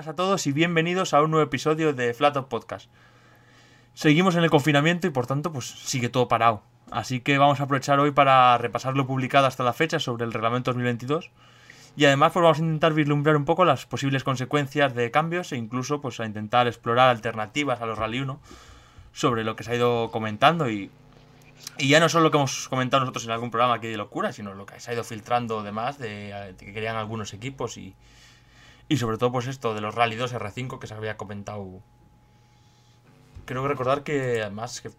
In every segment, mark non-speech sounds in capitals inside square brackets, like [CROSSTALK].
buenas a todos y bienvenidos a un nuevo episodio de Flat Podcast. Seguimos en el confinamiento y por tanto pues sigue todo parado. Así que vamos a aprovechar hoy para repasar lo publicado hasta la fecha sobre el reglamento 2022 y además pues vamos a intentar vislumbrar un poco las posibles consecuencias de cambios e incluso pues a intentar explorar alternativas a los Rally 1 sobre lo que se ha ido comentando y, y ya no solo lo que hemos comentado nosotros en algún programa aquí de locura, sino lo que se ha ido filtrando demás de, de que querían algunos equipos y, y sobre todo, pues esto de los Rally 2 R5 que se había comentado. Creo que recordar que además que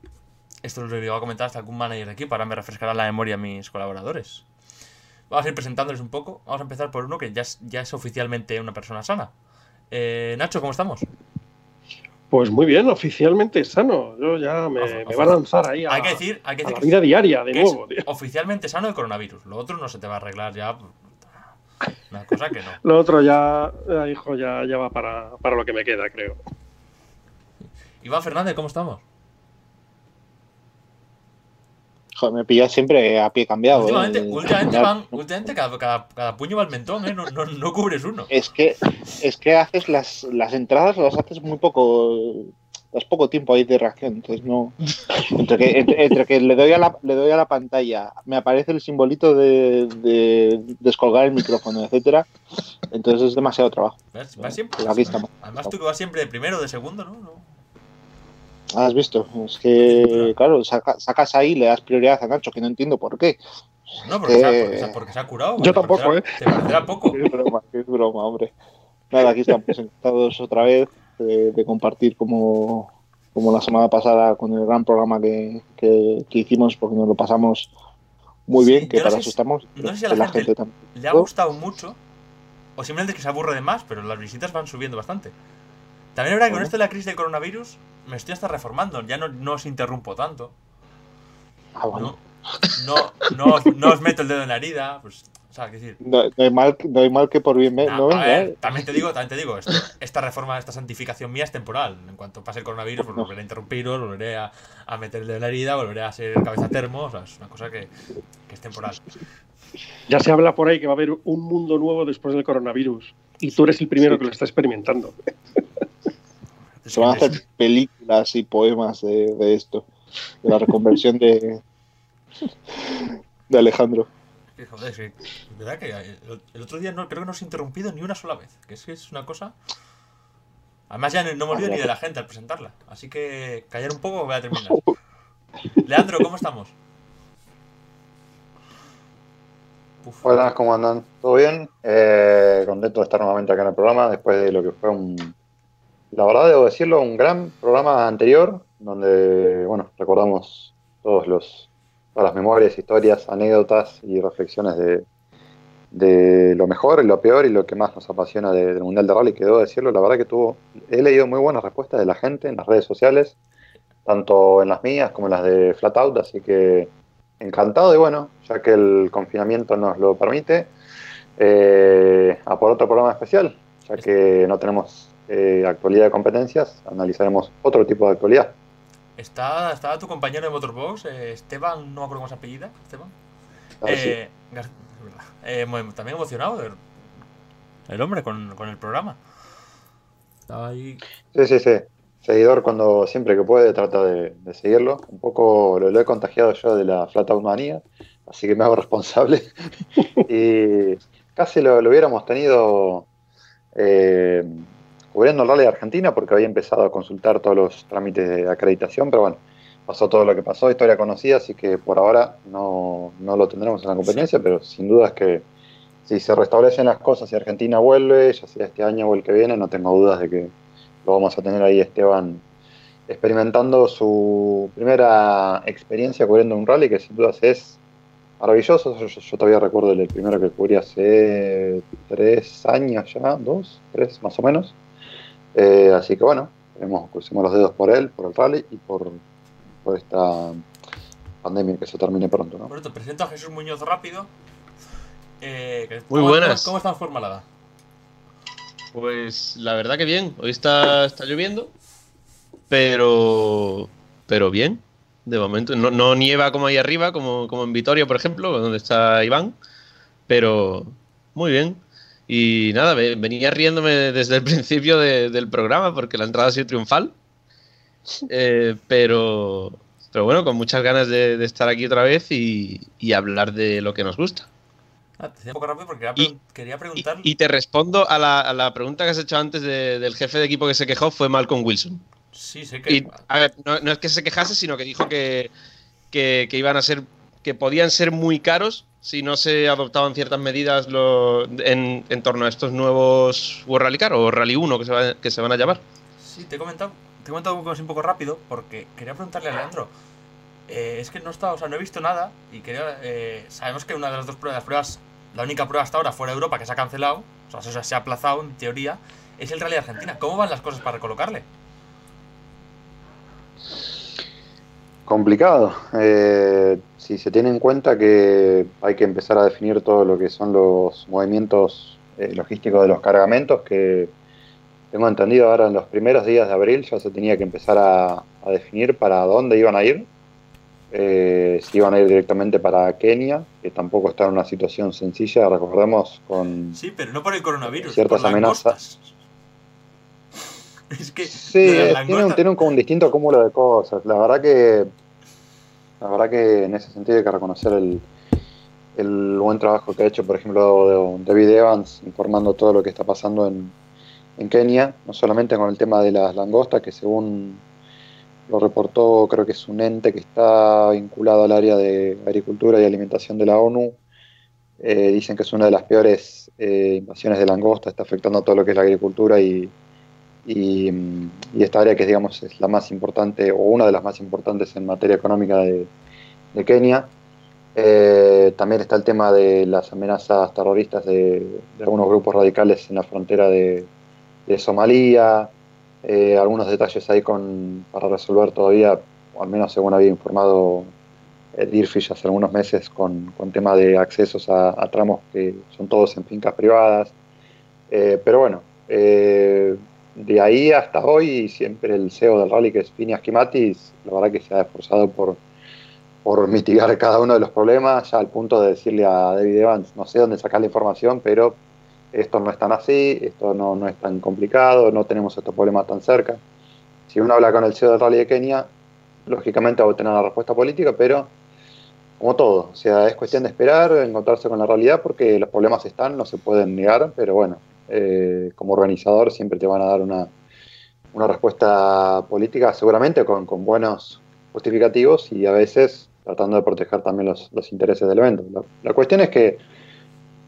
esto lo iba a comentar hasta algún manager de equipo. Ahora me refrescará la memoria a mis colaboradores. Vamos a ir presentándoles un poco. Vamos a empezar por uno que ya es, ya es oficialmente una persona sana. Eh, Nacho, ¿cómo estamos? Pues muy bien, oficialmente sano. Yo ya me, va a lanzar ahí a, hay que decir, hay que a decir la que vida diaria de nuevo. tío. oficialmente sano de coronavirus. Lo otro no se te va a arreglar ya. Una cosa que no. Lo otro ya, hijo, ya, ya va para, para lo que me queda, creo. Iván Fernández, ¿cómo estamos? Joder, me pillas siempre a pie cambiado. Últimamente, ¿eh? últimamente, van- últimamente cada, cada, cada puño va al mentón, ¿eh? No, no, no cubres uno. Es que, es que haces las, las entradas, las haces muy poco. Das poco tiempo ahí de reacción, entonces no. Entre que, entre, entre que le, doy a la, le doy a la pantalla, me aparece el simbolito de, de descolgar el micrófono, etcétera. Entonces es demasiado trabajo. ¿Ves? Va siempre. Aquí estamos. Además, tú que vas siempre de primero o de segundo, ¿no? No. Has visto, es que, claro, saca- sacas ahí, le das prioridad a Nacho, que no entiendo por qué. No, porque, se ha, Eh, porque, se ha, porque se ha curado. yo tampoco, parecerá- ¿eh? Te parecerá poco. [LAUGHS] Qué broma, qué broma, hombre. Nada, aquí estamos [LAUGHS] encantados otra vez de, de compartir como, como la semana pasada con el gran programa que, que- que hicimos, porque nos lo pasamos muy Sí, bien, que no para eso si- estamos. no sé si a que la gente también. Le ha gustado mucho. O simplemente que se aburre de más, pero las visitas van subiendo bastante. También es verdad que con esto de la crisis del coronavirus me estoy hasta reformando. Ya no, no os interrumpo tanto. Ah, bueno. No, no, no, no os meto el dedo en la herida. Pues, o sea, que decir. No, no hay mal, no hay mal que por bien me- Nah, no venga. ver, ¿eh? también te digo, también te digo, esto- esta reforma, esta santificación mía es temporal. En cuanto pase el coronavirus, pues volveré a interrumpiros, volveré a, a meterle en la herida, volveré a ser cabeza termo. O sea, es una cosa que, que es temporal. Ya se habla por ahí que va a haber un mundo nuevo después del coronavirus. Y tú eres el primero que lo está experimentando. [LAUGHS] Se van a hacer películas y poemas de, de esto, de la reconversión de, [LAUGHS] de Alejandro. Que, joder, que, es verdad que el, el otro día no, creo que no os he interrumpido ni una sola vez. Que es que es una cosa. Además, ya no, no me olvido ni de la gente al presentarla. Así que callar un poco, voy a terminar. [LAUGHS] Leandro, ¿cómo estamos? Uf. Hola, ¿cómo andan? ¿Todo bien? Eh, contento de estar nuevamente acá en el programa después de lo que fue un, la verdad debo decirlo, un gran programa anterior donde, bueno, recordamos todos los, todas las memorias, historias, anécdotas y reflexiones de, de lo mejor y lo peor y lo que más nos apasiona de- del Mundial de Rally, que debo decirlo, la verdad que tuvo, he leído muy buenas respuestas de la gente en las redes sociales, tanto en las mías como en las de Flatout, así que encantado y bueno, ya que el confinamiento nos lo permite, eh, a por otro programa especial, ya que no tenemos eh, actualidad de competencias, analizaremos otro tipo de actualidad. Está, está tu compañero de Motorbox, eh, Esteban, no me acuerdo cómo se apellida, Esteban. Eh, verdad. Eh, mu- también emocionado el, el hombre con, con el programa. Estaba ahí. Sí, sí, sí. seguidor cuando siempre que puede trata de, de seguirlo. Un poco lo, lo he contagiado yo de la Flat Out manía, así que me hago responsable. [LAUGHS] y casi lo, lo hubiéramos tenido eh, cubriendo el Rally de Argentina porque había empezado a consultar todos los trámites de acreditación, pero bueno, pasó todo lo que pasó, historia conocida, así que por ahora no, no lo tendremos en la competencia, pero sin duda es que si se restablecen las cosas y Argentina vuelve, ya sea este año o el que viene, no tengo dudas de que lo vamos a tener ahí Esteban experimentando su primera experiencia cubriendo un rally que sin dudas es maravilloso. Yo, yo todavía recuerdo el primero que cubrí hace tres años ya, dos, tres más o menos. Eh, así que bueno, tenemos, crucemos los dedos por él, por el rally y por, por esta pandemia que se termine pronto. ¿no? Bueno, te presento a Jesús Muñoz rápido. Eh, Muy ¿cómo- buenas. ¿Cómo, por Málaga? Pues la verdad que bien. Hoy está, está lloviendo, pero pero bien. De momento no, no nieva como ahí arriba, como, como en Vitoria, por ejemplo, donde está Iván, pero muy bien. Y nada, ve- venía riéndome desde el [LAUGHS] principio de- del programa porque la entrada ha sido triunfal. Eh, pero, pero bueno, con muchas ganas de, de estar aquí otra vez y, y hablar de lo que nos gusta. Ah, te decía un poco rápido porque quería, Y- quería Y, preguntar. y te respondo a la, a la pregunta que has hecho antes de- del jefe de equipo que se quejó, fue Malcolm Wilson. Sí, sé que. A ver, no, no es que se quejase, sino que dijo que, que, que iban a ser, que podían ser muy caros si no se adoptaban ciertas medidas lo- en, en torno a estos nuevos World Rally Car o Rally 1 que se, va- que se van a llamar. Sí, te he comentado, te he comentado un poco, así un poco rápido porque quería preguntarle a Leandro. eh, es que no está, o sea, no he visto nada y quería. eh, sabemos que una de las dos pruebas, las pruebas, la única prueba hasta ahora fuera de Europa que se ha cancelado, o sea, se ha aplazado en teoría, es el Rally de Argentina. ¿Cómo van las cosas para recolocarle? Complicado. Eh, si se tiene en cuenta que hay que empezar a definir todo lo que son los movimientos eh, logísticos de los cargamentos, que tengo entendido ahora en los primeros días de abril ya se tenía que empezar a, a definir para dónde iban a ir. Eh, si iban a ir directamente para Kenia, que tampoco está en una situación sencilla, recordemos, con... Sí, pero no por el coronavirus, Ciertas por amenazas. [LAUGHS] Es que. Sí, tiene, un, tiene un, como un distinto cúmulo de cosas. La verdad que la verdad que en ese sentido hay que reconocer el, el buen trabajo que ha hecho, por ejemplo, David Evans informando todo lo que está pasando en, en Kenia, no solamente con el tema de las langostas, que según lo reportó, creo que es un ente que está vinculado al área de agricultura y alimentación de la ONU. Eh, dicen que es una de las peores eh, invasiones de langosta, está afectando a todo lo que es la agricultura y, y, esta área que digamos es la más importante o una de las más importantes en materia económica de, Kenia. Eh, también está el tema de las amenazas terroristas de, algunos grupos radicales en la frontera de, de Somalia, eh, algunos detalles ahí con, para resolver todavía, o al menos según había informado el Deerfish hace algunos meses, con, con tema de accesos a, tramos que son todos en fincas privadas. Eh, pero bueno, eh, de ahí hasta hoy, siempre el CEO del rally, que es Phineas Kimatis, la verdad que se ha esforzado por, por mitigar cada uno de los problemas, ya al punto de decirle a David Evans, no sé dónde sacar la información, pero esto no es tan así, esto no, no es tan complicado, no tenemos estos problemas tan cerca. Si uno habla con el CEO del rally de Kenia, lógicamente va a obtener una respuesta política, pero como todo, o sea, es cuestión de esperar, encontrarse con la realidad, porque los problemas están, no se pueden negar, pero bueno, eh, como organizador siempre te van a dar una, una respuesta política, seguramente con, buenos justificativos y a veces tratando de proteger también los, los intereses del evento. La, cuestión es que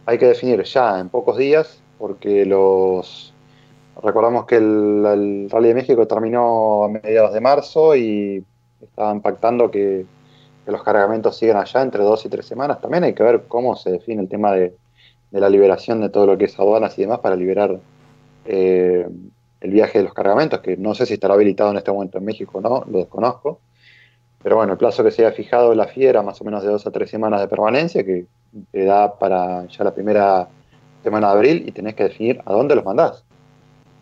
hay que definir ya en pocos días, porque los recordamos que el, Rally de México terminó a mediados de marzo y estaban pactando que, que, los cargamentos siguen allá entre dos y tres semanas. También hay que ver cómo se define el tema de, de la liberación de todo lo que es aduanas y demás para liberar eh, el viaje de los cargamentos, que no sé si estará habilitado en este momento en México o no, lo desconozco. Pero bueno, el plazo que se haya fijado la FIE era más o menos de dos a tres semanas de permanencia, que te da para ya la primera semana de abril y tenés que definir a dónde los mandás.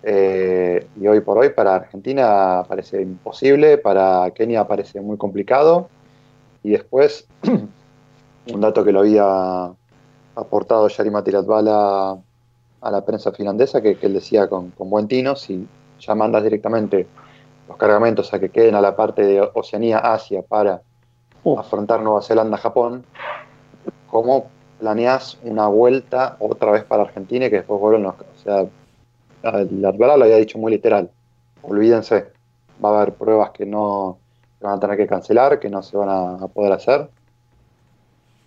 Eh, y hoy por hoy para Argentina parece imposible, para Kenia parece muy complicado. Y después, [CLEARS THROAT] un dato que lo había aportado Yari Matiratbala a la prensa finlandesa, que, que él decía con, con buen tino, si ya mandas directamente los cargamentos, sea, que queden a la parte de Oceanía, Asia, para afrontar Nueva Zelanda, Japón, ¿cómo planeas una vuelta otra vez para Argentina y que después vuelvan los... O sea, la verdad lo había dicho muy literal. Olvídense, va a haber pruebas que no que van a tener que cancelar, que no se van a, a poder hacer.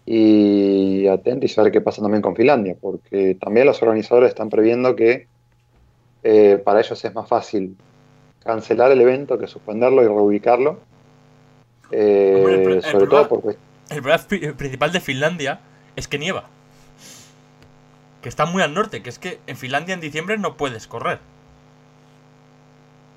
Y atentos a ver qué pasa también con Finlandia, porque también los organizadores están previendo que eh, para ellos es más fácil cancelar el evento que suspenderlo y reubicarlo. Eh, Hombre, el sobre todo porque El problema pri- principal de Finlandia es que nieva. Que está muy al norte, que es que en Finlandia en diciembre no puedes correr.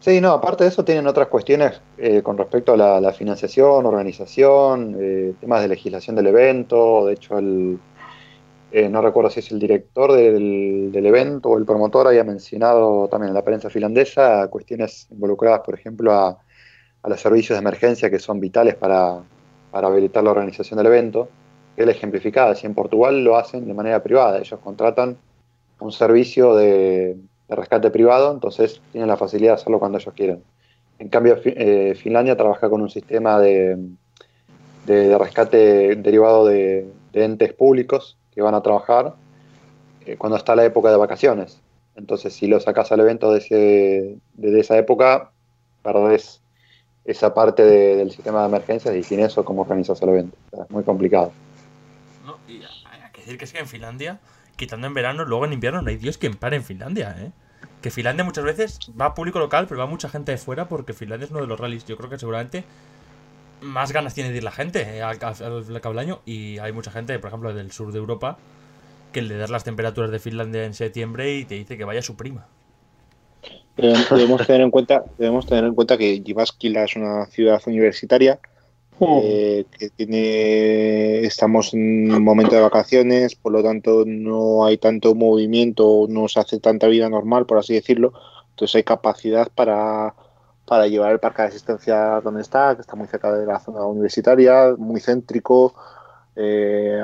Sí, no, aparte de eso tienen otras cuestiones eh, con respecto a la, financiación, organización, eh, temas de legislación del evento. De hecho, el, eh, no recuerdo si es el director del, evento o el promotor había mencionado también en la prensa finlandesa cuestiones involucradas, por ejemplo, a, los servicios de emergencia que son vitales para, habilitar la organización del evento. Él ejemplificaba, si en Portugal lo hacen de manera privada, ellos contratan un servicio de, de rescate privado, entonces tienen la facilidad de hacerlo cuando ellos quieran. En cambio, eh, Finlandia trabaja con un sistema de, de- rescate derivado de, entes públicos que van a trabajar eh, cuando está la época de vacaciones. Entonces, si lo sacas al evento de, ese- esa época, perdés esa parte de- del sistema de emergencias y sin eso, ¿cómo organizas el evento? Es muy complicado. ¿no? Y hay que decir que es que en Finlandia, quitando en verano, luego en invierno no hay Dios quien pare en Finlandia, ¿eh? Que Finlandia muchas veces va a público local, pero va mucha gente de fuera porque Finlandia es uno de los rallies. Yo creo que seguramente más ganas tiene de ir la gente eh, al, al, al año. Y hay mucha gente, por ejemplo, del sur de Europa, que le das las temperaturas de Finlandia en septiembre y te dice que vaya su prima. Debemos, tener en cuenta, debemos tener en cuenta que Jyväskylä es una ciudad universitaria Eh, que tiene estamos en un momento de vacaciones, por lo tanto no hay tanto movimiento, no se hace tanta vida normal, por así decirlo. Entonces hay capacidad para, para llevar el parque de asistencia donde está, que está muy cerca de la zona universitaria, muy céntrico. Eh,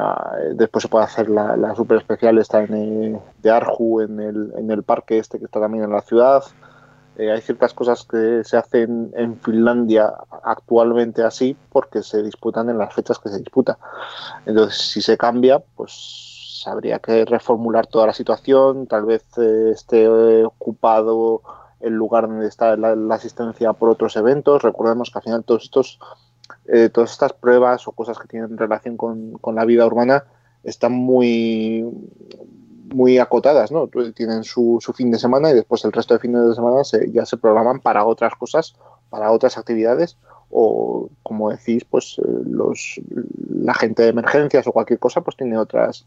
después se puede hacer la, la super especial está en eh, de Arju en el, en el parque este que está también en la ciudad. Eh, hay ciertas cosas que se hacen en Finlandia actualmente así porque se disputan en las fechas que se disputa. Entonces, si se cambia, pues habría que reformular toda la situación, tal vez eh, esté ocupado el lugar donde está la, la asistencia por otros eventos. Recordemos que al final todos estos, eh, todas estas pruebas o cosas que tienen relación con, con la vida urbana están muy muy acotadas, ¿no? Tienen su, su, fin de semana y después el resto de fines de semana se, ya se programan para otras cosas, para otras actividades o, como decís, pues los, la gente de emergencias o cualquier cosa pues tiene otras,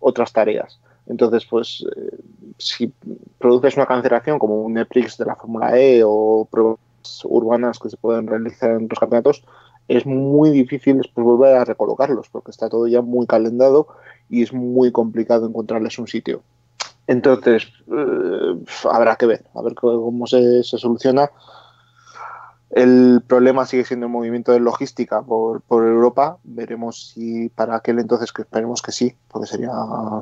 otras tareas. Entonces, pues eh, si produces una cancelación como un Netflix de la Fórmula E o pruebas urbanas que se pueden realizar en los campeonatos, es muy difícil después volver a recolocarlos porque está todo ya muy calendado y es muy complicado encontrarles un sitio. Entonces, eh, habrá que ver, a ver cómo se, se, soluciona. El problema sigue siendo el movimiento de logística por, por, Europa. Veremos si para aquel entonces, que esperemos que sí, porque sería,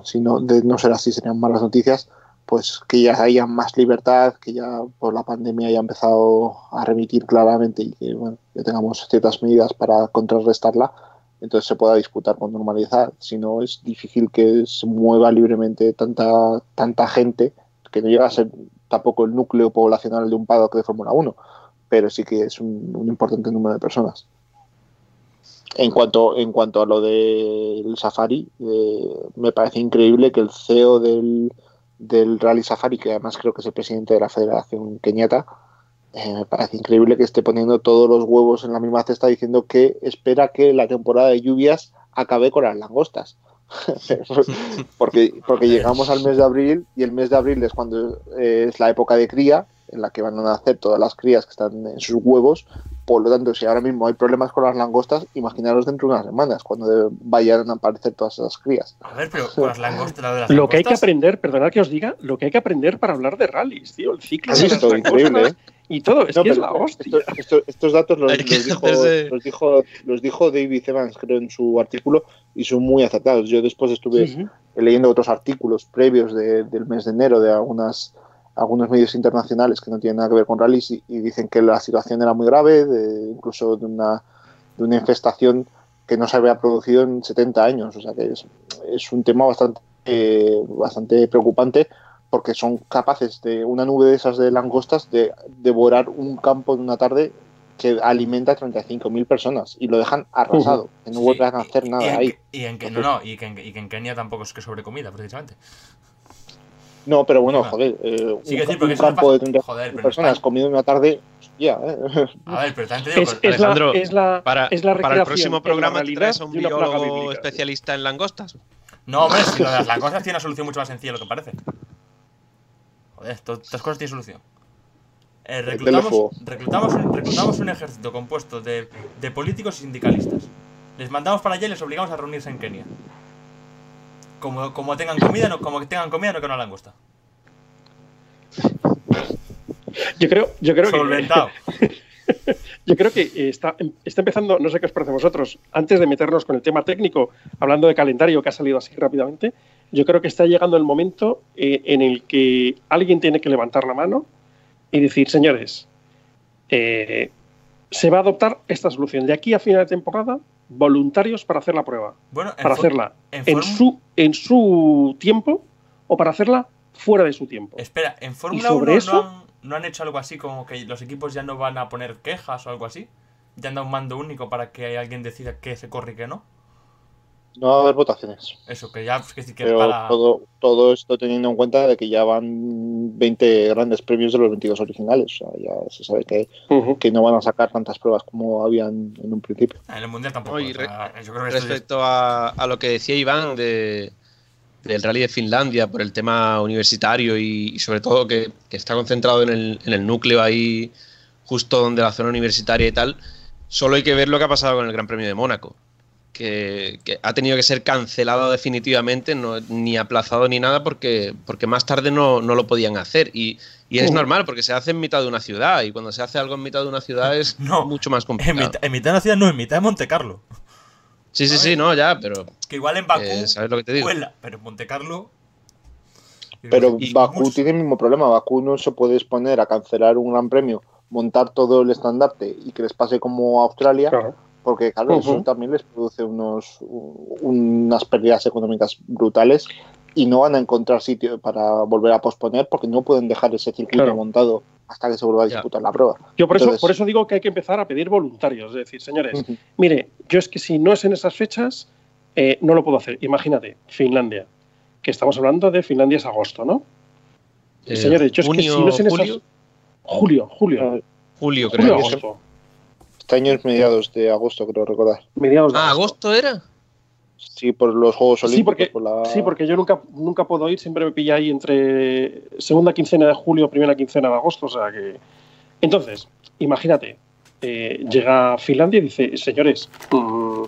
si no, de no ser así, serían malas noticias, pues que ya haya más libertad, que ya por la pandemia haya empezado a remitir claramente y que bueno, tengamos ciertas medidas para contrarrestarla entonces se pueda disputar con normalidad. Si no, es difícil que se mueva libremente tanta, tanta gente, que no llega a ser tampoco el núcleo poblacional de un paddock de Fórmula 1, pero sí que es un, un, importante número de personas. En cuanto, en cuanto a lo del Safari, eh, me parece increíble que el CEO del, del Rally Safari, que además creo que es el presidente de la Federación Keniata, eh, me parece increíble que esté poniendo todos los huevos en la misma cesta diciendo que espera que la temporada de lluvias acabe con las langostas. [LAUGHS] porque, porque llegamos al mes de abril y el mes de abril es cuando es la época de cría en la que van a nacer todas las crías que están en sus huevos. Por lo tanto, si ahora mismo hay problemas con las langostas, imaginaros dentro de unas semanas, cuando vayan a aparecer todas esas crías. A ver, pero con las langostas, las Lo langostas, que hay que aprender, perdonad que os diga, lo que hay que aprender para hablar de rallies, tío. El ciclo ¿Has de las visto? langostas Increíble, ¿eh? y todo, es No, que es pero la hostia. esto- esto- estos datos los, los dijo, los, dijo, los dijo David Evans, creo, en su artículo, y son muy acertados. Yo después estuve Sí, sí. leyendo otros artículos previos de- del mes de enero de algunas algunos medios internacionales que no tienen nada que ver con rallies y, y dicen que la situación era muy grave, de, incluso de una, de una infestación que no se había producido en 70 años. O sea que es, es un tema bastante, eh, bastante preocupante porque son capaces de una nube de esas de langostas de devorar un campo en una tarde que alimenta a 35.000 personas y lo dejan arrasado, que no Sí, vuelven a hacer nada y en, ahí. Y en, que- no, no, y que en, y que en Kenia tampoco es que sobre comida, precisamente. No, pero bueno, joder, eh, Sí, que decir, porque un campo de pasa- 30 joder, personas comiendo en una tarde, hostia, eh. A ver, pero también te digo, Es, la, Alejandro, es la, Para, es la para el próximo programa te realidad traes a un biólogo bíblica. especialista en langostas. No, hombre, si lo de las langostas tiene una solución mucho más sencilla de lo que parece. Joder, estas cosas tienen solución. Eh, reclutamos, reclutamos, un, reclutamos un ejército compuesto de, de políticos y sindicalistas. Les mandamos para allá y les obligamos a reunirse en Kenia. Como, como tengan comida, no, como que tengan comida, no que una langosta. Yo creo, yo creo que Solventado. [LAUGHS] Yo creo que está, está empezando, no sé qué os parece a vosotros, antes de meternos con el tema técnico, hablando de calendario que ha salido así rápidamente, yo creo que está llegando el momento eh, en el que alguien tiene que levantar la mano y decir, señores, eh, se va a adoptar esta solución. De aquí a final de temporada, voluntarios para hacer la prueba, Bueno, en para hacerla en su, en su tiempo o para hacerla fuera de su tiempo. Espera, ¿en Fórmula sobre 1 eso? no, han, no han hecho algo así como que los equipos ya no van a poner quejas o algo así? ¿Ya han dado un mando único para que alguien decida qué se corre y qué no? No va a haber votaciones. Eso, que ya pues, que sí que Pero para... todo, todo esto teniendo en cuenta de que ya van 20 grandes premios de los 22 originales. O sea, ya se sabe que, que no van a sacar tantas pruebas como habían en un principio. En el Mundial tampoco. Oye, o sea, yo creo que Respecto a, a lo que decía Iván de, del rally de Finlandia por el tema universitario y, y sobre todo que, que está concentrado en el, en el núcleo ahí justo donde la zona universitaria y tal, solo hay que ver lo que ha pasado con el Gran Premio de Mónaco, que, que ha tenido que ser cancelado definitivamente, no, ni aplazado ni nada porque, porque más tarde no, no lo podían hacer. Y, y es Uh. normal porque se hace en mitad de una ciudad y cuando se hace algo en mitad de una ciudad [LAUGHS] es No, mucho más En complicado. mitad, en mitad de la ciudad, no, en mitad de Monte Carlo. Sí, sí, sí, no, ya, pero Que igual en Bakú eh, ¿sabes lo que te digo? pero en Monte Carlo... Pero Y- Bakú tiene el mismo problema. Bakú no se puede exponer a cancelar un gran premio, montar todo el estandarte y que les pase como a Australia, Claro. Porque claro, eso Ujú. también les produce unos, unas pérdidas económicas brutales y no van a encontrar sitio para volver a posponer porque no pueden dejar ese circuito Claro. montado hasta que se vuelva a Ya. disputar la prueba. Yo por eso, por eso digo que hay que empezar a pedir voluntarios. Es decir, señores, mire, yo es que si no es en esas fechas, eh, no lo puedo hacer. Imagínate, Finlandia, que estamos hablando de Finlandia es agosto, ¿no? Eh, señores, yo es que si no es en esas... julio, Julio, julio. julio Julio, creo. que es. agosto. Este año es mediados de agosto, creo recordar. Mediados de Ah, agosto era. Sí, por los Juegos Sí, Olímpicos. porque, por la... sí, porque yo nunca, nunca puedo ir, siempre me pilla ahí entre segunda quincena de julio, primera quincena de agosto, o sea que... Entonces, imagínate, eh, llega a Finlandia y dice, señores, mm,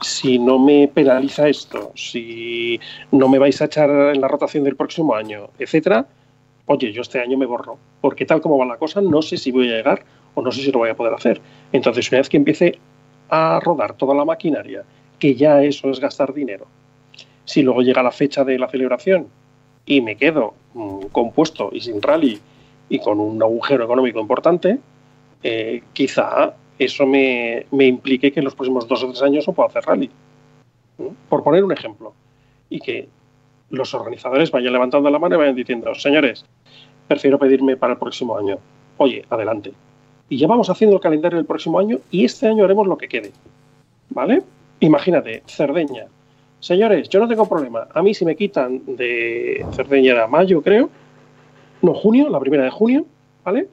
si no me penaliza esto, si no me vais a echar en la rotación del próximo año, etcétera, oye, yo este año me borro, porque tal como va la cosa, no sé si voy a llegar no sé si lo voy a poder hacer. Entonces, una vez que empiece a rodar toda la maquinaria, que ya eso es gastar dinero, si luego llega la fecha de la celebración y me quedo mm, compuesto y sin rally y con un agujero económico importante, eh, quizá eso me, implique que en los próximos dos o tres años no puedo hacer rally. ¿Mm? Por poner un ejemplo. Y que los organizadores vayan levantando la mano y vayan diciendo, señores, prefiero pedirme para el próximo año. Oye, adelante. Y ya vamos haciendo el calendario del próximo año y este año haremos lo que quede. ¿Vale? Imagínate, Cerdeña. Señores, yo no tengo problema. A mí si me quitan de Cerdeña era mayo, creo. No, junio, la primera de junio, ¿vale?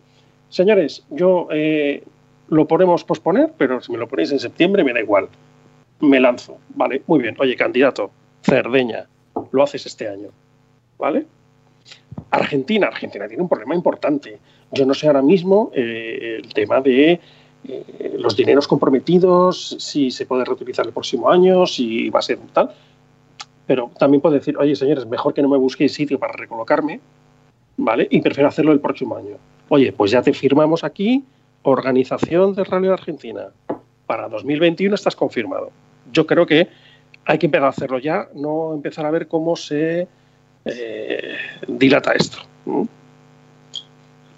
Señores, yo eh, lo podemos posponer, pero si me lo ponéis en septiembre me da igual. Me lanzo, ¿vale? Muy bien. Oye, candidato, Cerdeña, lo haces este año, ¿vale? Argentina, Argentina tiene un problema importante. Yo no sé ahora mismo eh, el tema de eh, los dineros comprometidos, si se puede reutilizar el próximo año, si va a ser tal. Pero también puedo decir, oye, señores, mejor que no me busquéis sitio para recolocarme, ¿vale? Y prefiero hacerlo el próximo año. Oye, pues ya te firmamos aquí, organización del Rally Argentina. Para 2021 estás confirmado. Yo creo que hay que empezar a hacerlo ya, no empezar a ver cómo se eh, dilata esto. ¿m?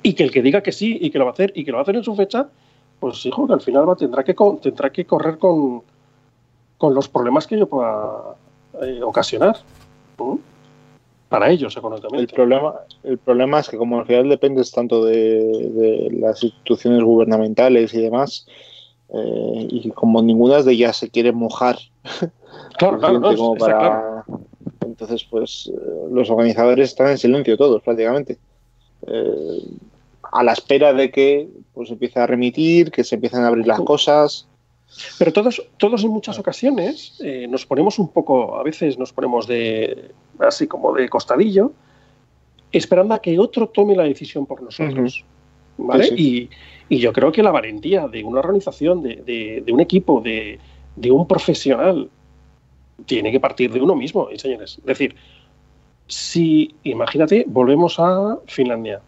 Y que el que diga que sí y que lo va a hacer y que lo va a hacer en su fecha, pues hijo, que al final va, tendrá, que, tendrá que correr con, con los problemas que ello pueda eh, ocasionar. Para ellos, El económicamente. problema, el problema es que como al final dependes tanto de, de las instituciones gubernamentales y demás, eh, y como ninguna de ellas se quiere mojar [LAUGHS] Claro, claro, no, suficiente como está para- claro. Entonces, pues eh, los organizadores están en silencio todos prácticamente. Eh, a la espera de que pues empiece a remitir, que se empiecen a abrir las cosas. Pero todos, todos en muchas ocasiones eh, nos ponemos un poco, a veces nos ponemos de así como de costadillo, esperando a que otro tome la decisión por nosotros. ¿Vale? Sí, Y, y yo creo que la valentía de una organización, de, de- de un equipo, de, de un profesional, tiene que partir de uno mismo, y señores. Es decir, si, imagínate, volvemos a Finlandia.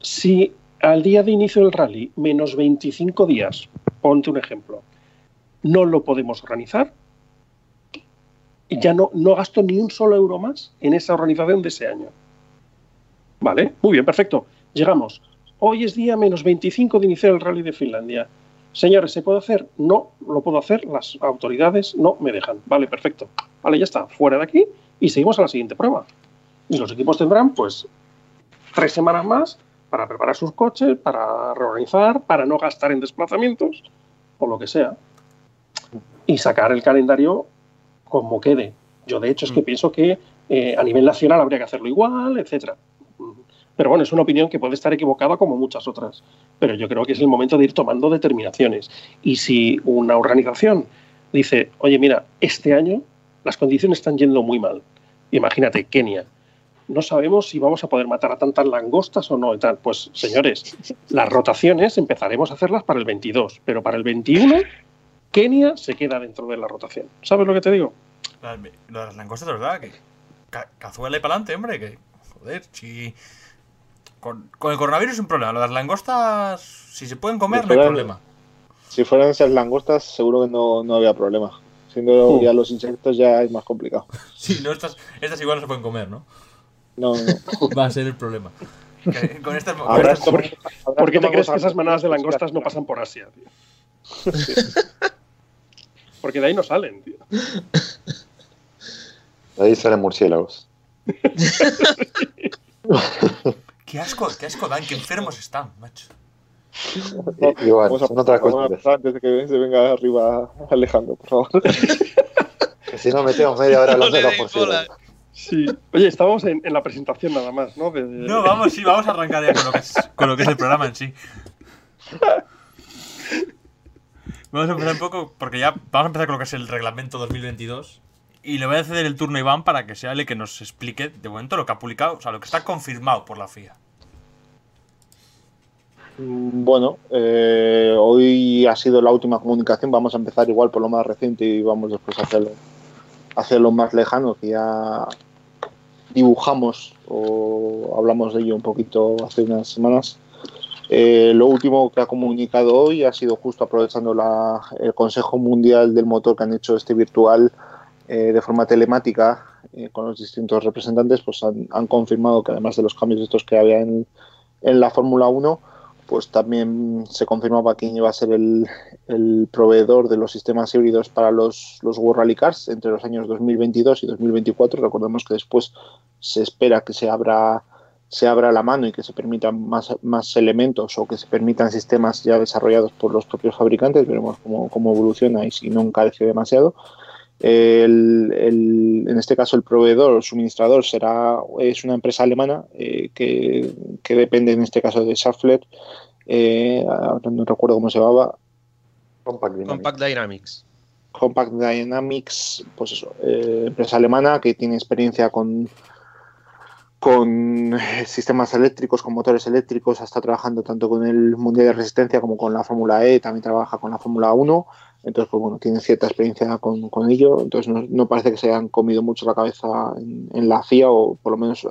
Si al día de inicio del rally, menos 25 días, ponte un ejemplo, no lo podemos organizar, ya no, no gasto ni un solo euro más en esa organización de ese año. Vale, muy bien, perfecto. Llegamos. Hoy es día menos 25 de iniciar el rally de Finlandia. Señores, ¿se puede hacer? No, lo puedo hacer. Las autoridades no me dejan. Vale, perfecto. Vale, ya está. Fuera de aquí y seguimos a la siguiente prueba. Y los equipos tendrán, pues, tres semanas más para preparar sus coches, para reorganizar, para no gastar en desplazamientos o lo que sea. Y sacar el calendario como quede. Yo, de hecho, es que Mm. pienso que eh, a nivel nacional habría que hacerlo igual, etcétera. Pero bueno, es una opinión que puede estar equivocada como muchas otras. Pero yo creo que es el momento de ir tomando determinaciones. Y si una organización dice, oye, mira, este año las condiciones están yendo muy mal. Imagínate, Kenia. No sabemos si vamos a poder matar a tantas langostas o no y tal. Pues, señores, las rotaciones empezaremos a hacerlas para el 22, pero para el 21 Kenia se queda dentro de la rotación. ¿Sabes lo que te digo? Las- Lo de las langostas, de verdad, que ca- cazuela y para adelante, hombre, que joder, si con, con el coronavirus es un problema, lo de las langostas, si se pueden comer, no hay problema. Si fueran esas langostas, seguro que no, no había problema. Siendo Uh. ya los insectos ya es más complicado. [LAUGHS] Sí, no, estas, estas igual no se pueden comer, ¿no? No, no. [LAUGHS] Va a ser el problema. Con estas, con Habrá estas- ¿Por, por qué te crees que esas manadas de langostas no pasan por Asia, tío? [LAUGHS] Porque de ahí no salen, tío. De ahí salen murciélagos. qué asco, qué asco dan, qué enfermos están, macho. Y- Igual, Vamos a- son otras vamos a cosas. pasar antes de que se venga arriba Alejandro, por favor. Que si no metemos media hora hablando [LAUGHS] de deis murciélagos. Sí. Oye, estábamos en, en la presentación nada más, ¿no? De- de- No, vamos, sí, vamos a arrancar ya con lo que es, con lo que es el programa en sí. Vamos a empezar un poco, porque ya vamos a empezar con lo que es el reglamento 2022. Y le voy a ceder el turno a Iván para que sea el que nos explique de momento lo que ha publicado, o sea, lo que está confirmado por la FIA. Mm, Bueno, eh, hoy ha sido la última comunicación. Vamos a empezar igual por lo más reciente y vamos después a hacerlo, más lejano, ya dibujamos o hablamos de ello un poquito hace unas semanas. Eh, lo último que ha comunicado hoy ha sido justo aprovechando la- el Consejo Mundial del Motor que han hecho este virtual eh, de forma telemática con los distintos representantes, pues han, han confirmado que además de los cambios estos que había en, en la Fórmula 1, pues también se confirmaba quién iba a ser el, proveedor de los sistemas híbridos para los, los World Rally Cars entre los años 2022 y 2024. Recordemos que después se espera que se abra se abra la mano y que se permitan más, más elementos o que se permitan sistemas ya desarrollados por los propios fabricantes. Veremos cómo, cómo evoluciona y si no encarece demasiado. El, el, en este caso, el proveedor o suministrador será es una empresa alemana eh, que, que, depende, en este caso, de Schaeffler. Eh, no recuerdo cómo se llamaba. Compact Dynamics. Compact Dynamics. Compact Dynamics, pues eso, eh, empresa alemana que tiene experiencia con, con sistemas eléctricos, con motores eléctricos, está trabajando tanto con el Mundial de Resistencia como con la Fórmula E, también trabaja con la Fórmula 1, entonces pues bueno, tiene cierta experiencia con, con ello, entonces no, no, parece que se hayan comido mucho la cabeza en, la FIA o por lo menos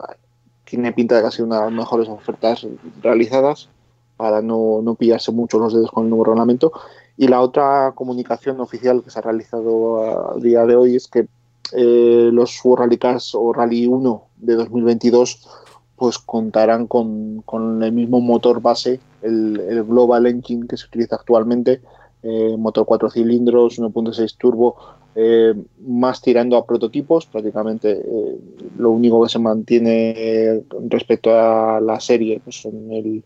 tiene pinta de que ha sido una de las mejores ofertas realizadas para no, no pillarse mucho los dedos con el nuevo reglamento. Y la otra comunicación oficial que se ha realizado a día de hoy es que eh, los World Rally Cars o Rally 1 de 2022 pues contarán con, con el mismo motor base, el, el Global Engine que se utiliza actualmente, eh, motor 4 cilindros, 1.6 turbo, eh, más tirando a prototipos, prácticamente eh, lo único que se mantiene respecto a la serie pues son el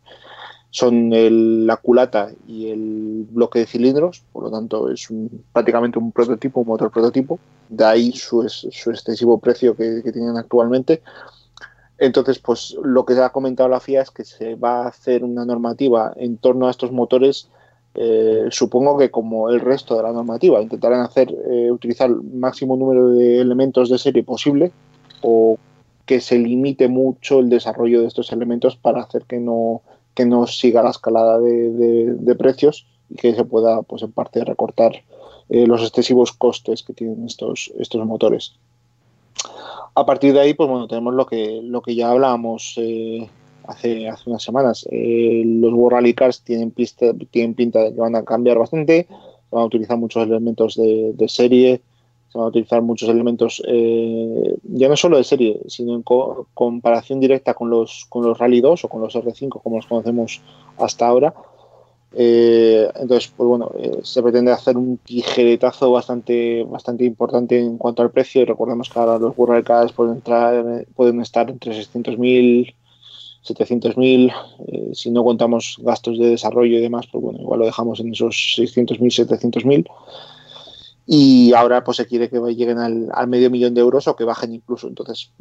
son el, la culata y el bloque de cilindros, por lo tanto es un, prácticamente un prototipo, un motor prototipo, de ahí su, su excesivo precio que, tienen actualmente. Entonces, pues lo que ha comentado la FIA es que se va a hacer una normativa en torno a estos motores, eh, supongo que como el resto de la normativa, intentarán hacer, eh, utilizar el máximo número de elementos de serie posible o que se limite mucho el desarrollo de estos elementos para hacer que no que no siga la escalada de, de, precios y que se pueda, pues en parte, recortar eh, los excesivos costes que tienen estos, estos motores. A partir de ahí, pues bueno, tenemos lo que, lo que ya hablábamos eh, hace, hace unas semanas. Eh, los World Rally Cars tienen, pista, tienen pinta de que van a cambiar bastante, van a utilizar muchos elementos de serie, se van a utilizar muchos elementos, eh, ya no solo de serie, sino en co comparación directa con los, con los Rally 2 o con los R5, como los conocemos hasta ahora. Eh, entonces, pues bueno, eh, se pretende hacer un tijeretazo bastante, bastante importante en cuanto al precio. Recordemos que ahora los World Cars pueden, entrar, pueden estar entre 600.000, 700.000. Eh, si no contamos gastos de desarrollo y demás, pues bueno, igual lo dejamos en esos 600.000, 700.000 y ahora pues se quiere que lleguen al, medio millón de euros o que bajen incluso. Entonces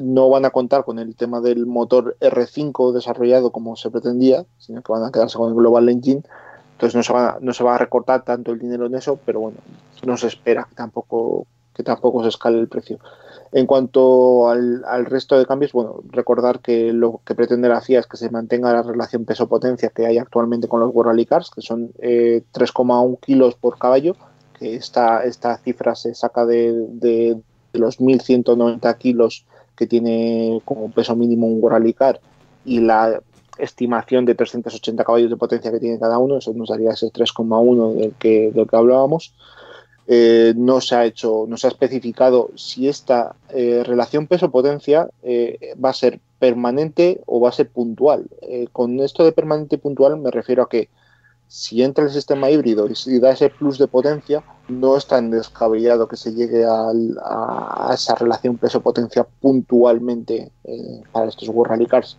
no van a contar con el tema del motor R5 desarrollado como se pretendía, sino que van a quedarse con el Global Engine. Entonces no se va, no se va a recortar tanto el dinero en eso, pero bueno, no se espera tampoco, que tampoco se escale el precio. En cuanto al, al, resto de cambios, bueno, recordar que lo que pretende la FIA es que se mantenga la relación peso-potencia que hay actualmente con los World Rally Cars, que son eh, 3,1 kilos por caballo, que esta, esta cifra se saca de, de, de los 1.190 kilos que tiene como peso mínimo un Rally Car y la estimación de 380 caballos de potencia que tiene cada uno, eso nos daría ese 3,1 del que, del que hablábamos. Eh, no se ha hecho, no se ha especificado si esta eh, relación peso-potencia eh, va a ser permanente o va a ser puntual. Eh, con esto de permanente y puntual me refiero a que si entra el sistema híbrido y si da ese plus de potencia, no es tan descabellado que se llegue a, esa relación peso-potencia puntualmente eh, para estos World Rally Cars.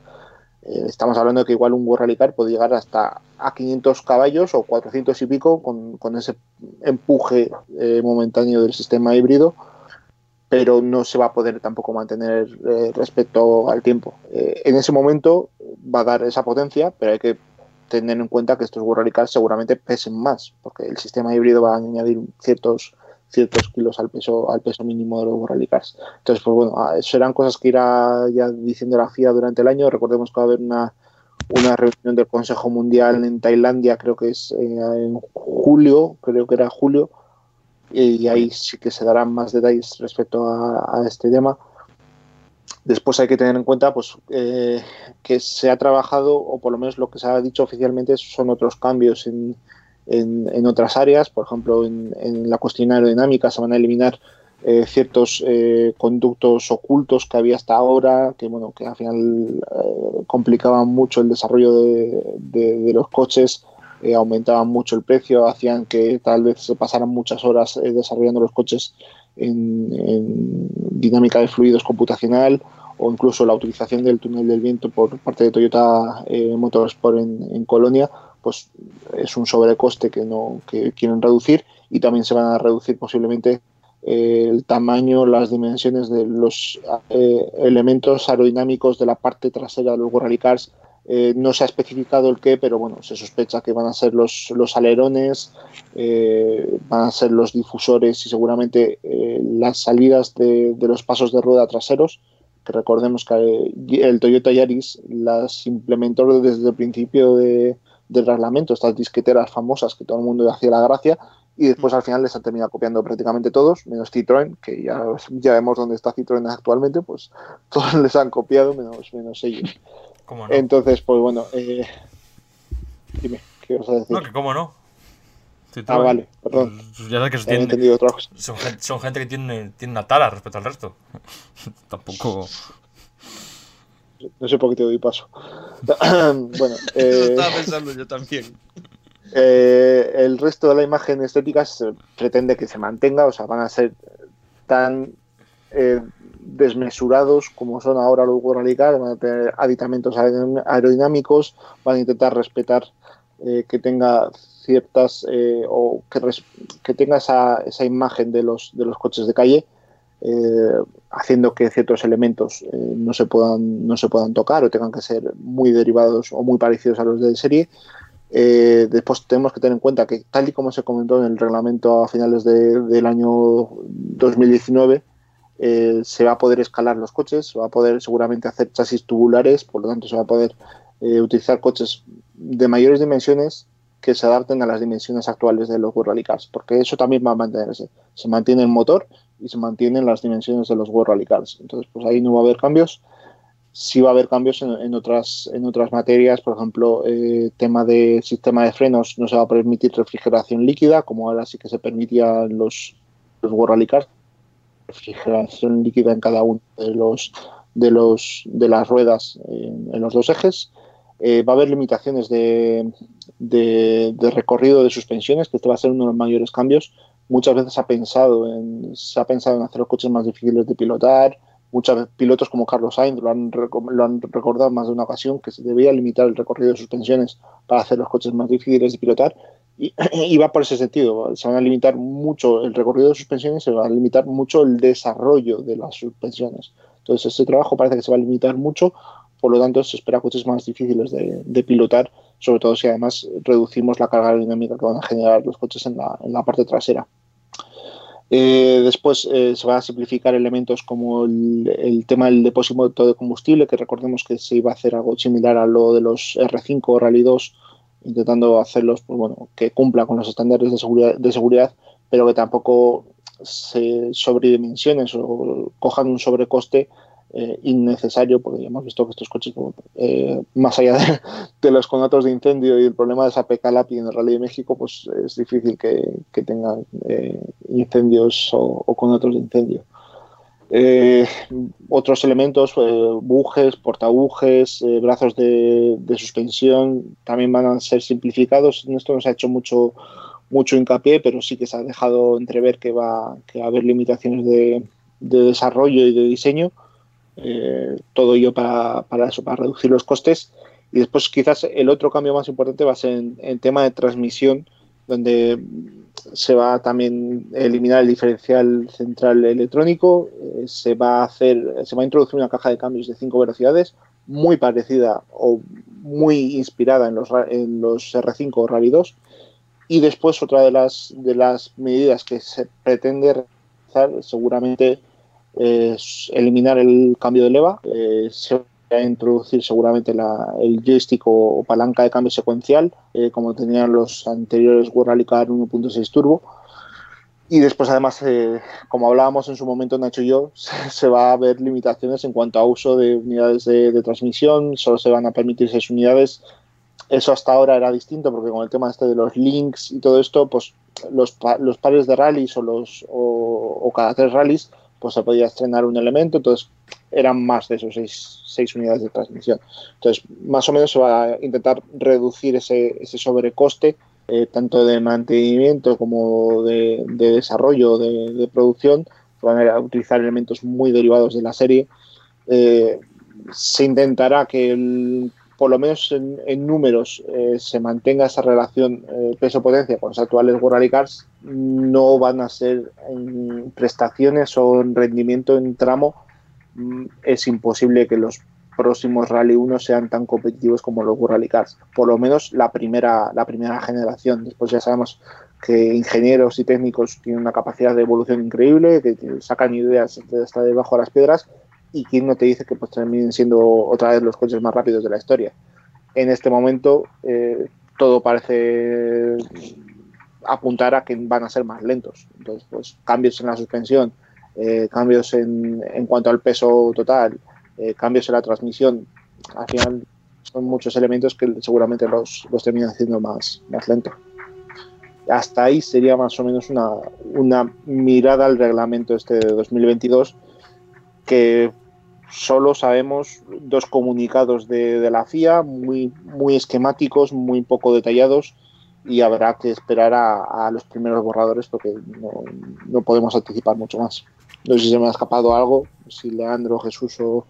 Eh, estamos hablando de que igual un World Rally Car puede llegar hasta a 500 caballos o 400 y pico con, ese empuje eh, momentáneo del sistema híbrido, pero no se va a poder tampoco mantener respecto al tiempo. en ese momento va a dar esa potencia, pero hay que tener en cuenta que estos Cars seguramente pesen más, porque el sistema híbrido va a añadir ciertos ciertos kilos al peso al peso mínimo de los World Rally Cars. Entonces, pues bueno, serán cosas que irá ya diciendo la FIA durante el año. Recordemos que va a haber una, una reunión del Consejo Mundial en Tailandia, creo que es eh, en julio, creo que era julio, y ahí sí que se darán más detalles respecto a, a este tema. Después hay que tener en cuenta pues, eh, que se ha trabajado, o por lo menos lo que se ha dicho oficialmente, son otros cambios en, en, otras áreas. Por ejemplo, en, en, la cuestión aerodinámica se van a eliminar eh, ciertos eh, conductos ocultos que había hasta ahora, que, bueno, que al final eh, complicaban mucho el desarrollo de, de, de los coches. Aumentaban mucho el precio, hacían que tal vez se pasaran muchas horas desarrollando los coches en, dinámica de fluidos computacional o incluso la utilización del túnel del viento por parte de Toyota eh, Motorsport en, en, Colonia, pues es un sobrecoste que no que quieren reducir y también se van a reducir posiblemente eh, el tamaño, las dimensiones de los eh, elementos aerodinámicos de la parte trasera de los Rally Cars eh, no se ha especificado el qué, pero bueno, se sospecha que van a ser los, los alerones, eh, van a ser los difusores y seguramente eh, las salidas de, de, los pasos de rueda traseros, que recordemos que el Toyota Yaris las implementó desde el principio de, del reglamento, estas disqueteras famosas que todo el mundo hacía la gracia, y después al final les han terminado copiando prácticamente todos, menos Citroën, que ya, ya vemos dónde está Citroën actualmente, pues [LAUGHS] todos les han copiado, menos, menos ellos. ¿Cómo no? Entonces, pues bueno, eh, dime, ¿qué vas a decir? No, que cómo no. Sí, ah, vale, perdón. Ya sabes que eso tiene, entendido otra cosa. Son, gente, son gente que tiene, tiene una tara respecto al resto. [LAUGHS] Tampoco. No sé por qué te doy paso. [LAUGHS] bueno, Eso eh, estaba pensando yo también. eh, el resto de la imagen estética se pretende que se mantenga, o sea, van a ser tan eh, desmesurados como son ahora los World van a tener aditamentos aerodin- aerodinámicos, van a intentar respetar eh, que tenga ciertas eh, o que, res- que tenga esa, esa imagen de los, de los coches de calle, eh, haciendo que ciertos elementos no, se puedan, no se puedan tocar o tengan que ser muy derivados o muy parecidos a los de serie. Después tenemos que tener en cuenta que, tal y como se comentó en el reglamento a finales de- del año 2019, eh, se va a poder escalar los coches, se va a poder seguramente hacer chasis tubulares, por lo tanto se va a poder eh, utilizar coches de mayores dimensiones que se adapten a las dimensiones actuales de los World Rally Cars, porque eso también va a mantenerse. Se mantiene el motor y se mantienen las dimensiones de los World Rally Cars. Entonces, pues ahí no va a haber cambios. Sí va a haber cambios en, otras, en otras materias, por ejemplo, eh, tema de sistema de frenos, no se va a permitir refrigeración líquida, como ahora sí que se permitía los, los World Rally Cars, refrigeración líquida en cada uno de los de los de las ruedas en, en los dos ejes. Eh, va a haber limitaciones de, de, de recorrido de suspensiones, que este va a ser uno de los mayores cambios. Muchas veces ha pensado en, se ha pensado en hacer los coches más difíciles de pilotar. Muchos pilotos como Carlos Sainz lo han, lo han recordado más de una ocasión que se debía limitar el recorrido de suspensiones para hacer los coches más difíciles de pilotar. [CLEARS THROAT] Y, va por ese sentido. Se van a limitar mucho el recorrido de suspensiones, se va a limitar mucho el desarrollo de las suspensiones. Entonces, ese trabajo parece que se va a limitar mucho, por lo tanto, se espera coches más difíciles de, de pilotar, sobre todo si además reducimos la carga aerodinámica que van a generar los coches en la, en la parte trasera. Eh, después eh, se va a simplificar elementos como el, el, tema del depósito de combustible, que recordemos que se iba a hacer algo similar a lo de los R5 o Rally 2, intentando hacerlos pues, bueno, que cumplan con los estándares de seguridad, de seguridad, pero que tampoco se sobredimensiones o cojan un sobrecoste eh, innecesario, porque ya hemos visto que estos coches, eh, más allá [LAUGHS] de, los conatos de incendio y el problema de esa PK-LAPI en el Rally de México, pues es difícil que, que tengan eh, incendios o, o, conatos de incendio. Eh, otros elementos, eh, bujes, portabujes, eh, brazos de, de, suspensión, también van a ser simplificados. En esto no se ha hecho mucho, mucho hincapié, pero sí que se ha dejado entrever que va, que va a haber limitaciones de, de desarrollo y de diseño. Eh, todo ello para, para, eso, para reducir los costes. Y después quizás el otro cambio más importante va a ser en, en tema de transmisión, donde se va a también eliminar el diferencial central electrónico, eh, se va a hacer, se va a introducir una caja de cambios de cinco velocidades muy parecida o muy inspirada en los, en los R5 o Rally 2. Y después otra de las, de las medidas que se pretende realizar seguramente es eliminar el cambio de leva, eh, a introducir seguramente la, el joystick o, o, palanca de cambio secuencial, eh, como tenían los anteriores World Rally Car 1.6 Turbo. Y después, además, eh, como hablábamos en su momento Nacho y yo, [LAUGHS] se, se, va a ver limitaciones en cuanto a uso de unidades de, de, transmisión, solo se van a permitir seis unidades. Eso hasta ahora era distinto porque con el tema este de los links y todo esto, pues los, los pares de rallies o, los, o, o cada tres rallies pues se podía estrenar un elemento, entonces eran más de esos seis, seis, unidades de transmisión. Entonces, más o menos se va a intentar reducir ese, ese sobrecoste, eh, tanto de mantenimiento como de, de desarrollo, de, de, producción, van a utilizar elementos muy derivados de la serie. Eh, se intentará que el, por lo menos en, números eh, se mantenga esa relación eh, peso-potencia con los actuales World Cars, no van a ser en prestaciones o en rendimiento en tramo, mm, es imposible que los próximos Rally 1 sean tan competitivos como los Rally Cars, por lo menos la primera, la primera generación. Después ya sabemos que ingenieros y técnicos tienen una capacidad de evolución increíble, que sacan ideas hasta debajo de las piedras y quién no te dice que pues terminen siendo otra vez los coches más rápidos de la historia. En este momento eh, todo parece apuntar a que van a ser más lentos. Entonces, pues cambios en la suspensión, eh, cambios en, en, cuanto al peso total, eh, cambios en la transmisión, al final son muchos elementos que seguramente los, los terminan haciendo más, más lentos. Hasta ahí sería más o menos una, una mirada al reglamento este de 2022 que solo sabemos dos comunicados de, de la FIA muy, muy esquemáticos, muy poco detallados y habrá que esperar a, los primeros borradores porque no, no podemos anticipar mucho más. No sé si se me ha escapado algo, si Leandro, Jesús o,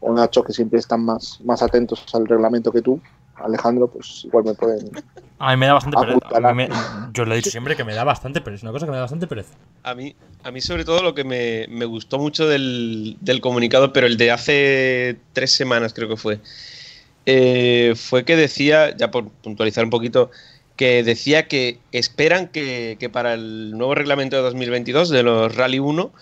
o Nacho, que siempre están más, más atentos al reglamento que tú, Alejandro, pues igual me pueden. A mí me da bastante pereza. Apuntalar. A mí me- Yo lo he dicho siempre que me da bastante pereza. Es una cosa que me da bastante pereza. A mí, a mí sobre todo lo que me, me gustó mucho del, del comunicado, pero el de hace tres semanas creo que fue, eh, fue que decía, ya por puntualizar un poquito, que decía que esperan que, que para el nuevo reglamento de 2022 de los Rally 1,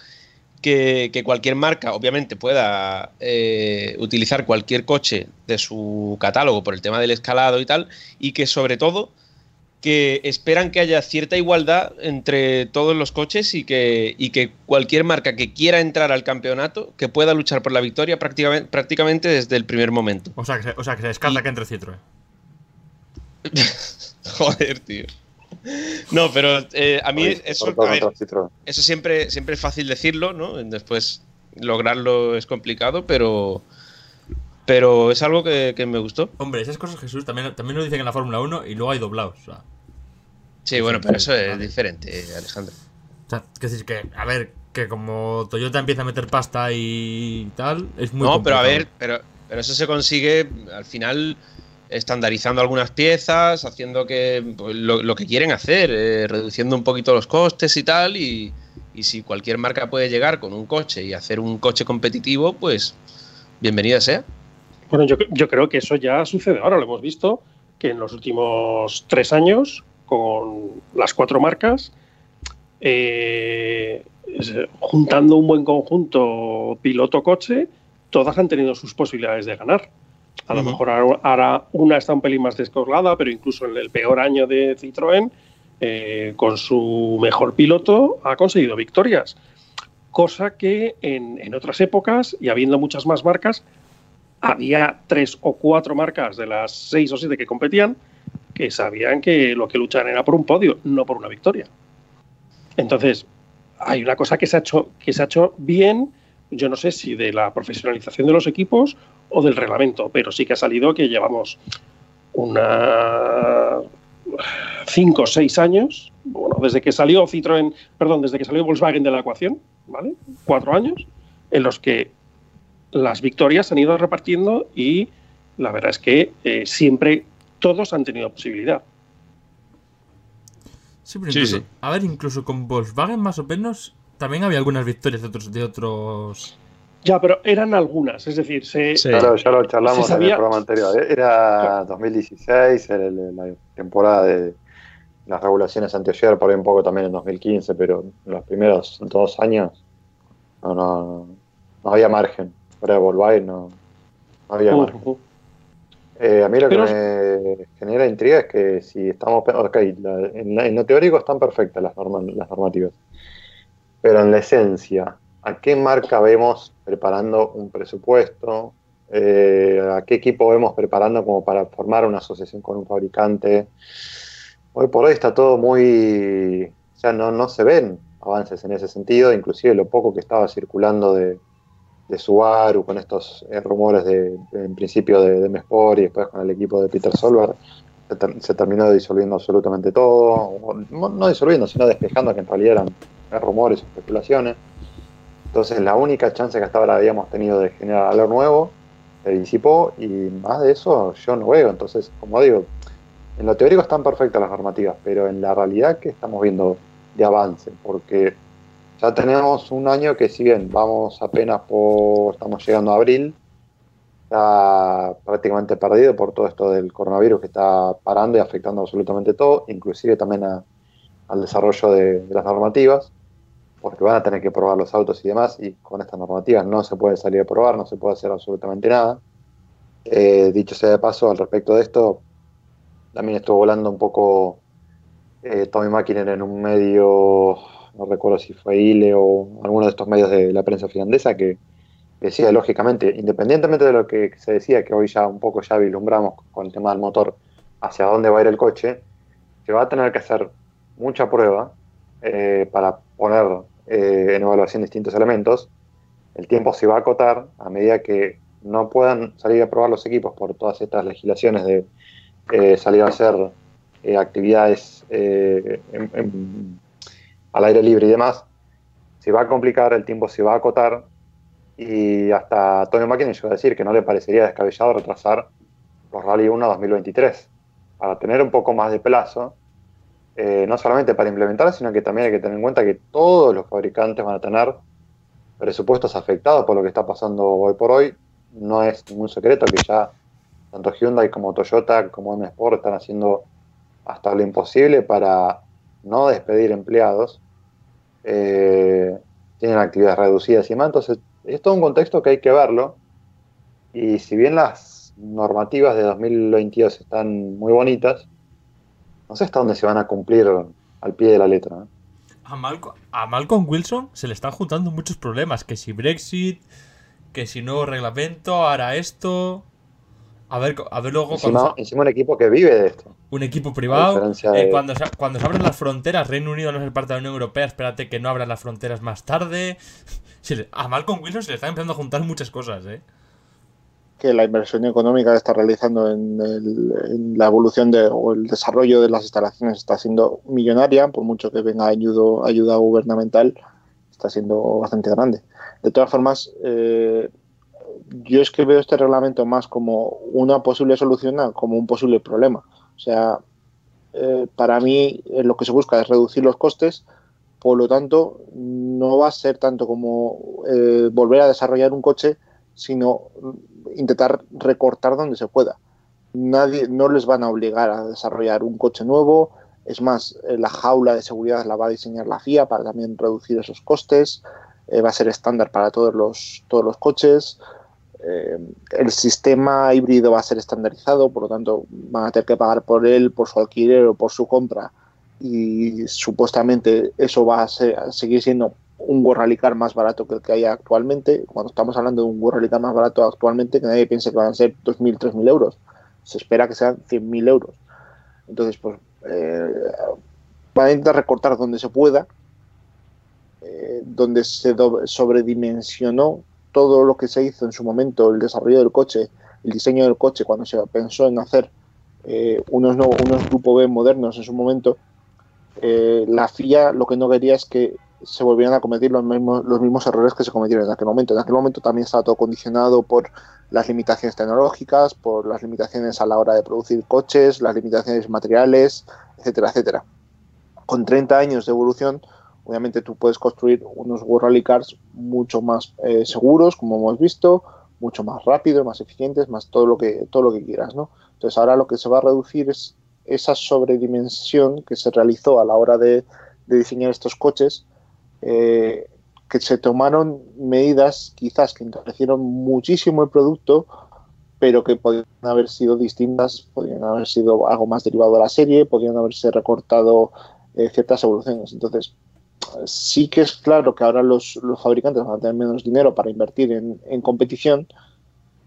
que, que cualquier marca obviamente pueda eh, utilizar cualquier coche de su catálogo por el tema del escalado y tal, y que sobre todo que esperan que haya cierta igualdad entre todos los coches y que, y que cualquier marca que quiera entrar al campeonato, que pueda luchar por la victoria prácticamente, prácticamente desde el primer momento. O sea, que se, o sea, que se descarta Y- que entre Citroën. [LAUGHS] Joder, tío. No, pero eh, a mí Oye, eso, a ver, eso siempre, siempre es fácil decirlo, ¿no? Después lograrlo es complicado, pero, pero es algo que, que me gustó. Hombre, esas cosas Jesús también, también lo dicen en la Fórmula 1 y luego hay doblados. O sea, Sí, bueno, pero eso es diferente, Alejandro. o sea, que decir que, a ver, que como Toyota empieza a meter pasta y tal, es muy no, pero a complicado. ver, pero, pero eso se consigue al final estandarizando algunas piezas, haciendo que pues, lo, lo que quieren hacer, eh, reduciendo un poquito los costes y tal, y, si cualquier marca puede llegar con un coche y hacer un coche competitivo, pues bienvenida sea. Bueno, yo, yo creo que eso ya sucede ahora. Lo hemos visto que en los últimos tres años, con las cuatro marcas, eh, juntando un buen conjunto piloto-coche, todas han tenido sus posibilidades de ganar. A lo mejor ahora, ahora una está un pelín más descolgada, pero incluso en el peor año de Citroën, eh, con su mejor piloto, ha conseguido victorias. Cosa que en, en otras épocas, y habiendo muchas más marcas, había tres o cuatro marcas de las seis o siete que competían que sabían que lo que luchaban era por un podio, no por una victoria. Entonces, hay una cosa que se ha hecho, que se ha hecho bien, yo no sé si de la profesionalización de los equipos o del reglamento, pero sí que ha salido que llevamos una cinco o seis años, bueno, desde que salió Citroën, perdón, desde que salió Volkswagen de la ecuación, ¿vale? Cuatro años, en los que las victorias se han ido repartiendo y la verdad es que eh, siempre todos han tenido posibilidad. Sí, pero Sí, incluso, sí. a ver, incluso con Volkswagen más o menos también había algunas victorias de otros, de otros. Ya, pero eran algunas, es decir, se, Sí. Ya lo, ya lo charlamos en el programa anterior. Era 2016, era la temporada de las regulaciones anteayer, por ahí un poco también en 2015, pero en los primeros dos años no, no, no había margen. De Volkswagen no, no había margen. Ujú. Eh, a mí lo Pero- que me genera intriga es que si estamos. Ok, la- en, la- en lo teórico están perfectas las, norma- las normativas. Pero en la esencia, ¿a qué marca vemos preparando un presupuesto? Eh, ¿A qué equipo vemos preparando como para formar una asociación con un fabricante? Hoy por hoy está todo muy. O sea, no, no se ven avances en ese sentido, inclusive lo poco que estaba circulando de, de Subaru con estos eh, rumores de, en principio de, Mespor y después con el equipo de Peter Solberg se, ter- se terminó disolviendo absolutamente todo, o no, disolviendo, sino despejando que en realidad eran rumores, especulaciones. Entonces la única chance que hasta ahora habíamos tenido de generar algo nuevo se disipó y más de eso yo no veo. Entonces, como digo, en lo teórico están perfectas las normativas, pero en la realidad que estamos viendo de avance, porque ya tenemos un año que si bien vamos apenas por, estamos llegando a abril, está prácticamente perdido por todo esto del coronavirus que está parando y afectando absolutamente todo, inclusive también al desarrollo de, de las normativas, porque van a tener que probar los autos y demás, y con estas normativas no se puede salir a probar, no se puede hacer absolutamente nada. Eh, dicho sea de paso, al respecto de esto, también estuvo volando un poco eh, Tommy Makinen en un medio, no recuerdo si fue ILE o alguno de estos medios de la prensa finlandesa, que decía lógicamente, independientemente de lo que se decía, que hoy ya un poco ya vislumbramos con el tema del motor, hacia dónde va a ir el coche, se va a tener que hacer mucha prueba eh, para poner eh, en evaluación distintos elementos, el tiempo se va a acotar a medida que no puedan salir a probar los equipos por todas estas legislaciones de eh, salir a hacer eh, actividades eh, al aire libre y demás, se va a complicar, el tiempo se va a acotar y hasta Antonio Máquina llegó a decir que no le parecería descabellado retrasar los Rally 1 a 2023 para tener un poco más de plazo, eh, no solamente para implementar, sino que también hay que tener en cuenta que todos los fabricantes van a tener presupuestos afectados por lo que está pasando hoy por hoy. No es ningún secreto que ya tanto Hyundai como Toyota como M Sport están haciendo hasta lo imposible para no despedir empleados. Eh, tienen actividades reducidas y demás. Entonces, es todo un contexto que hay que verlo. Y si bien las normativas de 2022 están muy bonitas, no sé hasta dónde se van a cumplir al pie de la letra. ¿no? A, Malco- a Malcolm Wilson se le están juntando muchos problemas. Que si Brexit, que si nuevo reglamento, ahora esto. A ver, a ver luego Encima, cuando encima un equipo que vive de esto. un equipo privado. eh, cuando, se, cuando se abren las fronteras, Reino Unido no es parte de la Unión Europea. Espérate que no abran las fronteras más tarde. [LAUGHS] Se le- a Malcolm Wilson se le están empezando a juntar muchas cosas, ¿eh? Que la inversión económica que está realizando en, la evolución de, o el desarrollo de las instalaciones está siendo millonaria, por mucho que venga ayuda gubernamental, está siendo bastante grande. De todas formas, eh, yo es que veo este reglamento más como una posible solución como un posible problema. O sea, eh, para mí eh, lo que se busca es reducir los costes, por lo tanto, no va a ser tanto como volver a desarrollar un coche, sino intentar recortar donde se pueda. Nadie, no les van a obligar a desarrollar un coche nuevo. Es más, eh, la jaula de seguridad la va a diseñar la FIA para también reducir esos costes. Eh, va a ser estándar para todos los, todos los coches. Eh, el sistema híbrido va a ser estandarizado, por lo tanto van a tener que pagar por él, por su alquiler o por su compra. Y supuestamente eso va a, ser- a seguir siendo un World Rally Car más barato que el que hay actualmente. Cuando estamos hablando de un World Rally Car más barato actualmente, que nadie piense que van a ser 2.000, 3.000 euros. Se espera que sean 100.000 euros. Entonces, pues, eh, a intentar recortar donde se pueda, eh, donde se sobredimensionó todo lo que se hizo en su momento, el desarrollo del coche, el diseño del coche, cuando se pensó en hacer eh, unos, nuevos, unos Grupo B modernos en su momento, eh, la FIA lo que no quería es que se volvieran a cometer los mismos, los mismos errores que se cometieron en aquel momento. En aquel momento también estaba todo condicionado por las limitaciones tecnológicas, por las limitaciones a la hora de producir coches, las limitaciones materiales, etcétera, etcétera. Con 30 años de evolución, obviamente tú puedes construir unos World Rally Cars mucho más eh, seguros, como hemos visto, mucho más rápidos, más eficientes, más todo lo que todo lo que quieras, ¿no? Entonces ahora lo que se va a reducir es esa sobredimensión que se realizó a la hora de, de diseñar estos coches, eh, que se tomaron medidas quizás que encarecieron muchísimo el producto, pero que podrían haber sido distintas, podrían haber sido algo más derivado de la serie, podrían haberse recortado eh, ciertas evoluciones. Entonces, sí que es claro que ahora los, los fabricantes van a tener menos dinero para invertir en, en competición,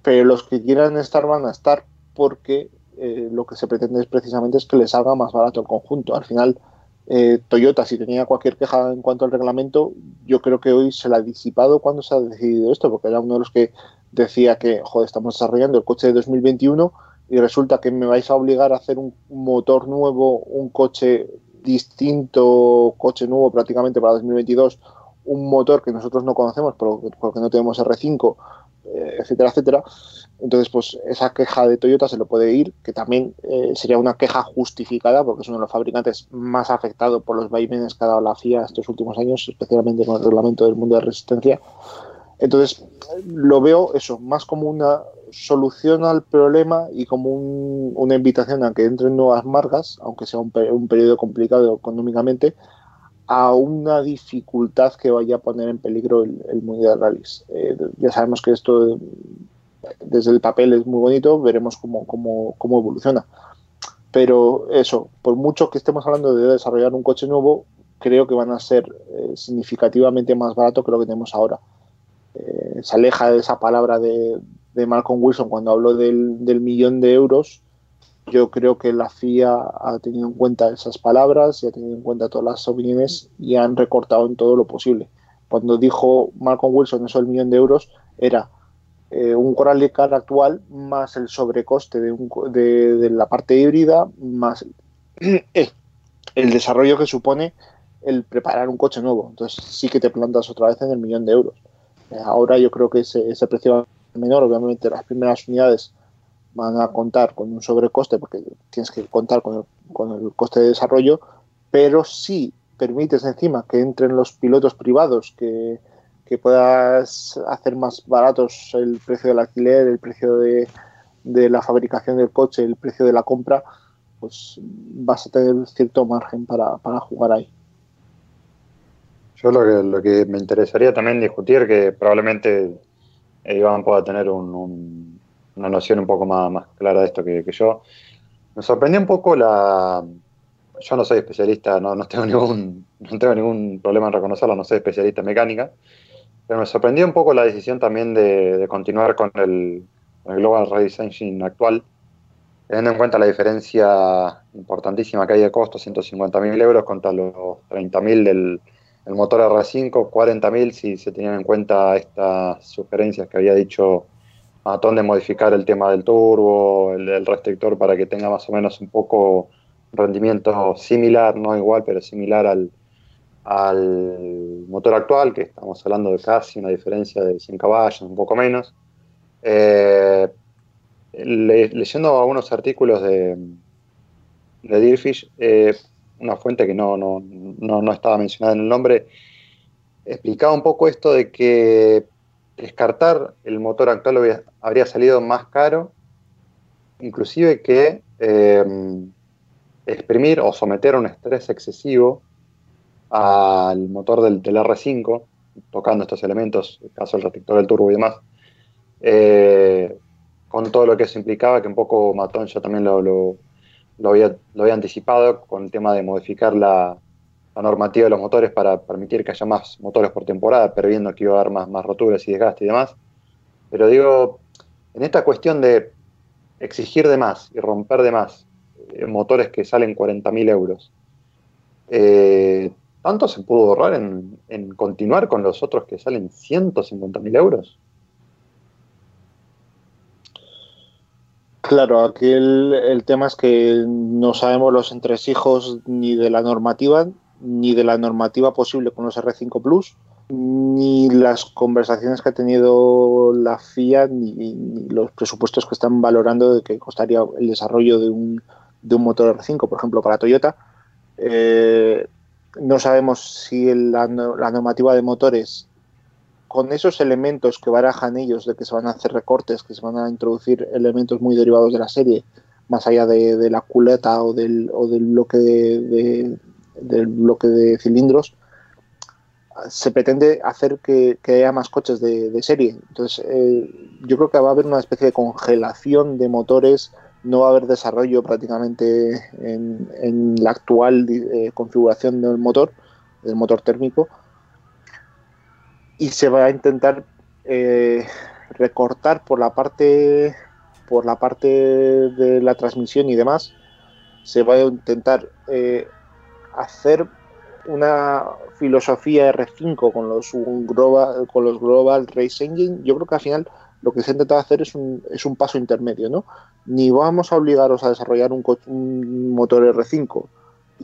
pero los que quieran estar van a estar porque eh, lo que se pretende es precisamente es que les salga más barato el conjunto. Al final, eh, Toyota, si tenía cualquier queja en cuanto al reglamento, yo creo que hoy se la ha disipado cuando se ha decidido esto, porque era uno de los que decía que, joder, estamos desarrollando el coche de 2021 y resulta que me vais a obligar a hacer un motor nuevo, un coche distinto, coche nuevo prácticamente para 2022, un motor que nosotros no conocemos porque, no tenemos R5, eh, etcétera, etcétera. Entonces, pues esa queja de Toyota se lo puede ir, que también eh, sería una queja justificada, porque es uno de los fabricantes más afectados por los vaivenes que ha dado la FIA estos últimos años, especialmente con el reglamento del mundo de resistencia. Entonces, lo veo eso, más como una solución al problema y como un, una invitación a que entren nuevas marcas, aunque sea un, un periodo complicado económicamente, a una dificultad que vaya a poner en peligro el, el Mundial Rallys. Eh, ya sabemos que esto desde el papel es muy bonito, veremos cómo, cómo, cómo, evoluciona. Pero eso, por mucho que estemos hablando de desarrollar un coche nuevo, creo que van a ser eh, significativamente más barato que lo que tenemos ahora. Eh, se aleja de esa palabra de, de Malcolm Wilson cuando habló del, del, millón de euros. Yo creo que la FIA ha tenido en cuenta esas palabras y ha tenido en cuenta todas las opiniones y han recortado en todo lo posible cuando dijo Malcolm Wilson eso del millón de euros, era eh, un Coral Car actual más el sobrecoste de, un de- de la parte híbrida, más el, [CLEARS THROAT] el desarrollo que supone el preparar un coche nuevo. Entonces sí que te plantas otra vez en el millón de euros. Eh, ahora yo creo que ese, ese precio menor, obviamente las primeras unidades van a contar con un sobrecoste porque tienes que contar con el, con el coste de desarrollo, pero si permites encima que entren los pilotos privados, que, que puedas hacer más baratos el precio del alquiler, el precio de, de la fabricación del coche, el precio de la compra, pues vas a tener cierto margen para, para jugar ahí. Yo lo que, lo que me interesaría también discutir, que probablemente Iván pueda tener un- una noción un poco más, más clara de esto que, que yo, me sorprendió un poco la... Yo no soy especialista, no, no, tengo ningún, [LAUGHS] no tengo ningún problema en reconocerlo, no soy especialista en mecánica, pero me sorprendió un poco la decisión también de, de continuar con el, el Global Race Engine actual, teniendo en cuenta la diferencia importantísima que hay de costo, 150.000 euros contra los 30.000 del el motor R5, 40.000 si se tenían en cuenta estas sugerencias que había dicho Matón de modificar el tema del turbo, el, restrictor para que tenga más o menos un poco rendimiento similar, no igual, pero similar al, al motor actual, que estamos hablando de casi una diferencia de 100 caballos, un poco menos. Eh, le- leyendo algunos artículos de, de Deerfish, eh, una fuente que no, no, no, no estaba mencionada en el nombre, explicaba un poco esto de que descartar el motor actual habría, salido más caro, inclusive que eh, exprimir o someter un estrés excesivo al motor del, del R5, tocando estos elementos, el caso del restrictor del turbo y demás, eh, con todo lo que eso implicaba, que un poco Matón ya también lo había anticipado con el tema de modificar la, la normativa de los motores para permitir que haya más motores por temporada, previendo que iba a haber más, más roturas y desgaste y demás. Pero digo, en esta cuestión de exigir de más y romper de más eh, motores que salen 40.000 euros, eh, ¿tanto se pudo ahorrar en, continuar con los otros que salen 150.000 euros? Claro, aquí el, el tema es que no sabemos los entresijos ni de la normativa, ni de la normativa posible con los R5 Plus, ni las conversaciones que ha tenido la FIA, ni, los presupuestos que están valorando de que costaría el desarrollo de un, de un motor R5, por ejemplo, para Toyota. Eh, no sabemos si la, la normativa de motores con esos elementos que barajan ellos de que se van a hacer recortes, que se van a introducir elementos muy derivados de la serie, más allá de, de la culeta o del, o del bloque de- del bloque de cilindros, se pretende hacer que, haya más coches de, serie. Entonces, eh, yo creo que va a haber una especie de congelación de motores, no va a haber desarrollo prácticamente en, la actual eh, configuración del motor, del motor térmico, y se va a intentar eh, recortar por la parte por la parte de la transmisión y demás se va a intentar hacer una filosofía R5 con los global, con los Global Race Engine yo creo que al final lo que se ha intentado hacer es un, es un paso intermedio ¿no? ni vamos a obligaros a desarrollar un, un motor R5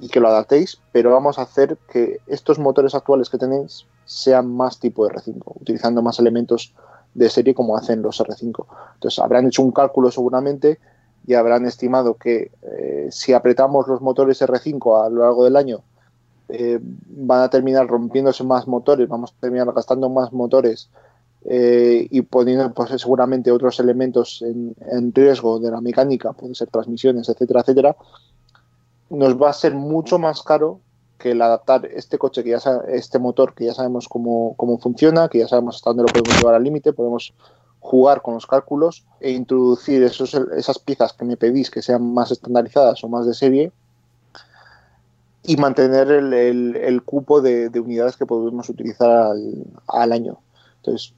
y que lo adaptéis, pero vamos a hacer que estos motores actuales que tenéis sean más tipo R5, utilizando más elementos de serie como hacen los R5. Entonces habrán hecho un cálculo seguramente y habrán estimado que eh, si apretamos los motores R5 a lo largo del año, eh, van a terminar rompiéndose más motores, vamos a terminar gastando más motores eh, y poniendo pues, seguramente otros elementos en, riesgo de la mecánica, pueden ser transmisiones, etcétera, etcétera, nos va a ser mucho más caro que el adaptar este coche que ya este motor que ya sabemos cómo, cómo funciona, que ya sabemos hasta dónde lo podemos llevar al límite, podemos jugar con los cálculos e introducir esos, esas piezas que me pedís que sean más estandarizadas o más de serie y mantener el, el- el cupo de, de unidades que podemos utilizar al, al año. Entonces,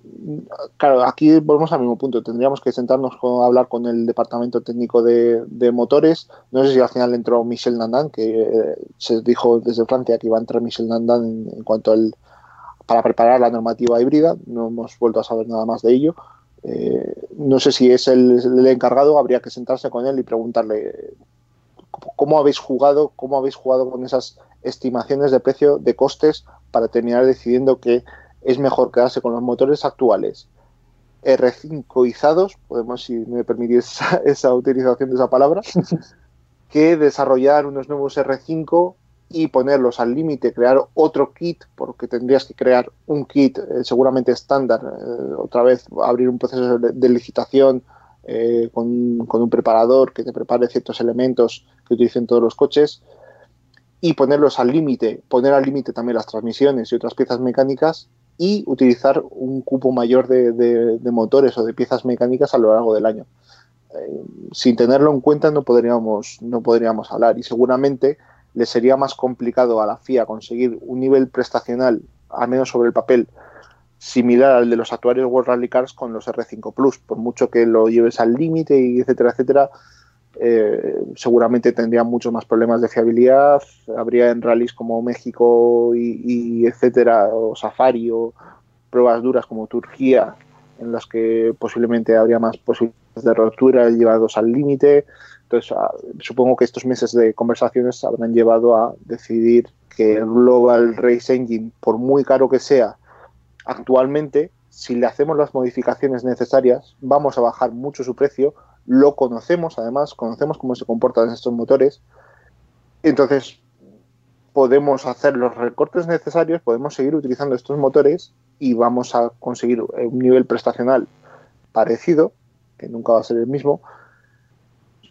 claro, aquí volvemos al mismo punto. Tendríamos que sentarnos a hablar con el departamento técnico de, de motores. No sé si al final entró Michel Nandan, que eh, se dijo desde Francia que iba a entrar Michel Nandan en, en cuanto al, para preparar la normativa híbrida. No hemos vuelto a saber nada más de ello. Eh, no sé si es el, el, encargado, habría que sentarse con él y preguntarle cómo habéis jugado, cómo habéis jugado con esas estimaciones de precio, de costes, para terminar decidiendo que es mejor quedarse con los motores actuales R5izados, podemos, si me permitís esa, [LAUGHS] esa utilización de esa palabra, [LAUGHS] que desarrollar unos nuevos R5 y ponerlos al límite, crear otro kit, porque tendrías que crear un kit eh, seguramente estándar, eh, otra vez abrir un proceso de, licitación eh, con, con, un preparador que te prepare ciertos elementos que utilicen todos los coches y ponerlos al límite, poner al límite también las transmisiones y otras piezas mecánicas y utilizar un cupo mayor de, de, de motores o de piezas mecánicas a lo largo del año. Sin tenerlo en cuenta no podríamos, no podríamos hablar y seguramente le sería más complicado a la FIA conseguir un nivel prestacional, al menos sobre el papel, similar al de los actuales World Rally Cars con los R5 Plus. Por mucho que lo lleves al límite y etcétera, etcétera, eh, seguramente tendría muchos más problemas de fiabilidad. Habría en rallies como México y, etcétera, o Safari o pruebas duras como Turquía, en las que posiblemente habría más posibilidades de rotura llevados al límite. Entonces, supongo que estos meses de conversaciones habrán llevado a decidir que el Global Race Engine, por muy caro que sea, actualmente, si le hacemos las modificaciones necesarias, vamos a bajar mucho su precio. Lo conocemos, además, conocemos cómo se comportan estos motores. Entonces, podemos hacer los recortes necesarios, podemos seguir utilizando estos motores y vamos a conseguir un nivel prestacional parecido, que nunca va a ser el mismo,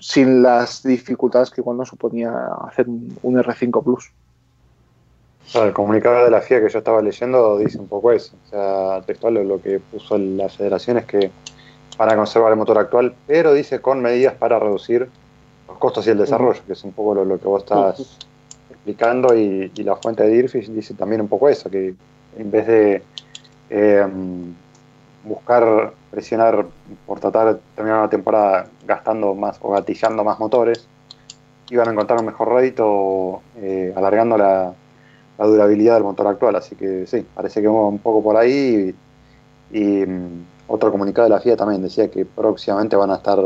sin las dificultades que igual nos suponía hacer un, un R5 Plus. El comunicado de la FIA que yo estaba leyendo dice un poco eso. O sea, textual lo que puso la federación es que van a conservar el motor actual, pero dice con medidas para reducir los costos y el desarrollo, que es un poco lo, lo que vos estás explicando. Y, y, la fuente de Dirfish dice también un poco eso, que en vez de eh, buscar presionar por tratar de terminar una temporada gastando más o gatillando más motores, iban a encontrar un mejor rédito eh, alargando la, durabilidad del motor actual. Así que sí, parece que va un poco por ahí. Y, y um, otro comunicado de la FIA también decía que próximamente van a estar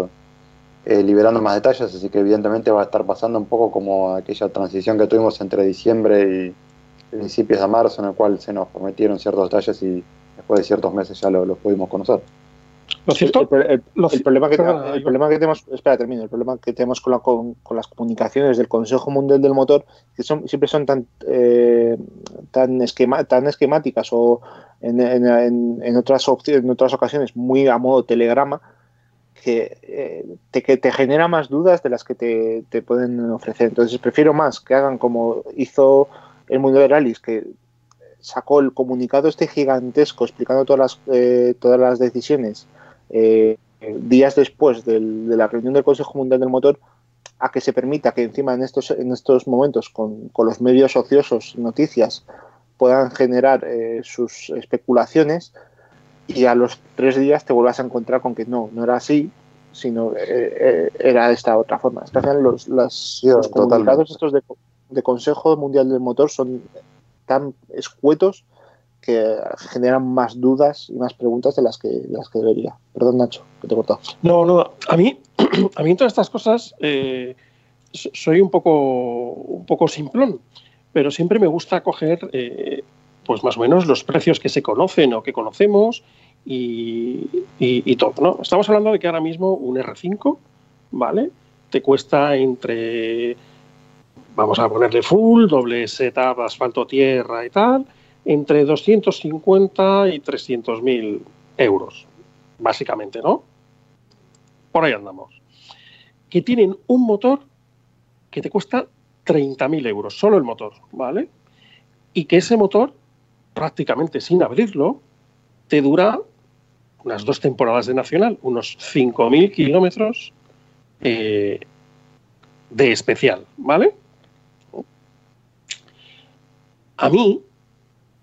eh, liberando más detalles, así que evidentemente va a estar pasando un poco como aquella transición que tuvimos entre diciembre y principios de marzo, en el cual se nos prometieron ciertos detalles y después de ciertos meses ya los lo pudimos conocer. ¿Lo cierto? El, el, el, el problema que, el problema que tenemos, espera, termino, el problema que tenemos con, la, con, con, las comunicaciones del Consejo Mundial del Motor, que son, siempre son tan, eh, tan, esquema, tan esquemáticas o en, en, en, otras en otras ocasiones muy a modo telegrama, que, eh, te, que te genera más dudas de las que te, te pueden ofrecer. Entonces prefiero más que hagan como hizo el mundo de rallies, que sacó el comunicado este gigantesco explicando todas las, eh, todas las decisiones eh, días después del, de la reunión del Consejo Mundial del Motor a que se permita que encima en estos, en estos momentos con, con los medios ociosos, noticias, puedan generar eh, sus especulaciones y a los tres días te vuelvas a encontrar con que no, no era así, sino eh, era de esta otra forma. Es que los, las, sí, los comunicados estos de, de Consejo Mundial del Motor son tan escuetos que generan más dudas y más preguntas de las que, las que debería. Perdón, Nacho, que te he cortado. No, no, a mí, [CLEARS THROAT] a mí en todas estas cosas eh, soy un poco, un poco simplón, pero siempre me gusta coger eh, pues más o menos los precios que se conocen o que conocemos y, y, y, todo. ¿no? Estamos hablando de que ahora mismo un R5, ¿vale? Te cuesta entre, vamos a ponerle full, doble setup, asfalto, tierra y tal, entre 250 y 300 mil euros, básicamente, ¿no? Por ahí andamos. Que tienen un motor que te cuesta 30 mil euros, solo el motor, ¿vale? Y que ese motor, prácticamente sin abrirlo, te dura unas dos temporadas de nacional, unos 5.000 kilómetros eh, de especial, ¿vale? A mí,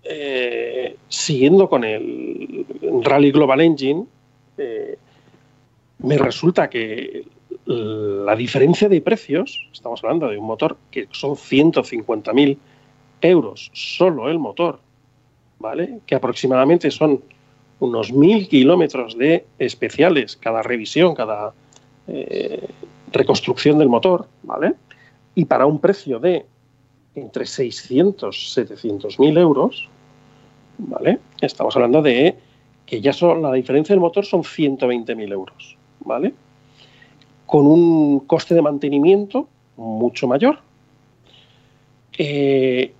eh, siguiendo con el Rally Global Engine, eh, me resulta que la diferencia de precios, estamos hablando de un motor que son 150.000 euros solo el motor, ¿vale? Que aproximadamente son unos mil kilómetros de especiales cada revisión, cada eh, reconstrucción del motor, ¿vale? Y para un precio de entre 600 700 mil euros, ¿vale? Estamos hablando de que ya son, la diferencia del motor son 120 mil euros, ¿vale? Con un coste de mantenimiento mucho mayor. Eh,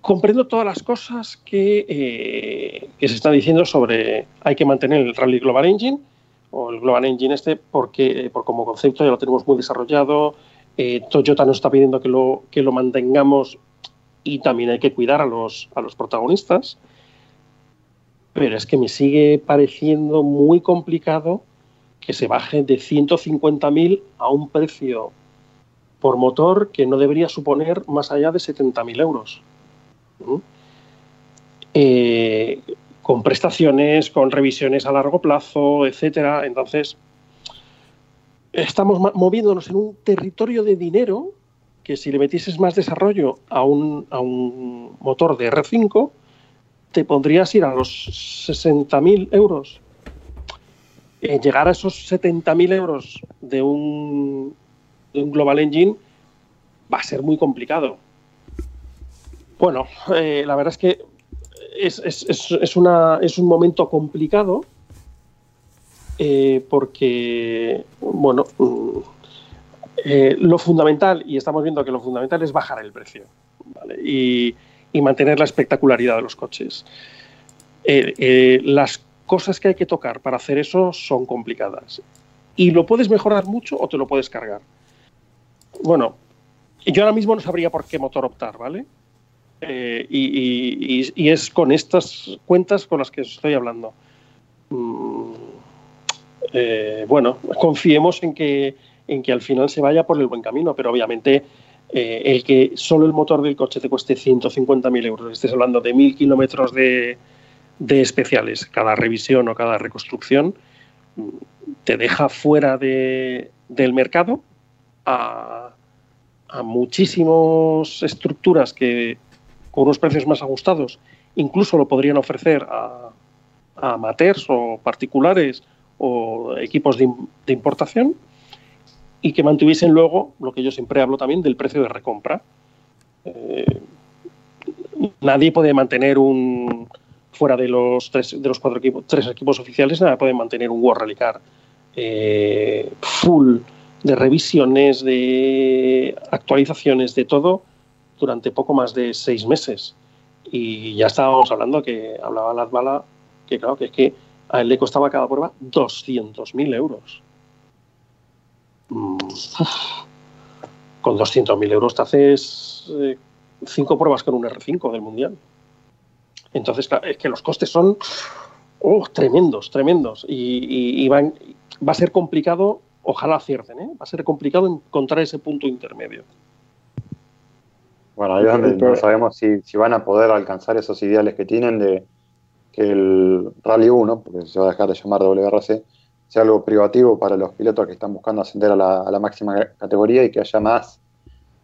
comprendo todas las cosas que, eh, que, se están diciendo sobre hay que mantener el Rally Global Engine o el Global Engine este porque por como concepto ya lo tenemos muy desarrollado. Eh, Toyota nos está pidiendo que lo, que lo mantengamos y también hay que cuidar a los, a los protagonistas. Pero es que me sigue pareciendo muy complicado que se baje de 150.000 a un precio por motor que no debería suponer más allá de 70.000 euros. Eh, con prestaciones, con revisiones a largo plazo, etcétera. Entonces, estamos moviéndonos en un territorio de dinero que si le metieses más desarrollo a un, a un motor de R5, te podrías ir a los 60.000 euros. Eh, llegar a esos 70.000 euros de un, de un Global Engine va a ser muy complicado. Bueno, eh, la verdad es que es, es, es, una, es un momento complicado eh, porque, bueno, mm, eh, lo fundamental, y estamos viendo que lo fundamental es bajar el precio ¿vale? y, mantener la espectacularidad de los coches. Eh, las cosas que hay que tocar para hacer eso son complicadas. Y lo puedes mejorar mucho o te lo puedes cargar. Bueno, yo ahora mismo no sabría por qué motor optar, ¿vale? Y, es con estas cuentas con las que estoy hablando. Mm, eh, bueno, confiemos en que, en que al final se vaya por el buen camino, pero obviamente eh, el que solo el motor del coche te cueste 150.000 euros, estés hablando de mil kilómetros de, de, especiales cada revisión o cada reconstrucción, te deja fuera de, del mercado a, a muchísimas estructuras que con unos precios más ajustados incluso lo podrían ofrecer a, a amateurs o particulares o equipos de, importación y que mantuviesen luego lo que yo siempre hablo también del precio de recompra. Eh, nadie puede mantener un fuera de los tres de los cuatro equipos tres equipos oficiales nada puede mantener un World Rally Car eh, full de revisiones de actualizaciones de todo durante poco más de seis meses y ya estábamos hablando que hablaba Latvala que claro que es que a él le costaba cada prueba 200.000 euros. Mm. Con 200.000 euros te haces eh, cinco pruebas con un R5 del Mundial. Entonces, es que los costes son oh, tremendos, tremendos. Y, y, y van, va a ser complicado, ojalá acierten, ¿eh? va a ser complicado encontrar ese punto intermedio. Bueno, ahí es donde no sabemos si, si van a poder alcanzar esos ideales que tienen de, que el Rally 1, porque se va a dejar de llamar WRC, sea algo privativo para los pilotos que están buscando ascender a la, máxima categoría y que haya más,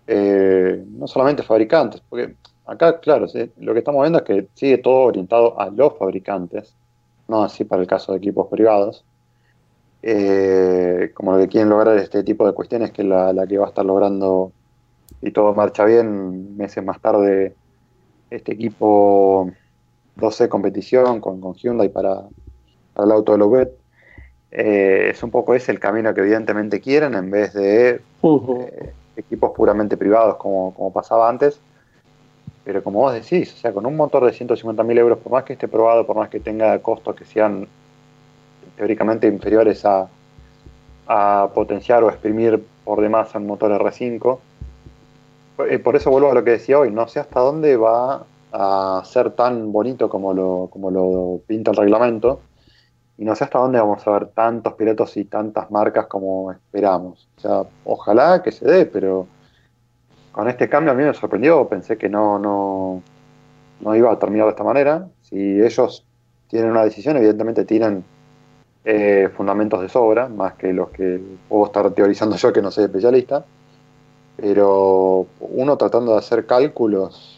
eh, no solamente fabricantes, porque acá, claro, lo que estamos viendo es que sigue todo orientado a los fabricantes, no así para el caso de equipos privados. Eh, como lo que quieren lograr este tipo de cuestiones, que la, la que va a estar logrando, y todo marcha bien, meses más tarde, este equipo 12 competición con, con Hyundai para, para, el auto de Louvet. Eh, es un poco ese el camino que evidentemente quieren en vez de uh -huh. eh, equipos puramente privados como, como, pasaba antes. Pero como vos decís, o sea, con un motor de 150.000 euros, por más que esté probado, por más que tenga costos que sean teóricamente inferiores a, a potenciar o exprimir por demás un motor R5, eh, por eso vuelvo a lo que decía hoy, no sé hasta dónde va a ser tan bonito como lo, como lo pinta el reglamento. Y no sé hasta dónde vamos a ver tantos pilotos y tantas marcas como esperamos. O sea, ojalá que se dé, pero con este cambio a mí me sorprendió. Pensé que no, no, no iba a terminar de esta manera. Si ellos tienen una decisión, evidentemente tienen eh, fundamentos de sobra, más que los que puedo estar teorizando [LAUGHS] yo, que no soy especialista. Pero uno tratando de hacer cálculos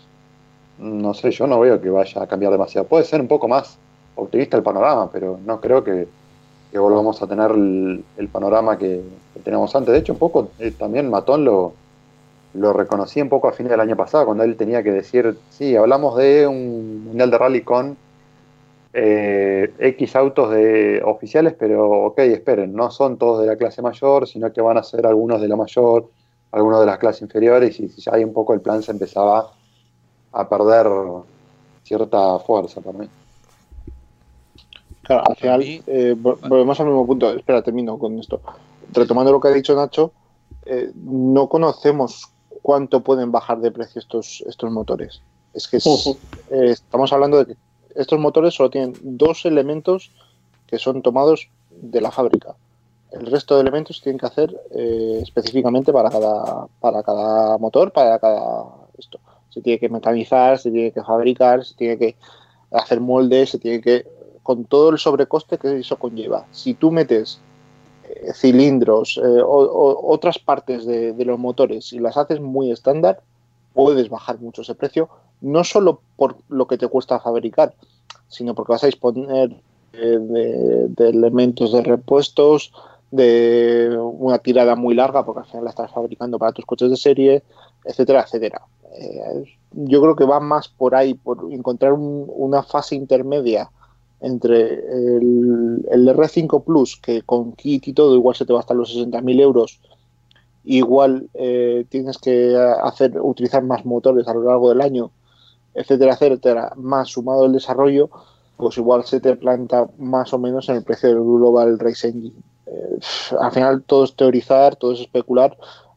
no sé, yo no veo que vaya a cambiar demasiado. Puede ser un poco más optimista el panorama, pero no creo que, volvamos a tener el, panorama que, teníamos antes. De hecho, un poco eh, también Matón lo, lo un poco a fines del año pasado, cuando él tenía que decir, sí, hablamos de un mundial de rally con eh, X autos de oficiales, pero ok, esperen, no son todos de la clase mayor, sino que van a ser algunos de la mayor, algunos de las clases inferiores, y si ya hay un poco el plan se empezaba a perder cierta fuerza para mí. Claro, al final eh, volvemos al mismo punto. Espera, termino con esto. Retomando lo que ha dicho Nacho, eh, no conocemos cuánto pueden bajar de precio estos, estos motores. Es que es, uh -huh. eh, estamos hablando de que estos motores solo tienen dos elementos que son tomados de la fábrica. El resto de elementos tienen que hacer eh, específicamente para cada, para cada motor, para cada esto. Se tiene que mecanizar, se tiene que fabricar, se tiene que hacer moldes, se tiene que con todo el sobrecoste que eso conlleva. Si tú metes eh, cilindros eh, o, otras partes de, los motores y las haces muy estándar, puedes bajar mucho ese precio, no solo por lo que te cuesta fabricar, sino porque vas a disponer de, elementos de repuestos, de una tirada muy larga, porque al final la estás fabricando para tus coches de serie, etcétera, etcétera. Eh, yo creo que va más por ahí, por encontrar un, una fase intermedia entre el, el, R5 Plus, que con kit y todo igual se te va hasta los 60.000 euros, igual eh, tienes que hacer utilizar más motores a lo largo del año, etcétera, etcétera, más sumado el desarrollo, pues igual se te planta más o menos en el precio del Global Race Engine. Eh, al final todo es teorizar, todo es especular,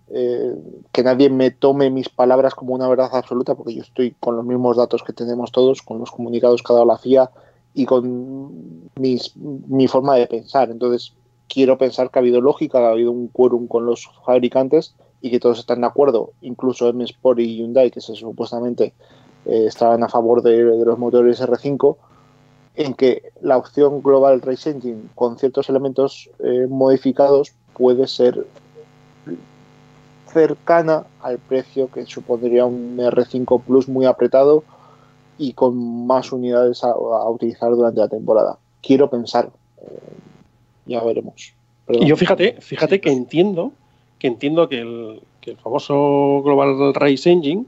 eh, que nadie me tome mis palabras como una verdad absoluta, porque yo estoy con los mismos datos que tenemos todos, con los comunicados que ha dado la FIA, y con mis, mi forma de pensar. Entonces, quiero pensar que ha habido lógica, ha habido un quórum con los fabricantes y que todos están de acuerdo, incluso M Sport y Hyundai, que se, supuestamente eh, estaban a favor de, de, los motores R5, en que la opción Global Race Engine con ciertos elementos eh, modificados puede ser cercana al precio que supondría un R5 Plus muy apretado y con más unidades a, a utilizar durante la temporada. Quiero pensar, eh, ya veremos. Perdón. Y yo fíjate, fíjate que entiendo que entiendo que el, que el famoso Global Race Engine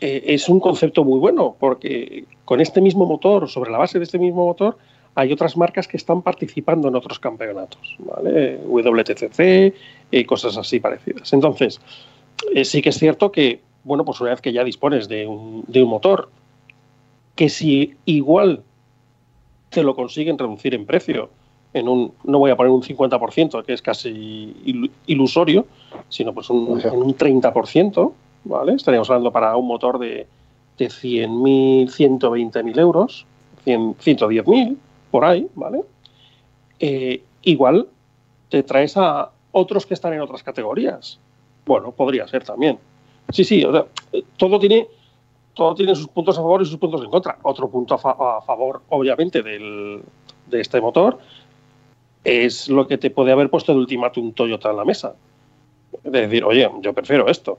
eh, es un concepto muy bueno, porque con este mismo motor, sobre la base de este mismo motor, hay otras marcas que están participando en otros campeonatos, ¿vale? WTCC y cosas así parecidas. Entonces, eh, sí que es cierto que, bueno, pues una vez que ya dispones de un, de un motor que si igual te lo consiguen reducir en precio, en un, no voy a poner un 50%, que es casi ilusorio, sino pues un, en un 30%, ¿vale? Estaríamos hablando para un motor de, de 100.000, 120.000 euros, 100, 110.000, por ahí, ¿vale? Eh, igual te traes a otros que están en otras categorías. Bueno, podría ser también. Sí, sí, sea, todo tiene todo tiene sus puntos a favor y sus puntos en contra. Otro punto a, fa a favor, obviamente, del, de este motor es lo que te puede haber puesto el ultimátum Toyota en la mesa. De decir, oye, yo prefiero esto.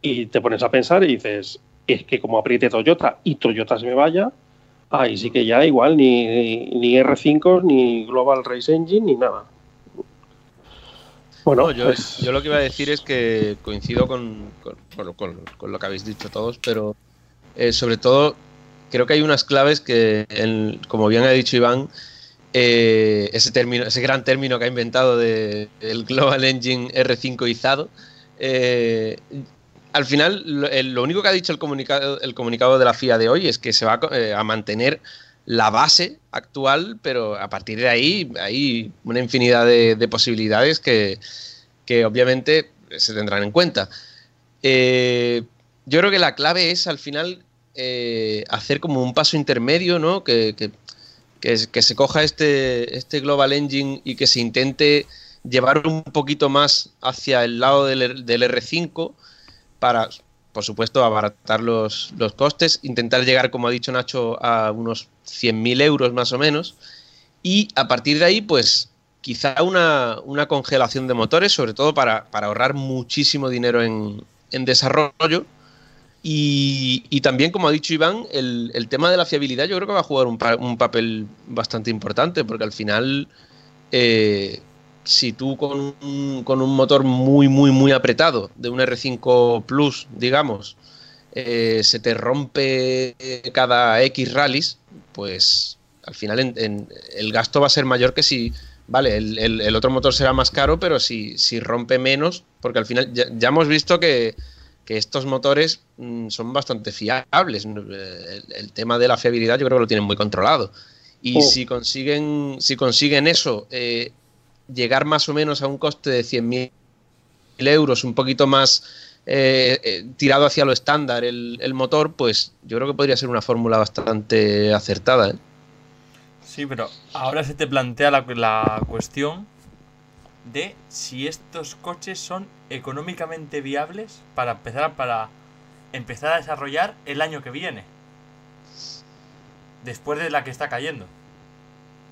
Y te pones a pensar y dices, es que como apriete Toyota y Toyota se me vaya, ahí sí que ya igual ni, ni R5, ni Global Race Engine, ni nada. Bueno, no, yo, pues... yo, lo que iba a decir es que coincido con, con, con, con lo que habéis dicho todos, pero eh, sobre todo creo que hay unas claves que, en, como bien ha dicho Iván, eh, ese, término, ese gran término que ha inventado de, el Global Engine R5izado, eh, al final lo, único que ha dicho el comunicado, el comunicado de la FIA de hoy es que se va a, eh, mantener la base actual, pero a partir de ahí hay una infinidad de, de posibilidades que, que, obviamente se tendrán en cuenta. Eh, yo creo que la clave es al final eh, hacer como un paso intermedio, ¿no? Que, que, que, que, se coja este, este Global Engine y que se intente llevar un poquito más hacia el lado del, del R5 para por supuesto, abaratar los, los, costes, intentar llegar, como ha dicho Nacho, a unos 100.000 euros más o menos. Y a partir de ahí, pues quizá una, una congelación de motores, sobre todo para, para ahorrar muchísimo dinero en, en, desarrollo. Y, y también, como ha dicho Iván, el, el tema de la fiabilidad yo creo que va a jugar un, un papel bastante importante, porque al final, eh, si tú con un, con un motor muy, muy, muy apretado, de un R5 Plus, digamos, eh, se te rompe cada X rallies, pues al final en- en- el gasto va a ser mayor que si, vale, el, el- el otro motor será más caro, pero si, si rompe menos, porque al final ya, ya hemos visto que, que estos motores mm, son bastante fiables. El, el tema de la fiabilidad yo creo que lo tienen muy controlado. Y Oh. si consiguen, si consiguen eso, eh, llegar más o menos a un coste de 100.000 euros, un poquito más eh, eh, tirado hacia lo estándar el, el motor, pues yo creo que podría ser una fórmula bastante acertada. ¿eh? Sí, pero ahora se te plantea la, la cuestión de si estos coches son económicamente viables para empezar para empezar a desarrollar el año que viene. Después de la que está cayendo.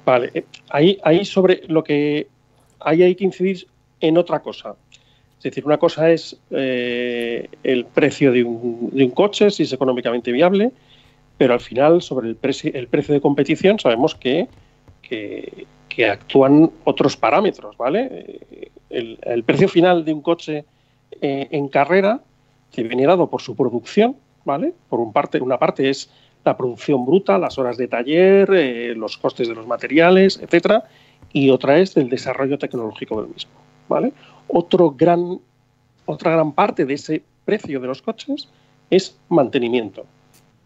Vale, ahí, ahí sobre lo que ahí hay que incidir en otra cosa. Es decir, una cosa es eh, el precio de un, coche, si es económicamente viable, pero al final sobre el, el precio de competición sabemos que, que, que actúan otros parámetros, ¿vale? Eh, El, precio final de un coche eh, en carrera te viene dado por su producción, ¿vale? Por un parte, una parte es la producción bruta, las horas de taller, los costes de los materiales, etcétera, y otra es del desarrollo tecnológico del mismo, ¿vale? Otro gran, otra gran parte de ese precio de los coches es mantenimiento.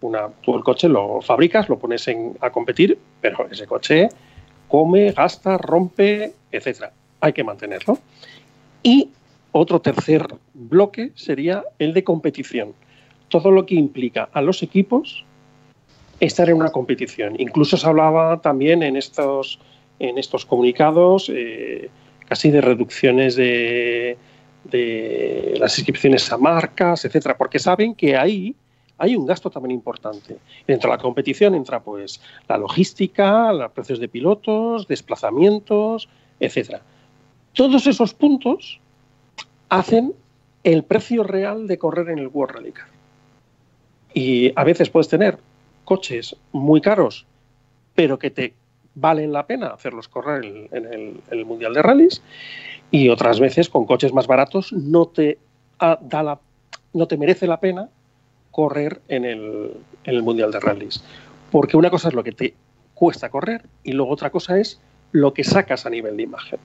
Una, tú el coche lo fabricas, lo pones en- a competir, pero ese coche come, gasta, rompe, etcétera. Hay que mantenerlo. Y otro tercer bloque sería el de competición. Todo lo que implica a los equipos estar en una competición. Incluso se hablaba también en estos, en estos comunicados eh, casi de reducciones de, de las inscripciones a marcas, etcétera, porque saben que ahí hay un gasto también importante. Dentro de la competición entra pues la logística, los precios de pilotos, desplazamientos, etcétera. Todos esos puntos hacen el precio real de correr en el World Rally Car. Y a veces puedes tener coches muy caros, pero que te valen la pena hacerlos correr en, el, en el Mundial de Rallys, y otras veces con coches más baratos no te, ah, da la, no te merece la pena correr en el, en el Mundial de Rallys. Porque una cosa es lo que te cuesta correr y luego otra cosa es lo que sacas a nivel de imagen.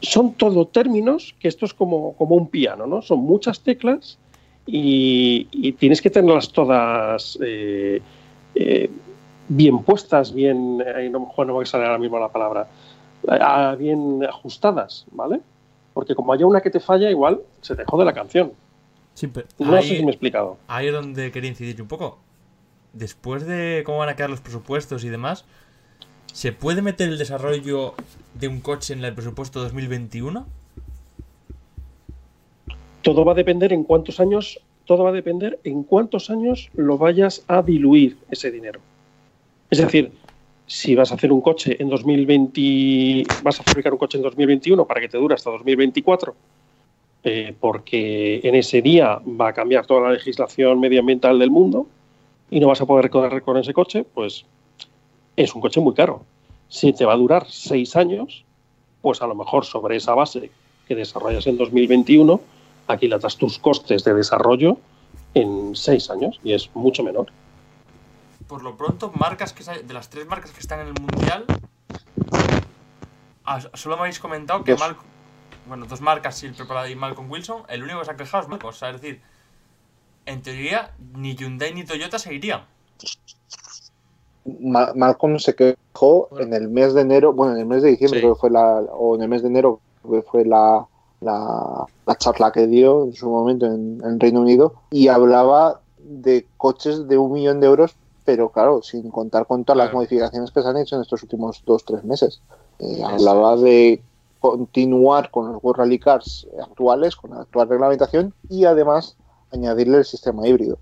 Son todo términos que esto es como, como un piano, ¿no? Son muchas teclas y, y tienes que tenerlas todas eh, eh, bien puestas, bien, eh, no, no me voy a salir ahora mismo la palabra, eh, bien ajustadas, ¿vale? Porque como haya una que te falla, igual se te jode la canción. Sí, pero No ahí, sé si me he explicado. ahí es donde quería incidir un poco. Después de cómo van a quedar los presupuestos y demás, ¿se puede meter el desarrollo de un coche en el presupuesto 2021? Todo va a depender en cuántos años, todo va a depender en cuántos años lo vayas a diluir ese dinero. Es decir, si vas a hacer un coche en 2020, vas a fabricar un coche en 2021 para que te dure hasta 2024, eh, porque en ese día va a cambiar toda la legislación medioambiental del mundo y no vas a poder correr con ese coche, pues es un coche muy caro. Si te va a durar seis años, pues a lo mejor sobre esa base que desarrollas en 2021, aquilatas tus costes de desarrollo en seis años y es mucho menor. Por lo pronto, marcas que de las tres marcas que están en el mundial, ah, solo me habéis comentado que Dos. Mal, bueno, dos marcas, Sil preparada y Malcolm Wilson, el único que se ha quejado es Malcolm. O sea, es decir, en teoría, ni Hyundai ni Toyota se irían. Ma- Malcolm se quejó en el mes de enero, bueno, en el mes de diciembre Sí. creo que fue la, o en el mes de enero creo que fue la, la, la charla que dio en su momento en, en Reino Unido y hablaba de coches de un millón de euros, pero claro, sin contar con todas las Claro. modificaciones que se han hecho en estos últimos dos, tres meses. Eh, hablaba de continuar con los World Rally Cars actuales, con la actual reglamentación y además añadirle el sistema híbrido.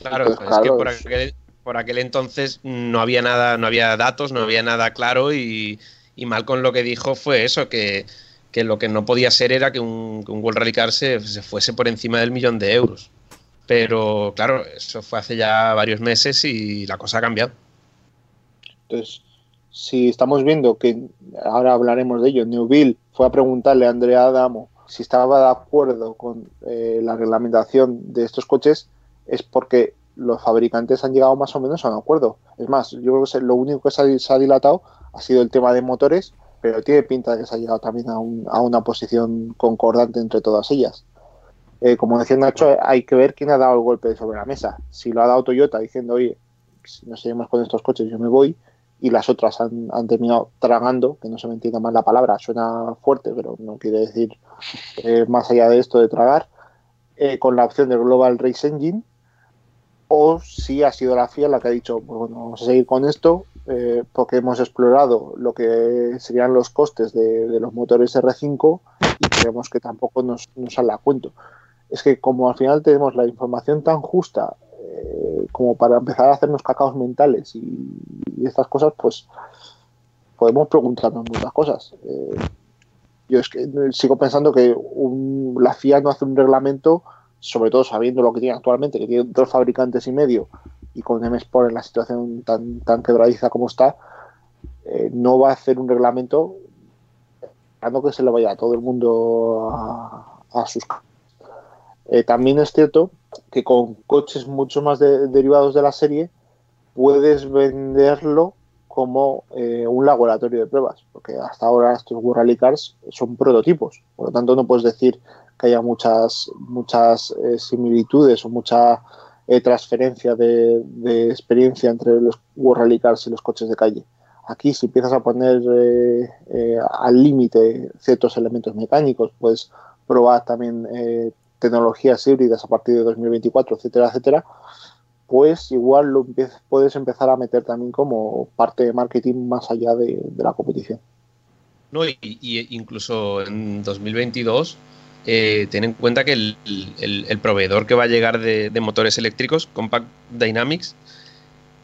Claro, Entonces, es que claro, por aquel, por aquel entonces no había nada, no había datos, no había nada claro y, y Malcolm lo que dijo fue eso, que, que lo que no podía ser era que un, que un World Rally Car se, se fuese por encima del millón de euros. Pero claro, eso fue hace ya varios meses y la cosa ha cambiado. Entonces, si estamos viendo que, ahora hablaremos de ello, Newville fue a preguntarle a Andrea Adamo si estaba de acuerdo con eh, la reglamentación de estos coches, es porque los fabricantes han llegado más o menos a un acuerdo. Es más, yo creo que lo único que se ha, dilatado ha sido el tema de motores, pero tiene pinta de que se ha llegado también a, un- a una posición concordante entre todas ellas. Eh, como decía Nacho, hay que ver quién ha dado el golpe sobre la mesa. Si lo ha dado Toyota diciendo, oye, si no seguimos con estos coches, yo me voy, y las otras han, han terminado tragando, que no se me entienda mal la palabra, suena fuerte, pero no quiere decir eh, más allá de esto de tragar, eh, con la opción de Global Race Engine, o si ha sido la FIA la que ha dicho, pues bueno, vamos a seguir con esto, porque hemos explorado lo que serían los costes de, de los motores R5 y creemos que tampoco nos, nos sale a cuento. Es que como al final tenemos la información tan justa eh, como para empezar a hacernos cacaos mentales y, estas cosas, pues podemos preguntarnos muchas cosas. Eh, yo es que sigo pensando que un- la FIA no hace un reglamento, sobre todo sabiendo lo que tiene actualmente, que tiene dos fabricantes y medio, y con M-Sport en la situación tan, tan quebradiza como está, eh, no va a hacer un reglamento esperando que se le vaya a todo el mundo a, sus. Eh, también es cierto que con coches mucho más de- derivados de la serie puedes venderlo como eh, un laboratorio de pruebas, porque hasta ahora estos Rally Cars son prototipos, por lo tanto no puedes decir que haya muchas, muchas eh, similitudes o mucha transferencia de, experiencia entre los Rally Cars y los coches de calle. Aquí si empiezas a poner al límite ciertos elementos mecánicos, puedes probar también tecnologías híbridas a partir de 2024, etcétera, etcétera, pues igual lo puedes empezar a meter también como parte de marketing más allá de, la competición. No, y, incluso en 2022, eh, ten en cuenta que el, el- proveedor que va a llegar de, motores eléctricos, Compact Dynamics,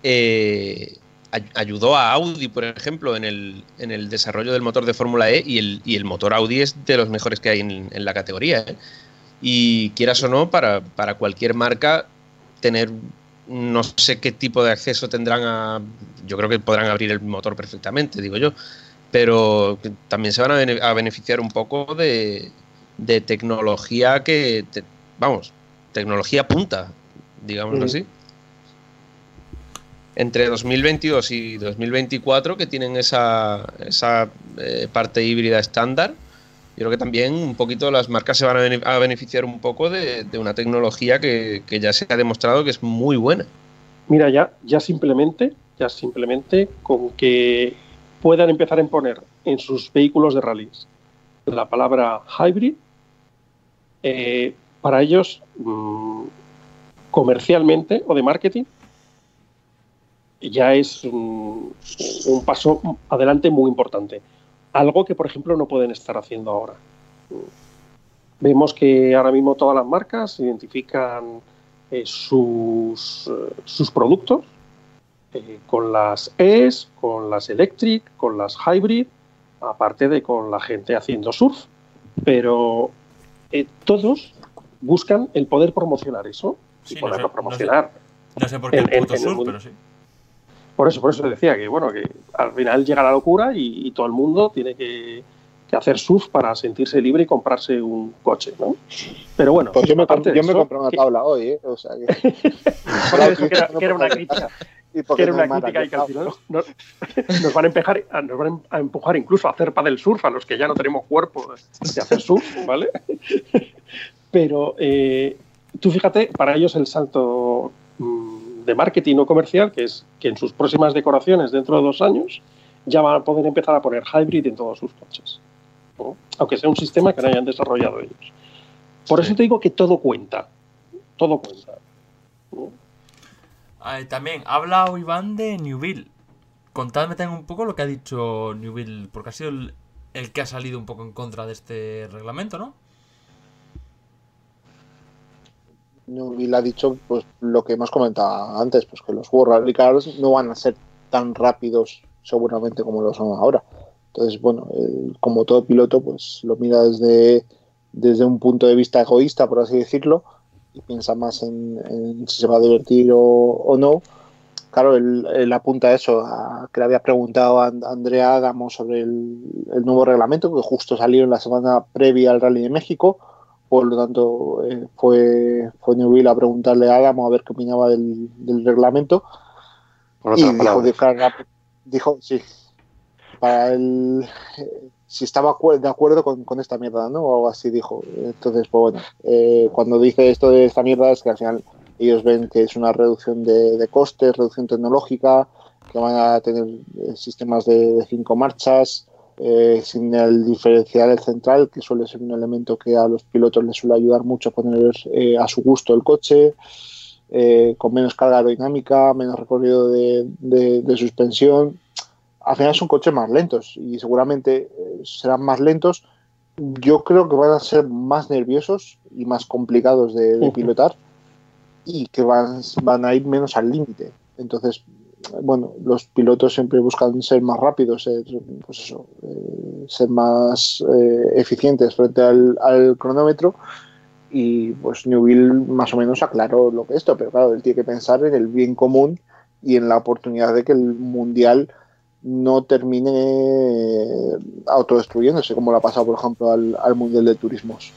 eh, ay- ayudó a Audi, por ejemplo, en el, en el desarrollo del motor de Fórmula E y el, y el motor Audi es de los mejores que hay en, en la categoría. ¿eh? Y quieras o no, para, para cualquier marca, tener no sé qué tipo de acceso tendrán a. Yo creo que podrán abrir el motor perfectamente, digo yo. Pero también se van a, bene- a beneficiar un poco de, de tecnología que. te- vamos, tecnología punta, digámoslo así. Entre 2022 y 2024, que tienen esa, esa eh, parte híbrida estándar, yo creo que también un poquito las marcas se van a, bene- a beneficiar un poco de, una tecnología que, que ya se ha demostrado que es muy buena. Mira, ya, ya simplemente, ya simplemente con que puedan empezar a imponer en sus vehículos de rallies la palabra hybrid, eh, para ellos mm, comercialmente o de marketing ya es un paso adelante muy importante. Algo que, por ejemplo, no pueden estar haciendo ahora. Vemos que ahora mismo todas las marcas identifican eh, sus, eh, sus productos eh, con las ES, con las Electric, con las Hybrid, aparte de con la gente haciendo surf. Pero eh, todos buscan el poder promocionar eso Sí, y poderlo sé- no sé- promocionar. No sé por qué el en- puto en el sur, mundo. pero sí. Por eso, por eso decía que bueno, que al final llega la locura y, y todo el mundo tiene que, que hacer surf para sentirse libre y comprarse un coche, ¿no? Pero bueno, Pues yo me, yo me eso, compré una que- tabla hoy, ¿eh? O sea que... [LAUGHS] eso que era, que era una crítica, Y que era una crítica y que al final nos, nos van a empujar, nos van a empujar incluso a hacer del surf a los que ya no tenemos cuerpo de hacer surf, ¿vale? [LAUGHS] Pero eh, tú fíjate, para ellos el salto mm, de marketing o comercial, que es que en sus próximas decoraciones dentro de dos años ya van a poder empezar a poner hybrid en todos sus coches. ¿no? Aunque sea un sistema que no hayan desarrollado ellos. Por Sí. eso te digo que todo cuenta. Todo cuenta. ¿no? Eh, también ha hablado Iván de Newville. Contadme también un poco lo que ha dicho Newville, porque ha sido el, el que ha salido un poco en contra de este reglamento, ¿no? Newville ha dicho pues lo que hemos comentado antes, pues que los World Rally Cars no van a ser tan rápidos seguramente como lo son ahora. Entonces, bueno, él, como todo piloto, pues lo mira desde, desde un punto de vista egoísta, por así decirlo, y piensa más en, en si se va a divertir o, o no. Claro, él, él apunta a eso, a que le había preguntado a And- Andrea Adamo sobre el, el nuevo reglamento, que justo salió en la semana previa al Rally de México. Por lo tanto, eh, fue, fue Newville a preguntarle a Adamo a ver qué opinaba del, del reglamento. Con Y dijo, de dijo, sí, para él, eh, si estaba acuer- de acuerdo con, con esta mierda, ¿no? O algo así dijo. Entonces, pues bueno, eh, cuando dice esto de esta mierda es que al final ellos ven que es una reducción de, de costes, reducción tecnológica, que van a tener eh, sistemas de, de cinco marchas, eh, sin el diferencial central, que suele ser un elemento que a los pilotos les suele ayudar mucho a poner eh, a su gusto el coche, eh, con menos carga aerodinámica, menos recorrido de, de- de suspensión. Al final son coches más lentos y seguramente eh, serán más lentos. Yo creo que van a ser más nerviosos y más complicados de, de pilotar y que van, van a ir menos al límite. Entonces, bueno, los pilotos siempre buscan ser más rápidos, ser, pues eso, eh, ser más eh, eficientes frente al, al cronómetro. Y pues Newville más o menos aclaró lo que es esto, pero claro, él tiene que pensar en el bien común y en la oportunidad de que el mundial no termine eh, autodestruyéndose, como le ha pasado, por ejemplo, al, al mundial de turismos.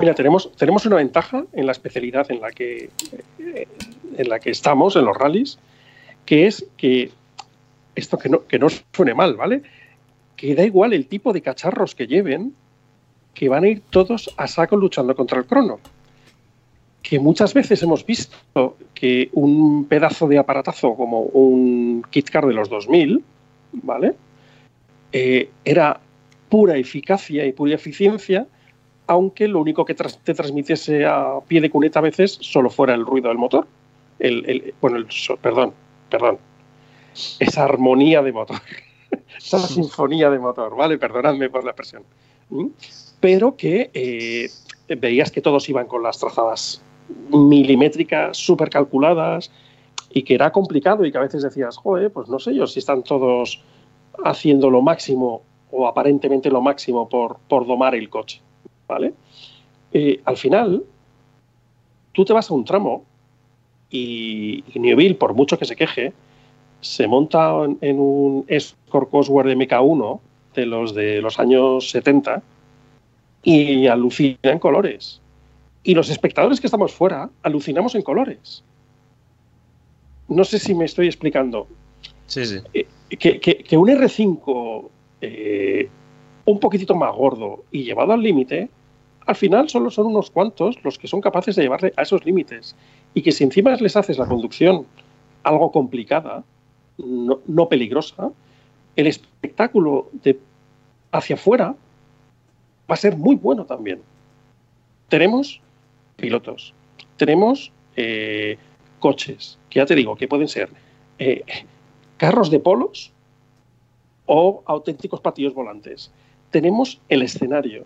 Mira, tenemos, tenemos una ventaja en la especialidad en la que eh, en la que estamos, en los rallies, que es que esto que no, que no suene mal, ¿vale? Que da igual el tipo de cacharros que lleven, que van a ir todos a saco luchando contra el crono. Que muchas veces hemos visto que un pedazo de aparatazo como un kit car de los 2000, ¿vale? Eh, era pura eficacia y pura eficiencia, aunque lo único que te transmitiese a pie de cuneta a veces solo fuera el ruido del motor. El, el- bueno, el perdón, perdón. Esa armonía de motor. [LAUGHS] Esa sinfonía de motor, ¿vale? Perdonadme por la expresión. ¿Mm? Pero que eh, veías que todos iban con las trazadas milimétricas, súper calculadas, y que era complicado y que a veces decías, joder, pues no sé yo si están todos haciendo lo máximo o aparentemente lo máximo por, por domar el coche. ¿vale? Eh, al final, tú te vas a un tramo y, y Newville, por mucho que se queje, se monta en, un Escort Cosworth MK1 de los de los años 70 y alucina en colores. Y los espectadores que estamos fuera alucinamos en colores. No sé si me estoy explicando Sí, sí. que, que- que un R5 eh, un poquitito más gordo y llevado al límite, al final solo son unos cuantos los que son capaces de llevarle a esos límites. Y que si encima les haces la conducción algo complicada, no, no peligrosa, el espectáculo de hacia afuera va a ser muy bueno también. Tenemos pilotos, tenemos eh, coches, que ya te digo, que pueden ser eh, carros de polos o auténticos patillos volantes. Tenemos el escenario,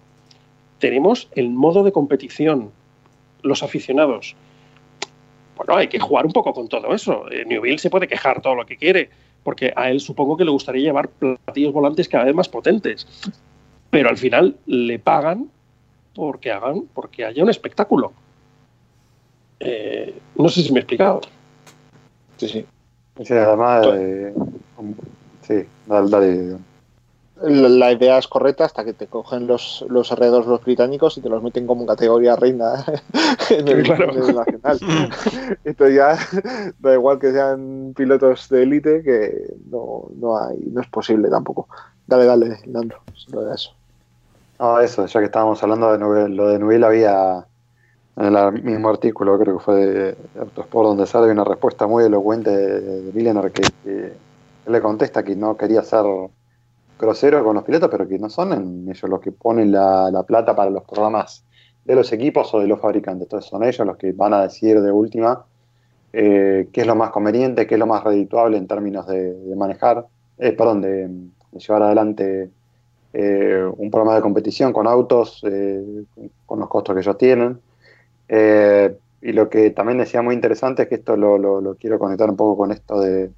tenemos el modo de competición, los aficionados. Bueno, hay que jugar un poco con todo eso. Eh, Newville se puede quejar todo lo que quiere, porque a él supongo que le gustaría llevar platillos volantes cada vez más potentes. Pero al final le pagan porque hagan, porque haya un espectáculo. Eh, no sé si me he explicado. Sí, sí. Sí, además, eh, sí, dale, dale. La, idea es correcta hasta que te cogen los, los R2 los británicos y te los meten como categoría reina [LAUGHS] en el, Claro. en el nacional. [LAUGHS] Entonces ya da igual que sean pilotos de élite que no, no hay, no es posible tampoco. Dale, dale, Leandro, solo era eso. No, eso, ya que estábamos hablando de Nubel, lo de Nubel había en el mismo artículo, creo que fue de Autosport, donde sale una respuesta muy elocuente de, de que, le contesta que no quería ser grosero con los pilotos, pero que no son ellos los que ponen la, la plata para los programas de los equipos o de los fabricantes. Entonces son ellos los que van a decidir de última eh, qué es lo más conveniente, qué es lo más redituable en términos de, manejar, eh, perdón, de, llevar adelante eh, un programa de competición con autos, con los costos que ellos tienen. Y lo que también decía muy interesante es que esto lo, lo- lo quiero conectar un poco con esto de,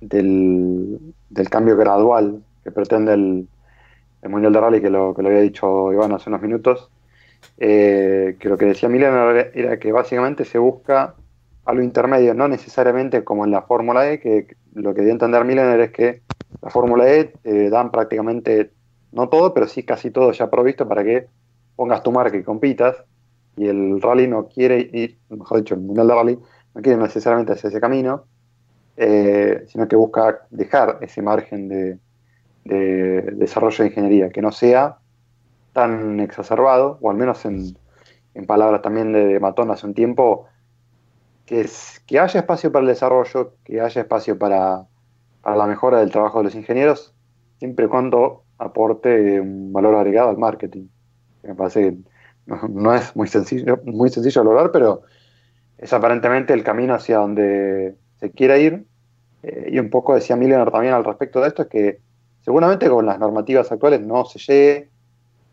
del, del cambio gradual que pretende el, Mundial de Rally, que lo, que lo había dicho Iván hace unos minutos, eh, que lo que decía Milano era, que básicamente se busca algo intermedio, no necesariamente como en la Fórmula E, que lo que dio a entender Miller es que la Fórmula E te dan prácticamente, no todo, pero sí casi todo ya provisto para que pongas tu marca y compitas, y el rally no quiere ir, mejor dicho, el Mundial de Rally no quiere necesariamente hacer ese camino, eh, sino que busca dejar ese margen de, de desarrollo de ingeniería, que no sea tan exacerbado, o al menos en, palabras también de, Matón hace un tiempo, que, que haya espacio para el desarrollo, que haya espacio para, para la mejora del trabajo de los ingenieros, siempre y cuando aporte un valor agregado al marketing. Me parece que no, es muy sencillo, muy sencillo lograr, pero es aparentemente el camino hacia donde se quiera ir. Eh, y un poco decía Miller también al respecto de esto, es que seguramente con las normativas actuales no se llegue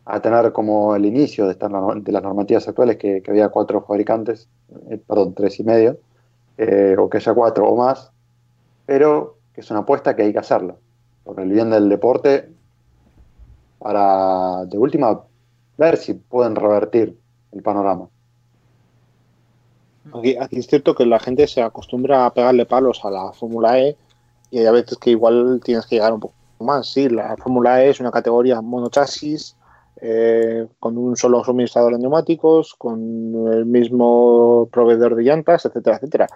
a tener como el inicio de, estas de las normativas actuales que, que había cuatro fabricantes, eh, perdón, tres y medio, eh, o que haya cuatro o más, pero que es una apuesta que hay que hacerla, por el bien del deporte, para de última ver si pueden revertir el panorama. Aquí, aquí es cierto que la gente se acostumbra a pegarle palos a la Fórmula E y hay veces que igual tienes que llegar un poco más. Sí, la Fórmula E es una categoría monochasis, eh, con un solo suministrador de neumáticos, con el mismo proveedor de llantas, etcétera, etcétera.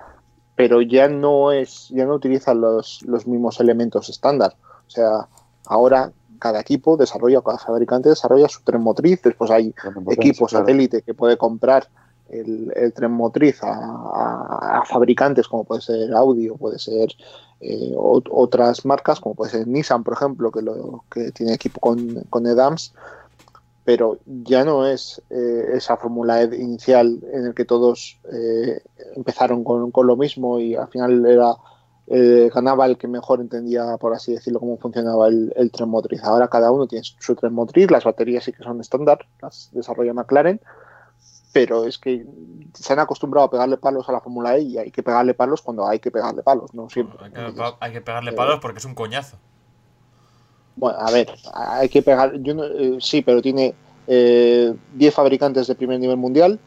Pero ya no es, ya no utiliza los, los mismos elementos estándar. O sea, ahora cada equipo desarrolla, cada fabricante desarrolla su tren motriz, después hay equipo Claro. satélite que puede comprar el, el tren motriz a, fabricantes como puede ser Audi o puede ser eh, ot- otras marcas como puede ser Nissan por ejemplo que, lo, que tiene equipo con, con EDAMS pero ya no es eh, esa fórmula inicial en el que todos eh, empezaron con, con lo mismo y al final era ganaba el que mejor entendía, por así decirlo, cómo funcionaba el, el tren motriz. Ahora cada uno tiene su tren motriz, las baterías sí que son estándar, las desarrolla McLaren, pero es que se han acostumbrado a pegarle palos a la Fórmula E y hay que pegarle palos cuando hay que pegarle palos, no siempre. Hay que, hay que pegarle palos porque es un coñazo. Bueno, a ver, hay que pegar. Yo no- eh, sí, pero tiene eh, 10 fabricantes de primer nivel mundial.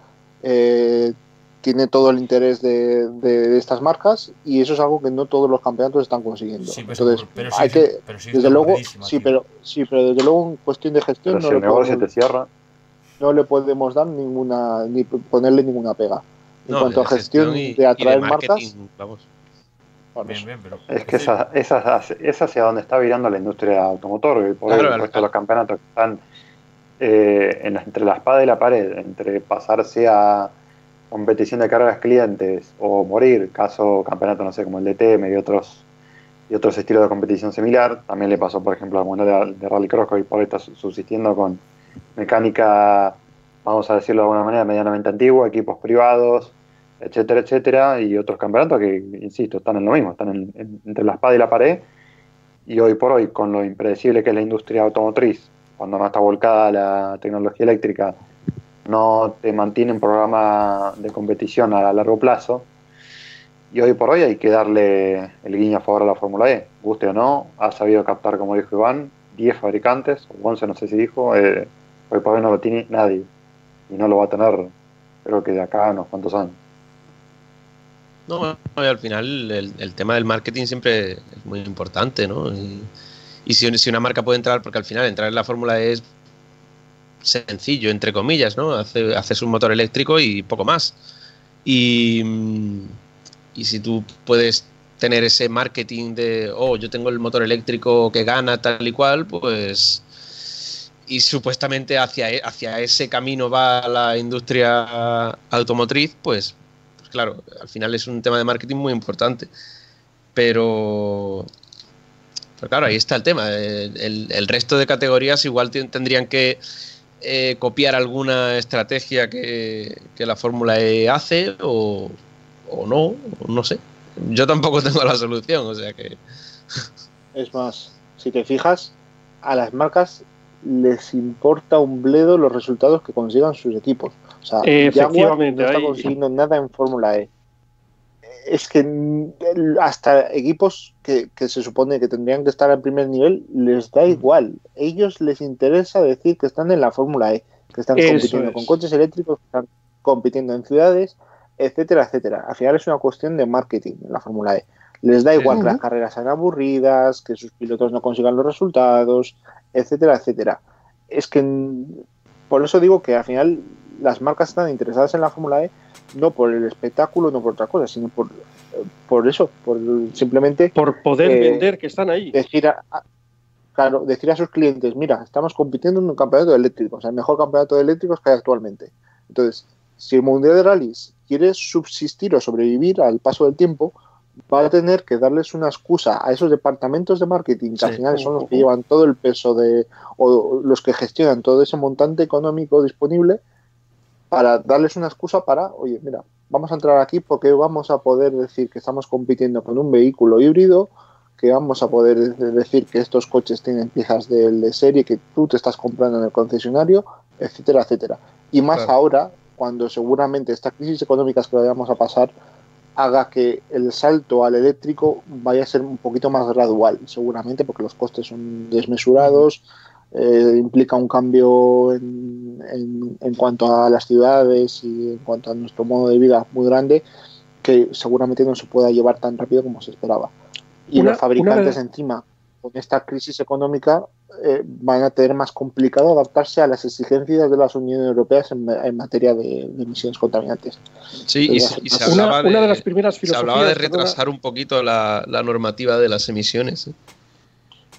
eh, tiene todo el interés de, de- de estas marcas y eso es algo que no todos los campeonatos están consiguiendo. Sí, pero, Entonces, pero sí, hay que, pero sí desde luego, sí, tío. pero sí, pero desde luego en cuestión de gestión Pero no si el negocio podemos, te cierra, no le podemos dar ninguna, ni ponerle ninguna pega. En No, cuanto a de gestión y- de y atraer marketing, marcas, Vamos. Bien, bien, pero. es que esa, esa, es hacia donde está virando la industria automotor. y Por Claro, de los campeonatos que están eh, en entre la espada y la pared, entre pasarse a competición de cargas clientes o morir, caso campeonato, no sé, como el DTM y otros y otros estilos de competición similar. También le pasó, por ejemplo, al Mundial de, de Rallycross, que hoy por hoy está su- subsistiendo con mecánica, vamos a decirlo de alguna manera, medianamente antigua, equipos privados, etcétera, etcétera, y otros campeonatos que, insisto, están en lo mismo, están en- en- entre la espada y la pared. Y hoy por hoy, con lo impredecible que es la industria automotriz, cuando no está volcada la tecnología eléctrica, no te mantienen programa de competición a largo plazo. Y hoy por hoy hay que darle el guiño a favor a la Fórmula E. Guste o no, ha sabido captar, como dijo Iván, 10 fabricantes, o 11 no sé si dijo, eh, hoy por hoy no lo tiene nadie. Y no lo va a tener, creo que de acá a unos cuantos años. No, al final el, tema del marketing siempre es muy importante, ¿no? Y, si, una marca puede entrar, porque al final entrar en la fórmula es sencillo, entre comillas, ¿no? Hace, haces un motor eléctrico y poco más. Y, mm, y si tú puedes tener ese marketing de, oh, yo tengo el motor eléctrico que gana tal y cual, pues... Y supuestamente hacia, e- hacia ese camino va la industria automotriz, pues pues claro, al final es un tema de marketing muy importante. Pero, pero claro, ahí está el tema. El, resto de categorías igual ten- tendrían que eh, copiar alguna estrategia que, que la Fórmula E hace o, o no, no sé. Yo tampoco [LAUGHS] tengo la solución, o sea que... Es más, si te fijas, a las marcas les importa un bledo los resultados que consigan sus equipos. O sea, Jaguar no está ahí- consiguiendo nada en Fórmula E. Es que hasta equipos que, que se supone que tendrían que estar al primer nivel les da igual. Ellos les interesa decir que están en la Fórmula E. que están Eso compitiendo es. con coches eléctricos, que están compitiendo en ciudades, etcétera, etcétera. Al final es una cuestión de marketing en la Fórmula E. Les da igual que las carreras sean aburridas, que sus pilotos no consigan los resultados, etcétera, etcétera. Es que por eso digo que al final las marcas están interesadas en la Fórmula E no por el espectáculo, no por otra cosa, sino por, por eso, por simplemente Por poder Eh, vender que están ahí. decir a, a- claro, decir a sus clientes, mira, estamos compitiendo en un campeonato de eléctricos, o sea, el mejor campeonato de eléctricos que hay actualmente. Entonces, si el Mundial de Rallys quiere subsistir o sobrevivir al paso del tiempo, va a tener que darles una excusa a esos departamentos de marketing, que al final son los que llevan todo el peso de, o los que gestionan todo ese montante económico disponible, para darles una excusa para, oye, mira, vamos a entrar aquí porque vamos a poder decir que estamos compitiendo con un vehículo híbrido, que vamos a poder de- decir que estos coches tienen piezas de, de serie que tú te estás comprando en el concesionario, etcétera, etcétera. Y más Claro. ahora, cuando seguramente esta crisis económica que vayamos a pasar haga que el salto al eléctrico vaya a ser un poquito más gradual, seguramente, porque los costes son desmesurados, eh, implica un cambio en, en- en cuanto a las ciudades y en cuanto a nuestro modo de vida muy grande, que seguramente no se pueda llevar tan rápido como se esperaba. Y Una- los fabricantes una- encima, con esta crisis económica, eh, van a tener más complicado adaptarse a las exigencias de las Uniones Europeas en, en materia de, de emisiones contaminantes. Sí, y, se- y se Una, hablaba una de de, las primeras se filosofías. hablaba de retrasar un poquito la, la normativa de las emisiones. ¿eh?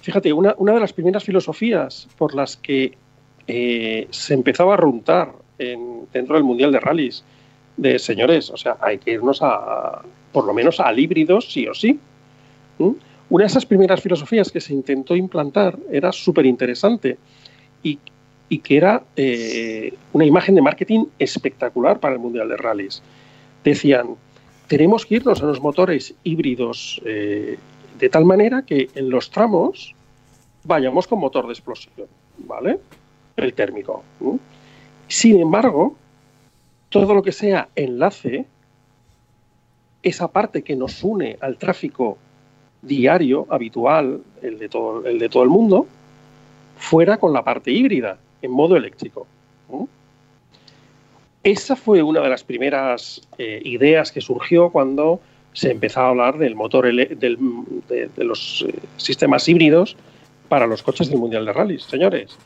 Fíjate, una, una de las primeras filosofías por las que eh, se empezaba a runtar en- dentro del Mundial de Rallys, de señores, o sea, hay que irnos a, por lo menos al híbridos sí o sí. ¿Mm? Una de esas primeras filosofías que se intentó implantar era súper interesante y, y que era eh, una imagen de marketing espectacular para el Mundial de Rallys. Decían, tenemos que irnos a los motores híbridos eh, de tal manera que en los tramos vayamos con motor de explosión, ¿vale? El térmico. Sin embargo, todo lo que sea enlace, esa parte que nos une al tráfico diario, habitual, el de todo el, de todo el mundo, fuera con la parte híbrida, en modo eléctrico. Esa fue una de las primeras eh, ideas que surgió cuando se empezó a hablar del motor del- de, de los eh, sistemas híbridos para los coches del Mundial de Rallys. Señores,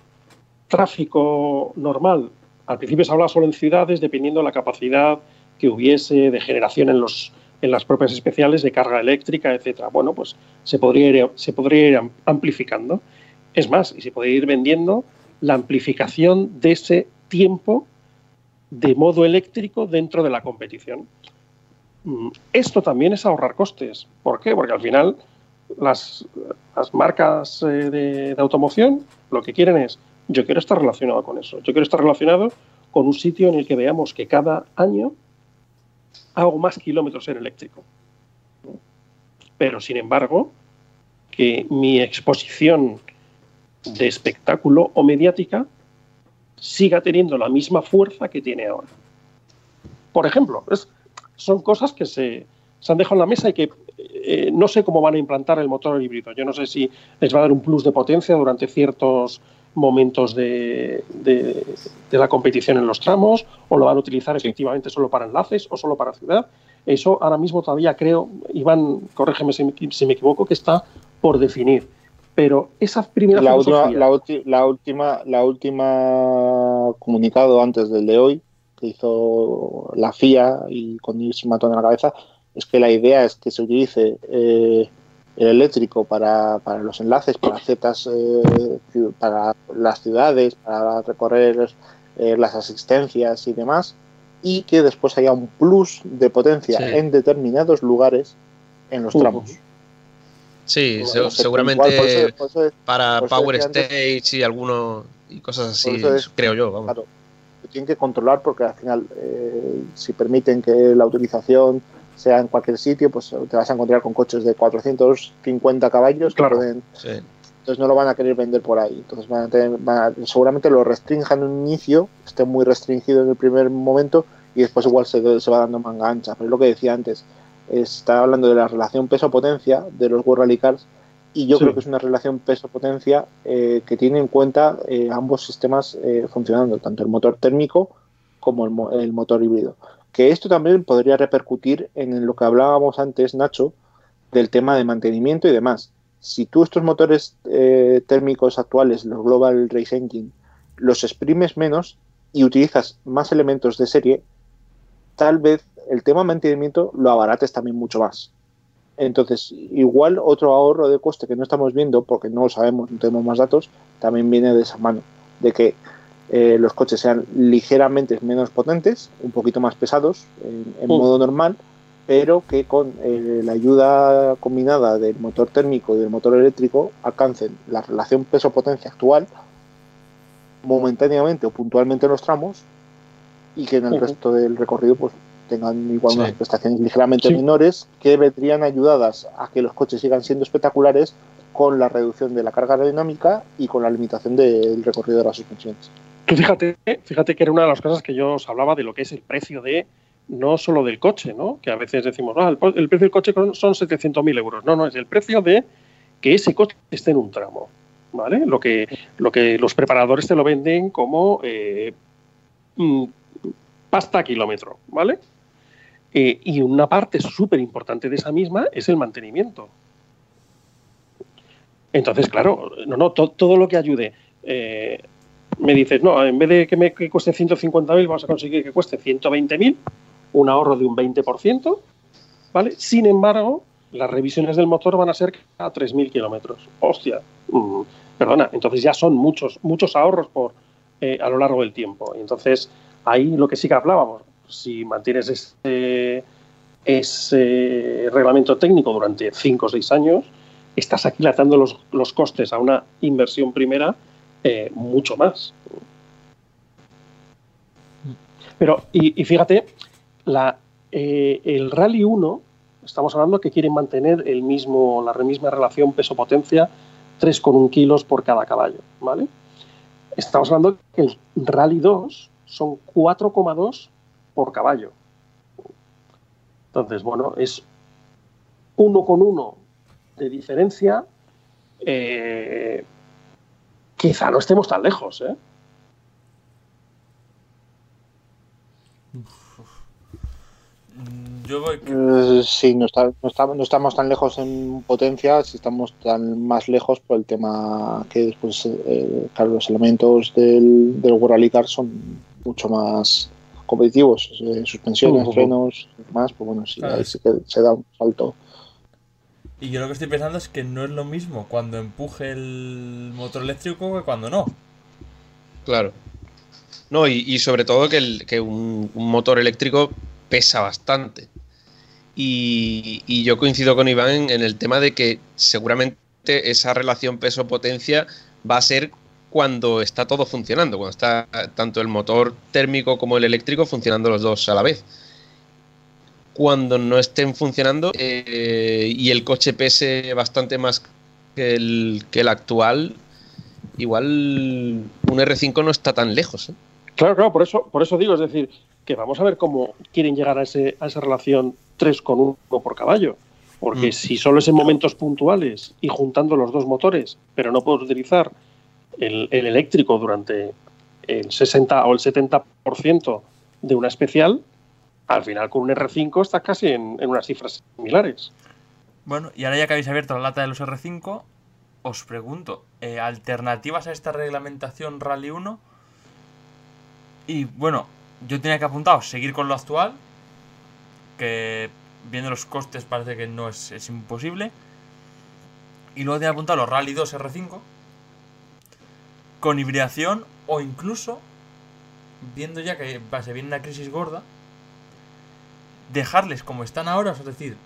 tráfico normal. Al principio se hablaba solo en ciudades, dependiendo de la capacidad que hubiese de generación en, los, en las propias especiales de carga eléctrica, etcétera. Bueno, pues se podría, ir, se podría ir am- amplificando. Es más, y se podría ir vendiendo la amplificación de ese tiempo de modo eléctrico dentro de la competición. Mm, Esto también es ahorrar costes. ¿Por qué? Porque al final las, las marcas eh, de, de automoción lo que quieren es, yo quiero estar relacionado con eso, yo quiero estar relacionado con un sitio en el que veamos que cada año hago más kilómetros en eléctrico. Pero, sin embargo, que mi exposición de espectáculo o mediática siga teniendo la misma fuerza que tiene ahora. Por ejemplo, es- son cosas que se, se han dejado en la mesa y que eh, no sé cómo van a implantar el motor híbrido. Yo no sé si les va a dar un plus de potencia durante ciertos momentos de, de- de la competición en los tramos o lo van a utilizar efectivamente solo para enlaces o solo para ciudad. Eso ahora mismo todavía creo, Iván, corrígeme si me, si me equivoco, que está por definir. Pero esa primera La última, la, la última, la última comunicado antes del de hoy que hizo la FIA y con Nils Matón en la cabeza es que la idea es que se utilice eh, el eléctrico para, para los enlaces, para ciertas, eh, para las ciudades, para recorrer eh, las asistencias y demás, y que después haya un plus de potencia Sí. en determinados lugares en los tramos. Sí, se- seguramente por eso- por eso para por Power antes- Stage y algunos y cosas así, es- creo yo. Vamos. Claro, tienen que controlar porque al final, eh, si permiten que la utilización sea en cualquier sitio, pues te vas a encontrar con coches de 450 caballos que pueden, Sí. entonces no lo van a querer vender por ahí. Entonces van a tener, van a- seguramente lo restrinjan en un inicio, esté muy restringido en el primer momento y después igual se, se va dando manga ancha. Pero es lo que decía antes, está hablando de la relación peso-potencia de los World Rally Cars Y yo Sí. creo que es una relación peso-potencia eh, que tiene en cuenta eh, ambos sistemas eh, funcionando, tanto el motor térmico como el, mo- el motor híbrido. Que esto también podría repercutir en lo que hablábamos antes, Nacho, del tema de mantenimiento y demás. Si tú estos motores eh, térmicos actuales, los Global Race Engine, los exprimes menos y utilizas más elementos de serie, tal vez el tema mantenimiento lo abarates también mucho más. Entonces, igual otro ahorro de coste que no estamos viendo, porque no lo sabemos, no tenemos más datos, también viene de esa mano, de que eh, los coches sean ligeramente menos potentes, un poquito más pesados en, en Mm. modo normal, pero que con eh, la ayuda combinada del motor térmico y del motor eléctrico alcancen la relación peso-potencia actual momentáneamente o puntualmente en los tramos y que en el resto del recorrido pues tengan igual Sí. unas prestaciones ligeramente Sí. menores que vendrían ayudadas a que los coches sigan siendo espectaculares con la reducción de la carga aerodinámica y con la limitación del recorrido de las suspensiones. Tú fíjate, fíjate que era una de las cosas que yo os hablaba de lo que es el precio de no solo del coche, ¿no? Que a veces decimos, ah, el, precio del coche son 700.000 euros. No, no, es el precio de que ese coche esté en un tramo, ¿vale? Lo que, lo que los preparadores te lo venden como eh, mm, pasta a kilómetro, ¿vale? Eh, y una parte súper importante de esa misma es el mantenimiento. Entonces, claro, no, no, to- todo lo que ayude. eh, me dices, no, en vez de que me que cueste 150.000, vamos a conseguir que cueste 120.000, un ahorro de un 20%, ¿vale? Sin embargo, las revisiones del motor van a ser a 3.000 kilómetros. Hostia, mm, perdona, entonces ya son muchos, muchos ahorros por, eh, a lo largo del tiempo. Y entonces, ahí lo que sí que hablábamos, si mantienes ese, ese reglamento técnico durante 5 o 6 años, estás aquilatando los, los costes a una inversión primera eh, mucho más. Pero, y, fíjate, la, eh, el Rally 1, estamos hablando que quieren mantener el mismo, la misma relación peso-potencia, 3,1 kilos por cada caballo, ¿vale? Estamos hablando que el Rally 2 son 4,2 por caballo. Entonces, bueno, es 1,1 de diferencia. eh, quizá no estemos tan lejos, ¿eh? Yo voy. Eh, sí, no, está- no, está- no estamos tan lejos en potencia, si estamos tan más lejos por el tema que después, eh, claro, los elementos del, del World Rally Car son mucho más competitivos, eh, suspensiones, Ujú. frenos, y demás, pues bueno, sí, Claro. ahí sí que se da un salto. Y yo lo que estoy pensando es que no es lo mismo cuando empuje el motor eléctrico que cuando no. Claro. No, y, sobre todo que, un, motor eléctrico pesa bastante. Y, y yo coincido con Iván en, en el tema de que seguramente esa relación peso-potencia va a ser cuando está todo funcionando, cuando está tanto el motor térmico como el eléctrico funcionando los dos a la vez. Cuando no estén funcionando eh, y el coche pese bastante más que el, que el actual, igual un R5 no está tan lejos. ¿eh? Claro, claro, por eso, por eso digo, es decir, que vamos a ver cómo quieren llegar a, ese, a esa relación 3,1 por caballo. Porque Mm. si solo es en momentos puntuales y juntando los dos motores, pero no puedo utilizar el, el eléctrico durante el 60 o el 70% de una especial, al final con un R5 estás casi en, unas cifras similares. Bueno, y ahora ya que habéis abierto la lata de los R5, os pregunto, eh, ¿alternativas a esta reglamentación Rally 1? Y bueno, yo tenía que apuntado seguir con lo actual, que viendo los costes parece que no es, imposible. Y luego tenía apuntado los Rally 2 R5, con hibridación o incluso, viendo ya que se viene una crisis gorda, dejarles como están ahora, es decir,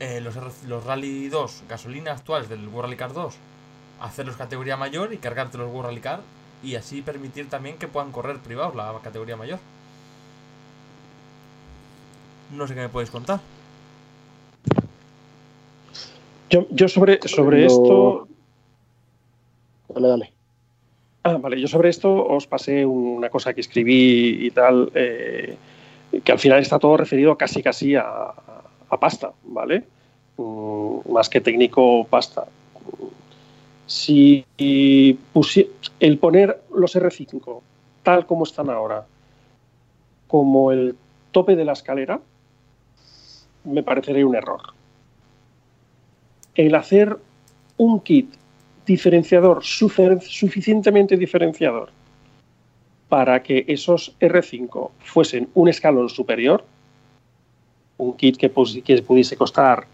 eh, los, los Rally 2 gasolina actuales del World Rally Car 2, hacerlos categoría mayor y cargarte los World Rally Car y así permitir también que puedan correr privados la categoría mayor. No sé qué me podéis contar. Yo, yo sobre, sobre Lo- esto Dale, dale. Ah, vale, yo sobre esto os pasé una cosa que escribí y tal, eh, que al final está todo referido casi casi a, pasta, ¿vale? Mm, más que técnico, pasta. si el poner los R5 tal como están ahora como el tope de la escalera, me parecería un error. El hacer un kit diferenciador suficientemente diferenciador para que esos R5 fuesen un escalón superior, un kit que, pudiese costar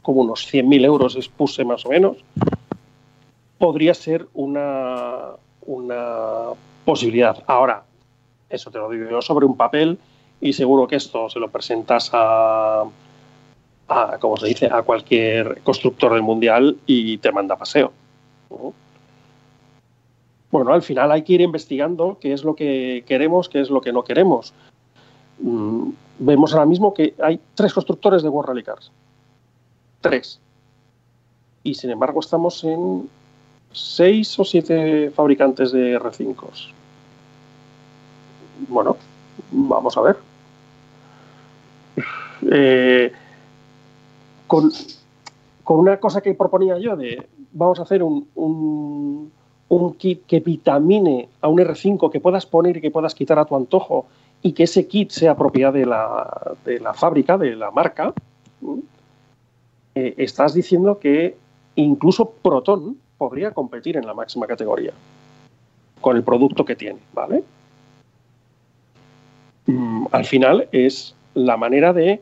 como unos 100.000 euros, expuse más o menos, podría ser una, una posibilidad. Ahora, eso te lo digo yo sobre un papel y seguro que esto se lo presentas a, a como se dice, a cualquier constructor del mundial y te manda paseo. Bueno, al final hay que ir investigando qué es lo que queremos, qué es lo que no queremos. Mm, vemos ahora mismo que hay tres constructores de World Rally Cars. Tres. Y sin embargo estamos en seis o siete fabricantes de R5. Bueno, vamos a ver. Eh, con, con una cosa que proponía yo de vamos a hacer un, un, un kit que vitamine a un R5 que puedas poner y que puedas quitar a tu antojo y que ese kit sea propiedad de la, de la fábrica, de la marca, eh, estás diciendo que incluso Proton podría competir en la máxima categoría con el producto que tiene, ¿vale? Mm, al final es la manera de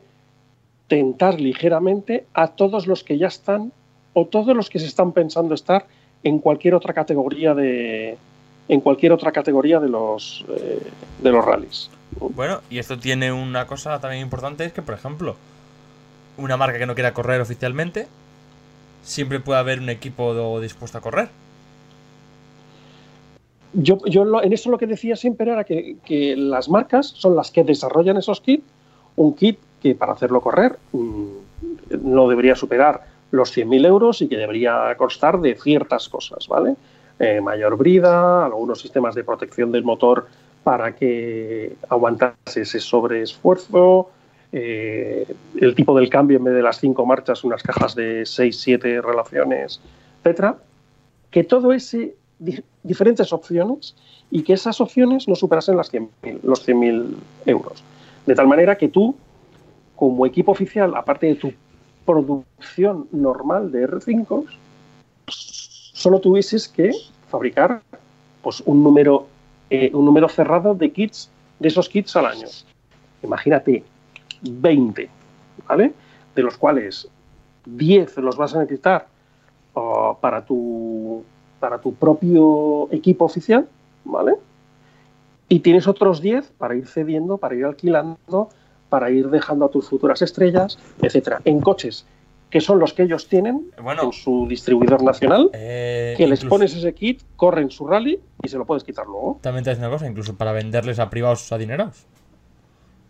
tentar ligeramente a todos los que ya están o todos los que se están pensando estar en cualquier otra categoría de en cualquier otra categoría de los eh, de los rallies. Bueno, y esto tiene una cosa también importante, es que, por ejemplo, una marca que no quiera correr oficialmente, siempre puede haber un equipo dispuesto a correr. Yo, yo lo- en eso lo que decía siempre era que, que las marcas son las que desarrollan esos kits, un kit que para hacerlo correr mm, no debería superar los 100.000 euros y que debería constar de ciertas cosas, ¿vale? Eh, mayor brida, algunos sistemas de protección del motor para que aguantase ese sobreesfuerzo, eh, el tipo del cambio en vez de las cinco marchas, unas cajas de 6, 7 relaciones, etcétera. Que todo ese di- diferentes opciones y que esas opciones no superasen las 100.000 los 100.000 euros. De tal manera que tú, como equipo oficial, aparte de tu producción normal de R5, solo tuvieses que fabricar pues, un, número, eh, un número cerrado de kits, de esos kits al año. Imagínate, 20, ¿vale? De los cuales 10 los vas a necesitar ah, para, tu, para tu propio equipo oficial, ¿vale? Y tienes otros 10 para ir cediendo, para ir alquilando, para ir dejando a tus futuras estrellas, etcétera, en coches que son los que ellos tienen Bueno. en su distribuidor nacional, Eh, que les incluso- pones ese kit, corren su rally y se lo puedes quitar luego. También te una cosa, incluso para venderles a privados adinerados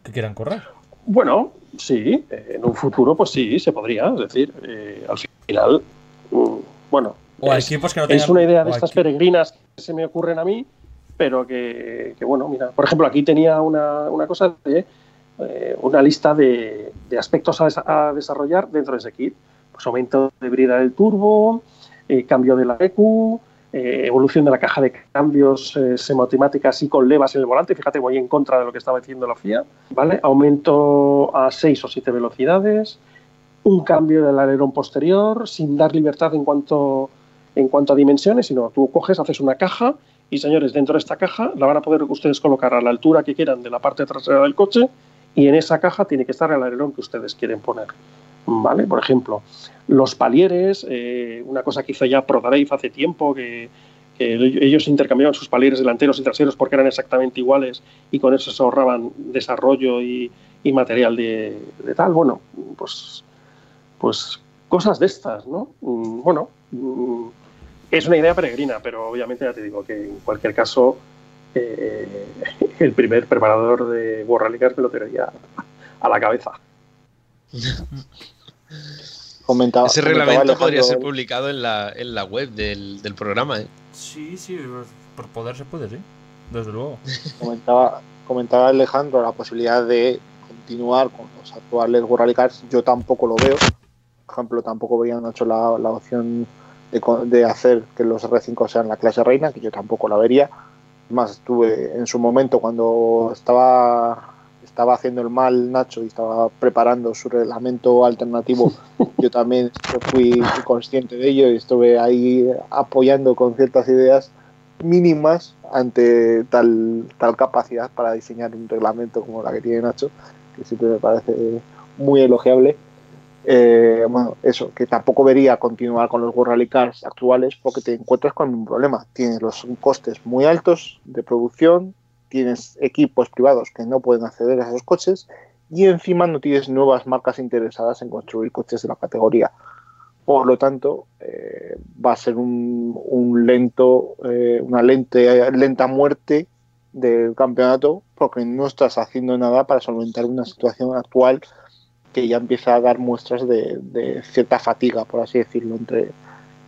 que quieran correr. Bueno, sí, en un futuro pues sí, se podría, es decir, eh, al final, mm, bueno, O es, equipos que no es tengan. una idea de estas peregrinas que se me ocurren a mí, pero que, que, bueno, mira, por ejemplo, aquí tenía una, una cosa de eh, una lista de, aspectos a, desa- a desarrollar dentro de ese kit. Pues aumento de brida del turbo, eh, cambio de la EQ, eh, evolución de la caja de cambios semiautomáticas y con levas en el volante. Fíjate, voy en contra de lo que estaba diciendo la FIA. ¿vale? Aumento a 6 o 7 velocidades, un cambio del alerón posterior sin dar libertad en cuanto, en cuanto a dimensiones, sino tú coges, haces una caja y señores, dentro de esta caja la van a poder ustedes colocar a la altura que quieran de la parte trasera del coche y en esa caja tiene que estar el alerón que ustedes quieren poner. ¿Vale? Por ejemplo, los palieres, eh, una cosa que hizo ya ProDrive hace tiempo, que, ellos intercambiaban sus palieres delanteros y traseros porque eran exactamente iguales y con eso se ahorraban desarrollo y, y material de, de tal. Bueno, pues, pues cosas de estas, ¿no? Mm, Bueno, mm, es una idea peregrina, pero obviamente ya te digo que en cualquier caso eh, [LAUGHS] el primer preparador de World Rally Cars me lo tiraría a la cabeza. [LAUGHS] Comentaba, Ese comentaba reglamento podría ser publicado en la, en la web del, del programa. ¿eh? Sí, sí, por poder se puede, sí. Desde luego. [LAUGHS] comentaba, comentaba Alejandro la posibilidad de continuar con los actuales World Rally Cars. Yo tampoco lo veo. Por ejemplo, tampoco habrían hecho la, la opción de, de hacer que los R5 sean la clase reina, que yo tampoco la vería. Más estuve en su momento cuando estaba estaba haciendo el mal Nacho y estaba preparando su reglamento alternativo, [LAUGHS] yo también fui consciente de ello y estuve ahí apoyando con ciertas ideas mínimas ante tal, tal capacidad para diseñar un reglamento como la que tiene Nacho, que siempre me parece muy elogiable. Eh, bueno, eso, que tampoco vería continuar con los World Rally Cars actuales porque te encuentras con un problema. Tienes los costes muy altos de producción, tienes equipos privados que no pueden acceder a esos coches y encima no tienes nuevas marcas interesadas en construir coches de la categoría. Por lo tanto, eh, va a ser un, un lento, eh, una lente, lenta muerte del campeonato porque no estás haciendo nada para solventar una situación actual que ya empieza a dar muestras de, de cierta fatiga, por así decirlo, entre,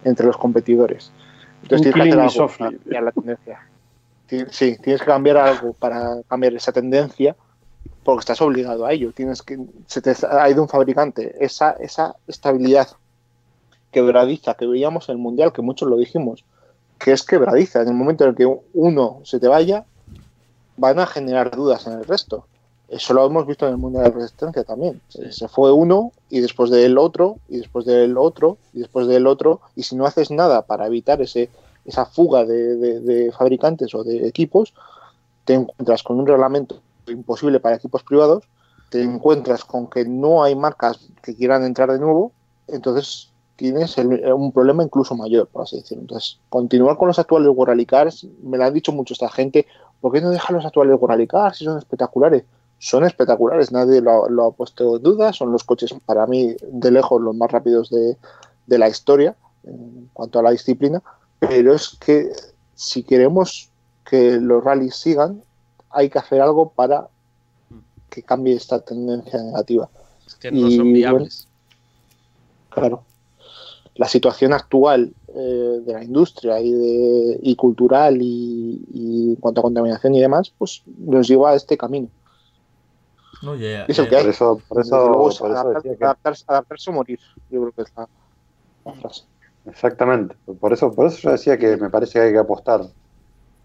entre los competidores. Entonces Un tienes que hacer algo para cambiar la tendencia. Sí, tienes que cambiar algo para cambiar esa tendencia porque estás obligado a ello. Tienes que se te ha ido un fabricante. Esa, esa estabilidad quebradiza que veíamos en el mundial, que muchos lo dijimos, que es quebradiza. En el momento en el que uno se te vaya, van a generar dudas en el resto. Eso lo hemos visto en el mundial de resistencia también. Se- Se fue uno y después del otro, y después del otro, y después del otro, y si no haces nada para evitar ese, esa fuga de, de- de fabricantes o de equipos, te encuentras con un reglamento imposible para equipos privados, te encuentras con que no hay marcas que quieran entrar de nuevo, entonces tienes el- un problema incluso mayor, por así decirlo. Entonces, continuar con los actuales World Rally Cars, me lo han dicho mucho esta gente, ¿por qué no dejan los actuales World Rally Cars si son espectaculares? Son espectaculares, nadie lo, lo ha puesto en duda, son los coches para mí de lejos los más rápidos de, de la historia en cuanto a la disciplina, pero es que si queremos que los rallies sigan, hay que hacer algo para que cambie esta tendencia negativa. Es que no Y, son viables. Claro. La situación actual eh, de la industria y, de, y cultural y, y en cuanto a contaminación y demás, pues nos lleva a este camino. No, ya, Eso ya- que hay. Por eso, por eso, luego por eso adaptar- decía que adaptarse, adaptarse o morir, yo creo que es la, la frase. Exactamente. Por eso, por eso yo decía que me parece que hay que apostar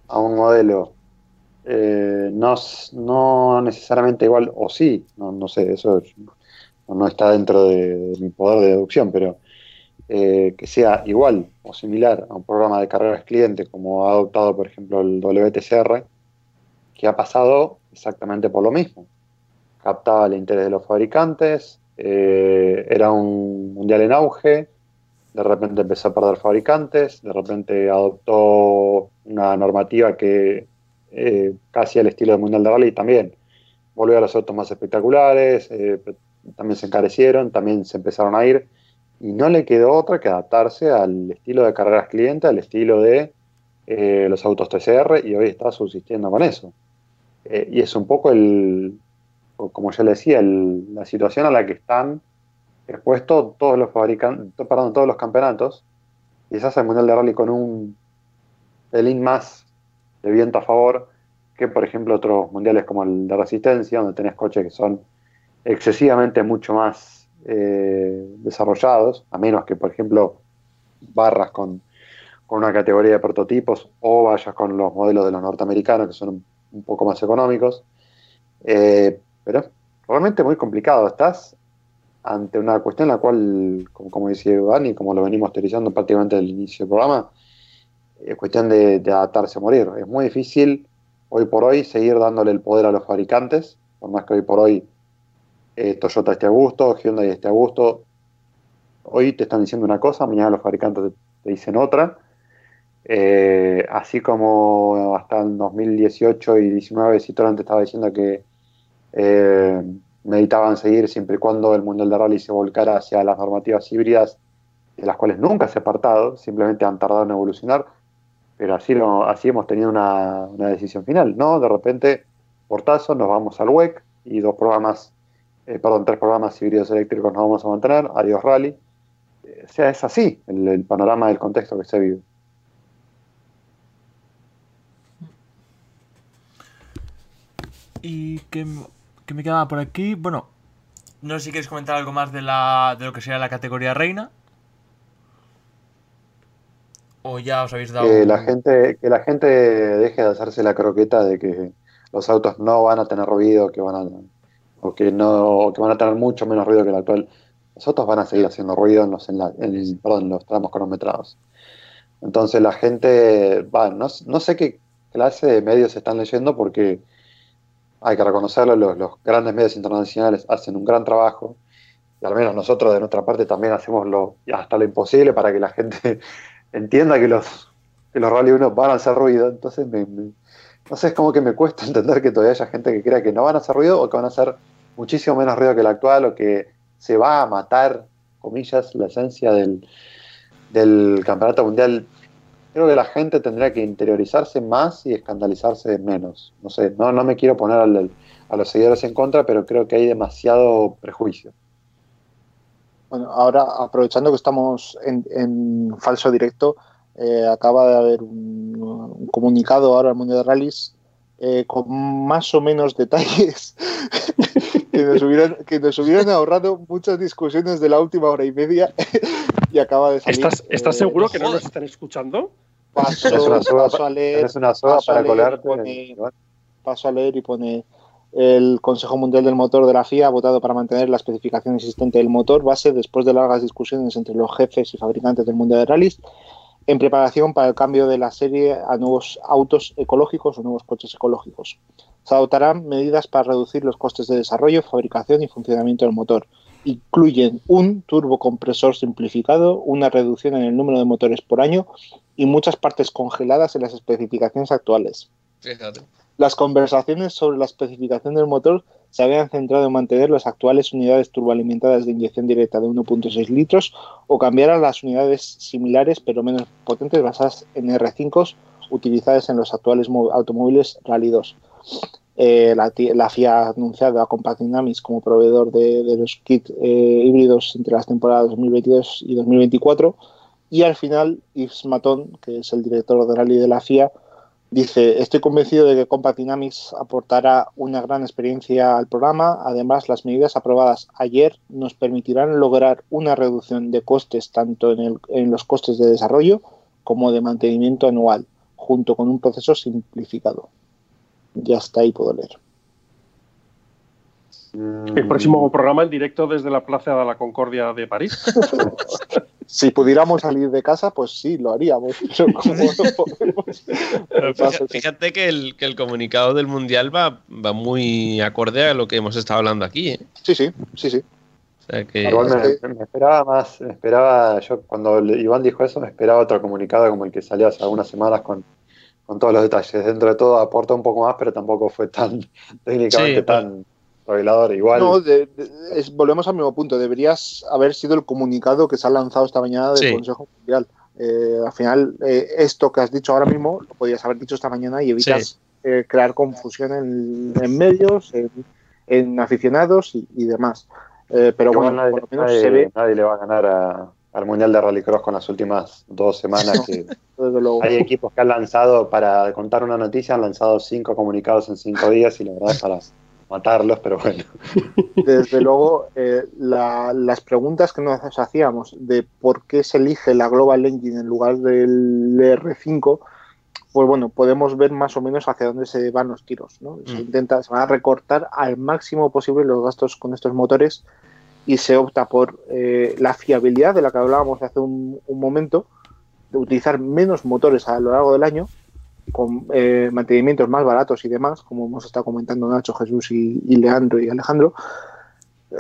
a un modelo eh, no, no necesariamente igual, o sí, no, no sé, eso es- no, no está dentro de, de mi poder de deducción, pero eh, que sea igual o similar a un programa de carreras cliente como ha adoptado, por ejemplo, el WTCR, que ha pasado exactamente por lo mismo. Captaba el interés de los fabricantes, eh, era un mundial en auge, de repente empezó a perder fabricantes, de repente adoptó una normativa que eh, casi al estilo del Mundial de Rally también volvió a los autos más espectaculares, eh, también se encarecieron, también se empezaron a ir y no le quedó otra que adaptarse al estilo de carreras cliente, al estilo de los autos TCR y hoy está subsistiendo con eso. Y es un poco el, como ya le decía, la situación a la que están expuestos todos los fabricantes, perdón, todos los campeonatos, quizás el Mundial de Rally con un pelín más de viento a favor que, por ejemplo, otros mundiales como el de Resistencia, donde tenés coches que son excesivamente mucho más eh, desarrollados, a menos que, por ejemplo, barras con, con una categoría de prototipos o vayas con los modelos de los norteamericanos, que son un, un poco más económicos. Eh, pero es realmente muy complicado. Estás ante una cuestión en la cual, como, como decía Dani, como lo venimos teorizando prácticamente desde inicio del programa, es cuestión de, adaptarse a morir. Es muy difícil hoy por hoy seguir dándole el poder a los fabricantes, por más que hoy por hoy eh, Toyota esté a gusto, Hyundai esté a gusto. Hoy te están diciendo una cosa, mañana los fabricantes te, dicen otra. Eh, así como hasta el 2018 y 2019 Citroën te estaba diciendo que eh, meditaban seguir siempre y cuando el Mundial de Rally se volcara hacia las normativas híbridas, de las cuales nunca se ha apartado, simplemente han tardado en evolucionar, pero así, lo, así hemos tenido una, una decisión final, ¿no? De repente, portazo, nos vamos al WEC y dos programas, eh, perdón, tres programas híbridos eléctricos nos vamos a mantener, adiós Rally. Eh, o sea, es así el, el panorama del contexto que se vive. ¿Y qué, qué me quedaba por aquí? Bueno, no sé si quieres comentar algo más de, la, de lo que sería la categoría reina. ¿O ya os habéis dado.? que la gente que la gente deje de hacerse la croqueta de que los autos no van a tener ruido que van a o que no que van a tener mucho menos ruido que el actual los autos van a seguir haciendo ruido en los, en en los tramos cronometrados entonces la gente va no, no sé qué clase de medios están leyendo porque hay que reconocerlo los, grandes medios internacionales hacen un gran trabajo y al menos nosotros de nuestra parte también hacemos lo hasta lo imposible para que la gente [LAUGHS] entienda que los que los Rally 1 van a hacer ruido, entonces me, me- no sé, es como que me cuesta [LAUGHS] entender que todavía haya gente que crea que no van a hacer ruido o que van a hacer muchísimo menos ruido que el actual o que se va a matar, comillas, la esencia del, del campeonato mundial. Creo que la gente tendría que interiorizarse más y escandalizarse menos. No sé, no, no me quiero poner al- a los seguidores en contra, pero creo que hay demasiado prejuicio. Bueno, ahora aprovechando que estamos en, en falso directo, eh, acaba de haber un, un comunicado ahora al mundo de rallies eh, con más o menos detalles [LAUGHS] que, nos hubieran, que nos hubieran ahorrado muchas discusiones de la última hora y media [LAUGHS] y acaba de salir. ¿Estás, estás eh, seguro que no nos están escuchando? Paso, Es una soga, paso a leer, es una soga para colarte. pone- paso a leer y pone el Consejo Mundial del Motor de la FIA ha votado para mantener la especificación existente del motor base después de largas discusiones entre los jefes y fabricantes del Mundial de Rallys en preparación para el cambio de la serie a nuevos autos ecológicos o nuevos coches ecológicos. Se adoptarán medidas para reducir los costes de desarrollo, fabricación y funcionamiento del motor. Incluyen un turbocompresor simplificado, una reducción en el número de motores por año y muchas partes congeladas en las especificaciones actuales. Fíjate. Las conversaciones sobre la especificación del motor se habían centrado en mantener las actuales unidades turboalimentadas de inyección directa de 1.6 litros o cambiar a las unidades similares pero menos potentes basadas en R5 utilizadas en los actuales automóviles Rally 2. Eh, la, la FIA ha anunciado a Compact Dynamics como proveedor de, de los kits eh, híbridos entre las temporadas 2022 y 2024 y al final Yves Maton, que es el director de Rally de la FIA, Dice, estoy convencido de que Compact Dynamics aportará una gran experiencia al programa. Además, las medidas aprobadas ayer nos permitirán lograr una reducción de costes tanto en, el- en los costes de desarrollo como de mantenimiento anual, junto con un proceso simplificado. Ya está ahí, puedo leer. El próximo programa en directo desde la Plaza de la Concordia de París. [LAUGHS] Si pudiéramos salir de casa, pues sí, lo haríamos. [LAUGHS] Pero como no [LAUGHS] podemos, Pero pues fíjate, fíjate que, el, que el comunicado del Mundial va, va muy acorde a lo que hemos estado hablando aquí. ¿eh? Sí, sí, sí, sí. O sea que, me, me esperaba más, me esperaba, yo cuando Iván dijo eso, me esperaba otro comunicado como el que salió hace algunas semanas con, con todos los detalles. Dentro de todo aporta un poco más, pero tampoco fue tan técnicamente Sí, tan revelador. Igual, No, de- de- es- volvemos al mismo punto. Deberías haber sido el comunicado que se ha lanzado esta mañana del Sí. Consejo Mundial. Eh, al final, eh, esto que has dicho ahora mismo lo podías haber dicho esta mañana y evitas eh, crear confusión en, en medios, en, en aficionados y, y demás. Eh, pero bueno, nadie, por lo menos nadie- se ve, nadie le va a ganar a- al Mundial de Rallycross con las últimas dos semanas que desde luego. hay equipos que han lanzado, para contar una noticia, han lanzado cinco comunicados en cinco días y la verdad es para matarlos, pero bueno. [LAUGHS] Desde luego, eh, la- las preguntas que nos hacíamos de por qué se elige la Global Engine en lugar del R5, pues bueno, podemos ver más o menos hacia dónde se van los tiros. ¿no? Se Mm. intenta, se van a recortar al máximo posible los gastos con estos motores y se opta por eh, la fiabilidad de la que hablábamos hace un, un momento, de utilizar menos motores a lo largo del año con eh, mantenimientos más baratos y demás, como hemos estado comentando Nacho, Jesús y, y Leandro y Alejandro.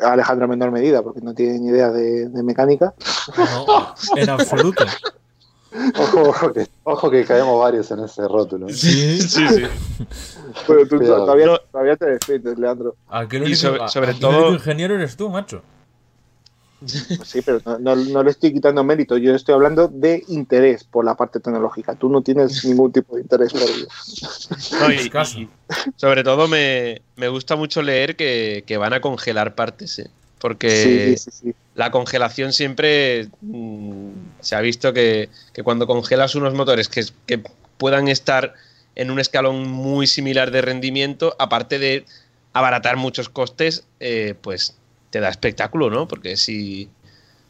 Alejandro en menor medida, porque no tiene ni idea de, de mecánica. No, en [LAUGHS] absoluto. Ojo, ojo, que, ojo que caemos varios en ese rótulo. ¿eh? Sí, sí, sí. Pero tú todavía, No. todavía te defiendes, Leandro. Único, sobre- sobre aquí el todo- ingeniero eres tú, macho. Pues sí, pero no, no- no le estoy quitando mérito. Yo estoy hablando de interés por la parte tecnológica. Tú no tienes [LAUGHS] ningún tipo de interés por ello. No, y- Escaso. y sobre todo me, me gusta mucho leer que, que van a congelar partes, ¿eh? porque Sí, sí, sí. la congelación siempre mm, se ha visto que, que cuando congelas unos motores que, que puedan estar en un escalón muy similar de rendimiento, aparte de abaratar muchos costes, eh, pues te da espectáculo, ¿no? Porque si,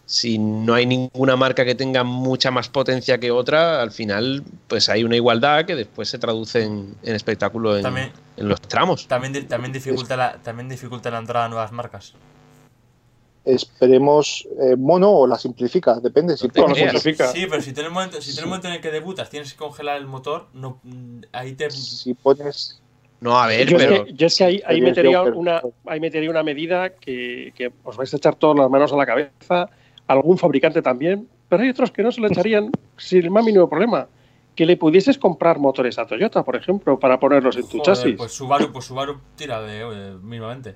si no hay ninguna marca que tenga mucha más potencia que otra, al final pues hay una igualdad que después se traduce en, en espectáculo en, También- en los tramos. También, también, dificulta la, también dificulta la entrada a nuevas marcas. Esperemos eh, mono o la simplifica, depende. Si creas. simplifica. Sí, pero si tú en el momento, si en el momento en el que debutas tienes que congelar el motor, no, ahí te... si pones No, a ver, Yo es, pero que, yo es que ahí, ahí metería una, ahí metería una medida que, que os vais a echar todas las manos a la cabeza, algún fabricante también, pero hay otros que no se le echarían sin el más mínimo problema. Que le pudieses comprar motores a Toyota, por ejemplo, para ponerlos en tu Joder, chasis. Pues Subaru, pues Subaru tira de eh, mínimamente.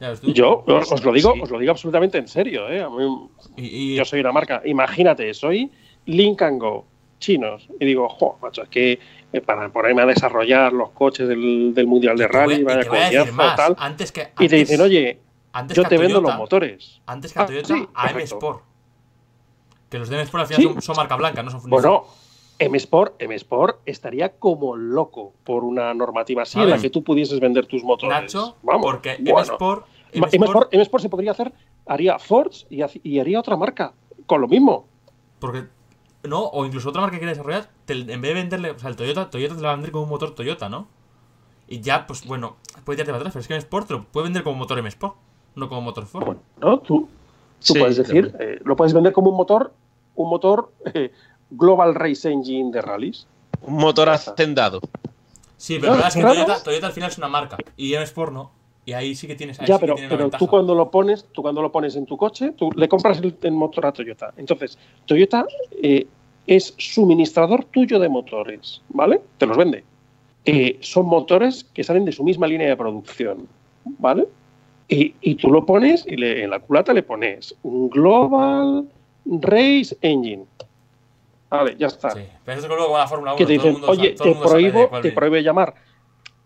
Ya ves tú. yo os, lo digo, Sí. os lo digo absolutamente en serio, ¿eh? A mí- Y, y- yo soy una marca. Imagínate, soy Link and Go, chinos, y digo, jo, macho, es que eh, para ponerme a desarrollar los coches del, del Mundial de Rally, vaya coñazo, tal. Antes que, Y te antes- dicen, oye, antes yo te vendo Toyota- los motores. Antes que a Ah, Toyota, sí, a M. Sport. Que los de M Sport al final Sí. son, son marca blanca, no son Bueno, M Sport, M Sport estaría como loco por una normativa así en la que tú pudieses vender tus motores. Nacho, Vamos, porque M. Sport. M Sport, Sport, M Sport se podría hacer, haría Ford y haría otra marca con lo mismo. Porque. No, o incluso otra marca que quiera desarrollar, te- en vez de venderle. O sea, el Toyota, Toyota te la va a vender como un motor Toyota, ¿no? Y ya, pues bueno, puede tirarte para atrás, pero es que M Sport te lo puede vender como motor M Sport, no como motor Ford. Bueno, ¿no? Tú, tú Sí, puedes decir, eh, lo puedes vender como un motor, un motor eh, Global Race Engine de rallies. un motor hacendado. Sí, pero la verdad es que. Toyota, Toyota al final es una marca y M Sport no. Y ahí sí que tienes. Ahí Ya, sí que pero, tiene tú cuando lo pones, tú cuando lo pones en tu coche, tú le compras el, el motor a Toyota. Entonces, Toyota eh, es suministrador tuyo de motores, ¿vale? Te los vende. Eh, son motores que salen de su misma línea de producción, ¿vale? Y, y tú lo pones y le- en la culata le pones Global Race Engine. Vale, ya está. Sí, pero eso es como la Fórmula 1. que te todo el dicen, mundo oye, todo te mundo prohíbo, te viene". prohíbe llamar,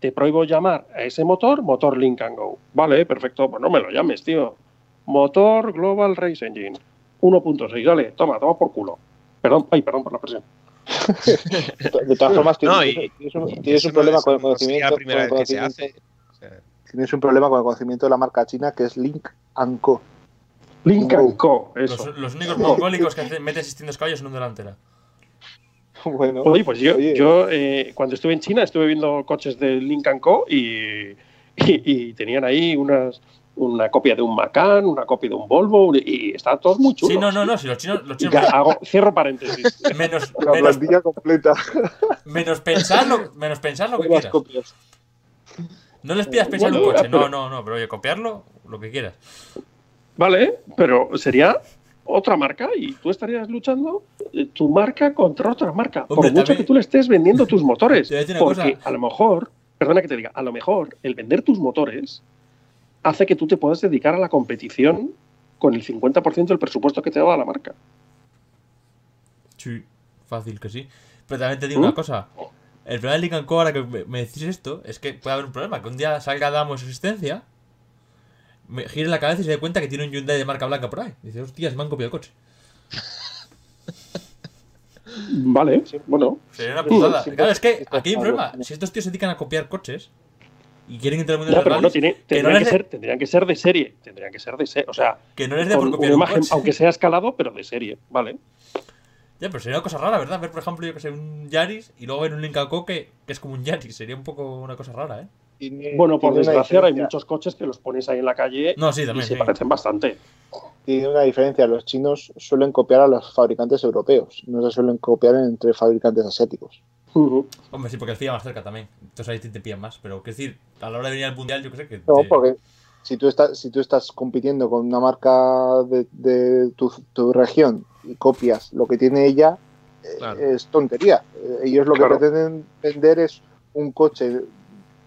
te prohíbo llamar a ese motor motor Link and Go. Vale, perfecto, pues no me lo llames, tío. Motor Global Race Engine 1.6, dale, toma, toma por culo. Perdón, ay, perdón por la presión. [LAUGHS] De todas formas, No, tienes, y- tienes un, tienes problema con el conocimiento. con el conocimiento- hace. O sea, Tienes un problema con el conocimiento de la marca china que es Link Co. Link Co, eso. Los, los únicos mongólicos que meten 600 caballos en un delantera. [LAUGHS] Bueno, Oye, pues yo, oye, yo eh, cuando estuve en China estuve viendo coches de Link Co y, y, y tenían ahí unas, una copia de un Macan, una copia de un Volvo y está todo muy chulo. Sí, no, no, no. Si los chinos. Los Y chinos ya hago, cierro paréntesis. [LAUGHS] menos, la menos, plantilla completa. menos pensar lo, menos pensar lo que quieras. copias. No les pidas pensar en un Bueno, coche. No, pero- no, no. Pero oye, copiarlo, lo que quieras. Vale, pero sería otra marca y tú estarías luchando eh, tu marca contra otra marca. Hombre, por mucho también- que tú le estés vendiendo tus [LAUGHS] motores. Porque cosa. a lo mejor, perdona que te diga, a lo mejor el vender tus motores hace que tú te puedas dedicar a la competición con el 50% del presupuesto que te da la marca. Sí, fácil que sí. Pero también te digo ¿Mm? una cosa. El problema del Lincoln Co, ahora que me, decís esto, es que puede haber un problema. Que un día salga Damo en su existencia, me gire la cabeza y se dé cuenta que tiene un Hyundai de marca blanca por ahí. Dice, hostias, me han copiado el coche. Vale, bueno. Sería una putada. sí, claro, es que aquí hay un problema. Si estos tíos se dedican a copiar coches y quieren entrar al mundo pero no tiene, que, no tendrían, que de, ser, tendrían que ser de serie. Tendrían que ser de serie. O sea, que no les dé por copiar una un imagen, coche. aunque sea escalado, pero de serie. Vale. Ya, pero sería una cosa rara, ¿verdad? Ver, por ejemplo, yo que sé, un Yaris y luego ver un Lincoln Co que, que es como un Yaris. Sería un poco una cosa rara, ¿eh? Tiene- Bueno, por desgracia, hay muchos coches que los pones ahí en la calle No, sí, y también. se sí. parecen bastante. Tiene una diferencia. Los chinos suelen copiar a los fabricantes europeos. No se suelen copiar entre fabricantes asiáticos. Hombre, sí, porque el FIA más cerca también. Entonces ahí te, te pillan más. Pero, quiero decir, a la hora de venir al mundial, yo creo que. No, porque si tú estás, si tú estás compitiendo con una marca de, de tu, tu región y copias lo que tiene ella, eh, Claro. es tontería. Ellos lo Claro. que pretenden vender es un coche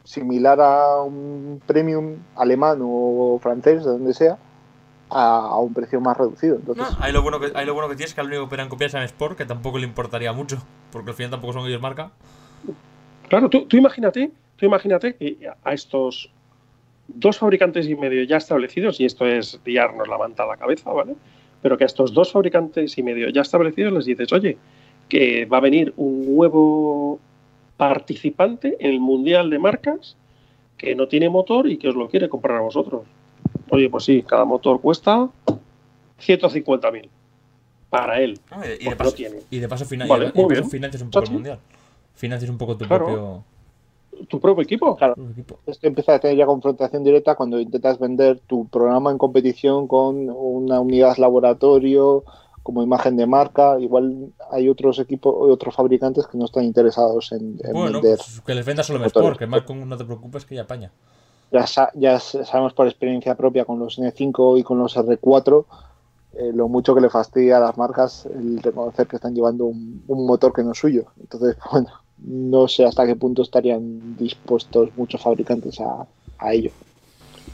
similar a un premium alemán o francés, de donde sea, a, a un precio más reducido. Entonces, No, ahí lo, bueno que, ahí lo bueno que tienes es que al único que operan copias es en Sport, que tampoco le importaría mucho. Porque al final tampoco son ellos marca. Claro, tú, tú imagínate, tú imagínate que a estos dos fabricantes y medio ya establecidos, y esto es liarnos la manta a la cabeza, ¿vale? Pero que a estos dos fabricantes y medio ya establecidos les dices, oye, que va a venir un nuevo participante en el Mundial de Marcas que no tiene motor y que os lo quiere comprar a vosotros. Oye, pues sí, cada motor cuesta 150.000. para él. No, y de- y, de porque paso, tiene. y de paso, fina- Vale, y de- y muy de paso bien. financias un poco el mundial. Financias un poco tu Claro. propio, ¿Tu propio equipo? Claro. propio equipo. Es que empieza a tener ya confrontación directa cuando intentas vender tu programa en competición con una unidad laboratorio como imagen de marca. Igual hay otros equipos, otros fabricantes que no están interesados en, en Bueno, vender. pues que les venda solo motores. Sport, que más con no te preocupes que ya apaña. Ya, sa- ya sabemos por experiencia propia con los N5 y con los R4 eh, lo mucho que le fastidia a las marcas el reconocer que están llevando un, un motor que no es suyo. Entonces, [LAUGHS] bueno, no sé hasta qué punto estarían dispuestos muchos fabricantes a, a ello.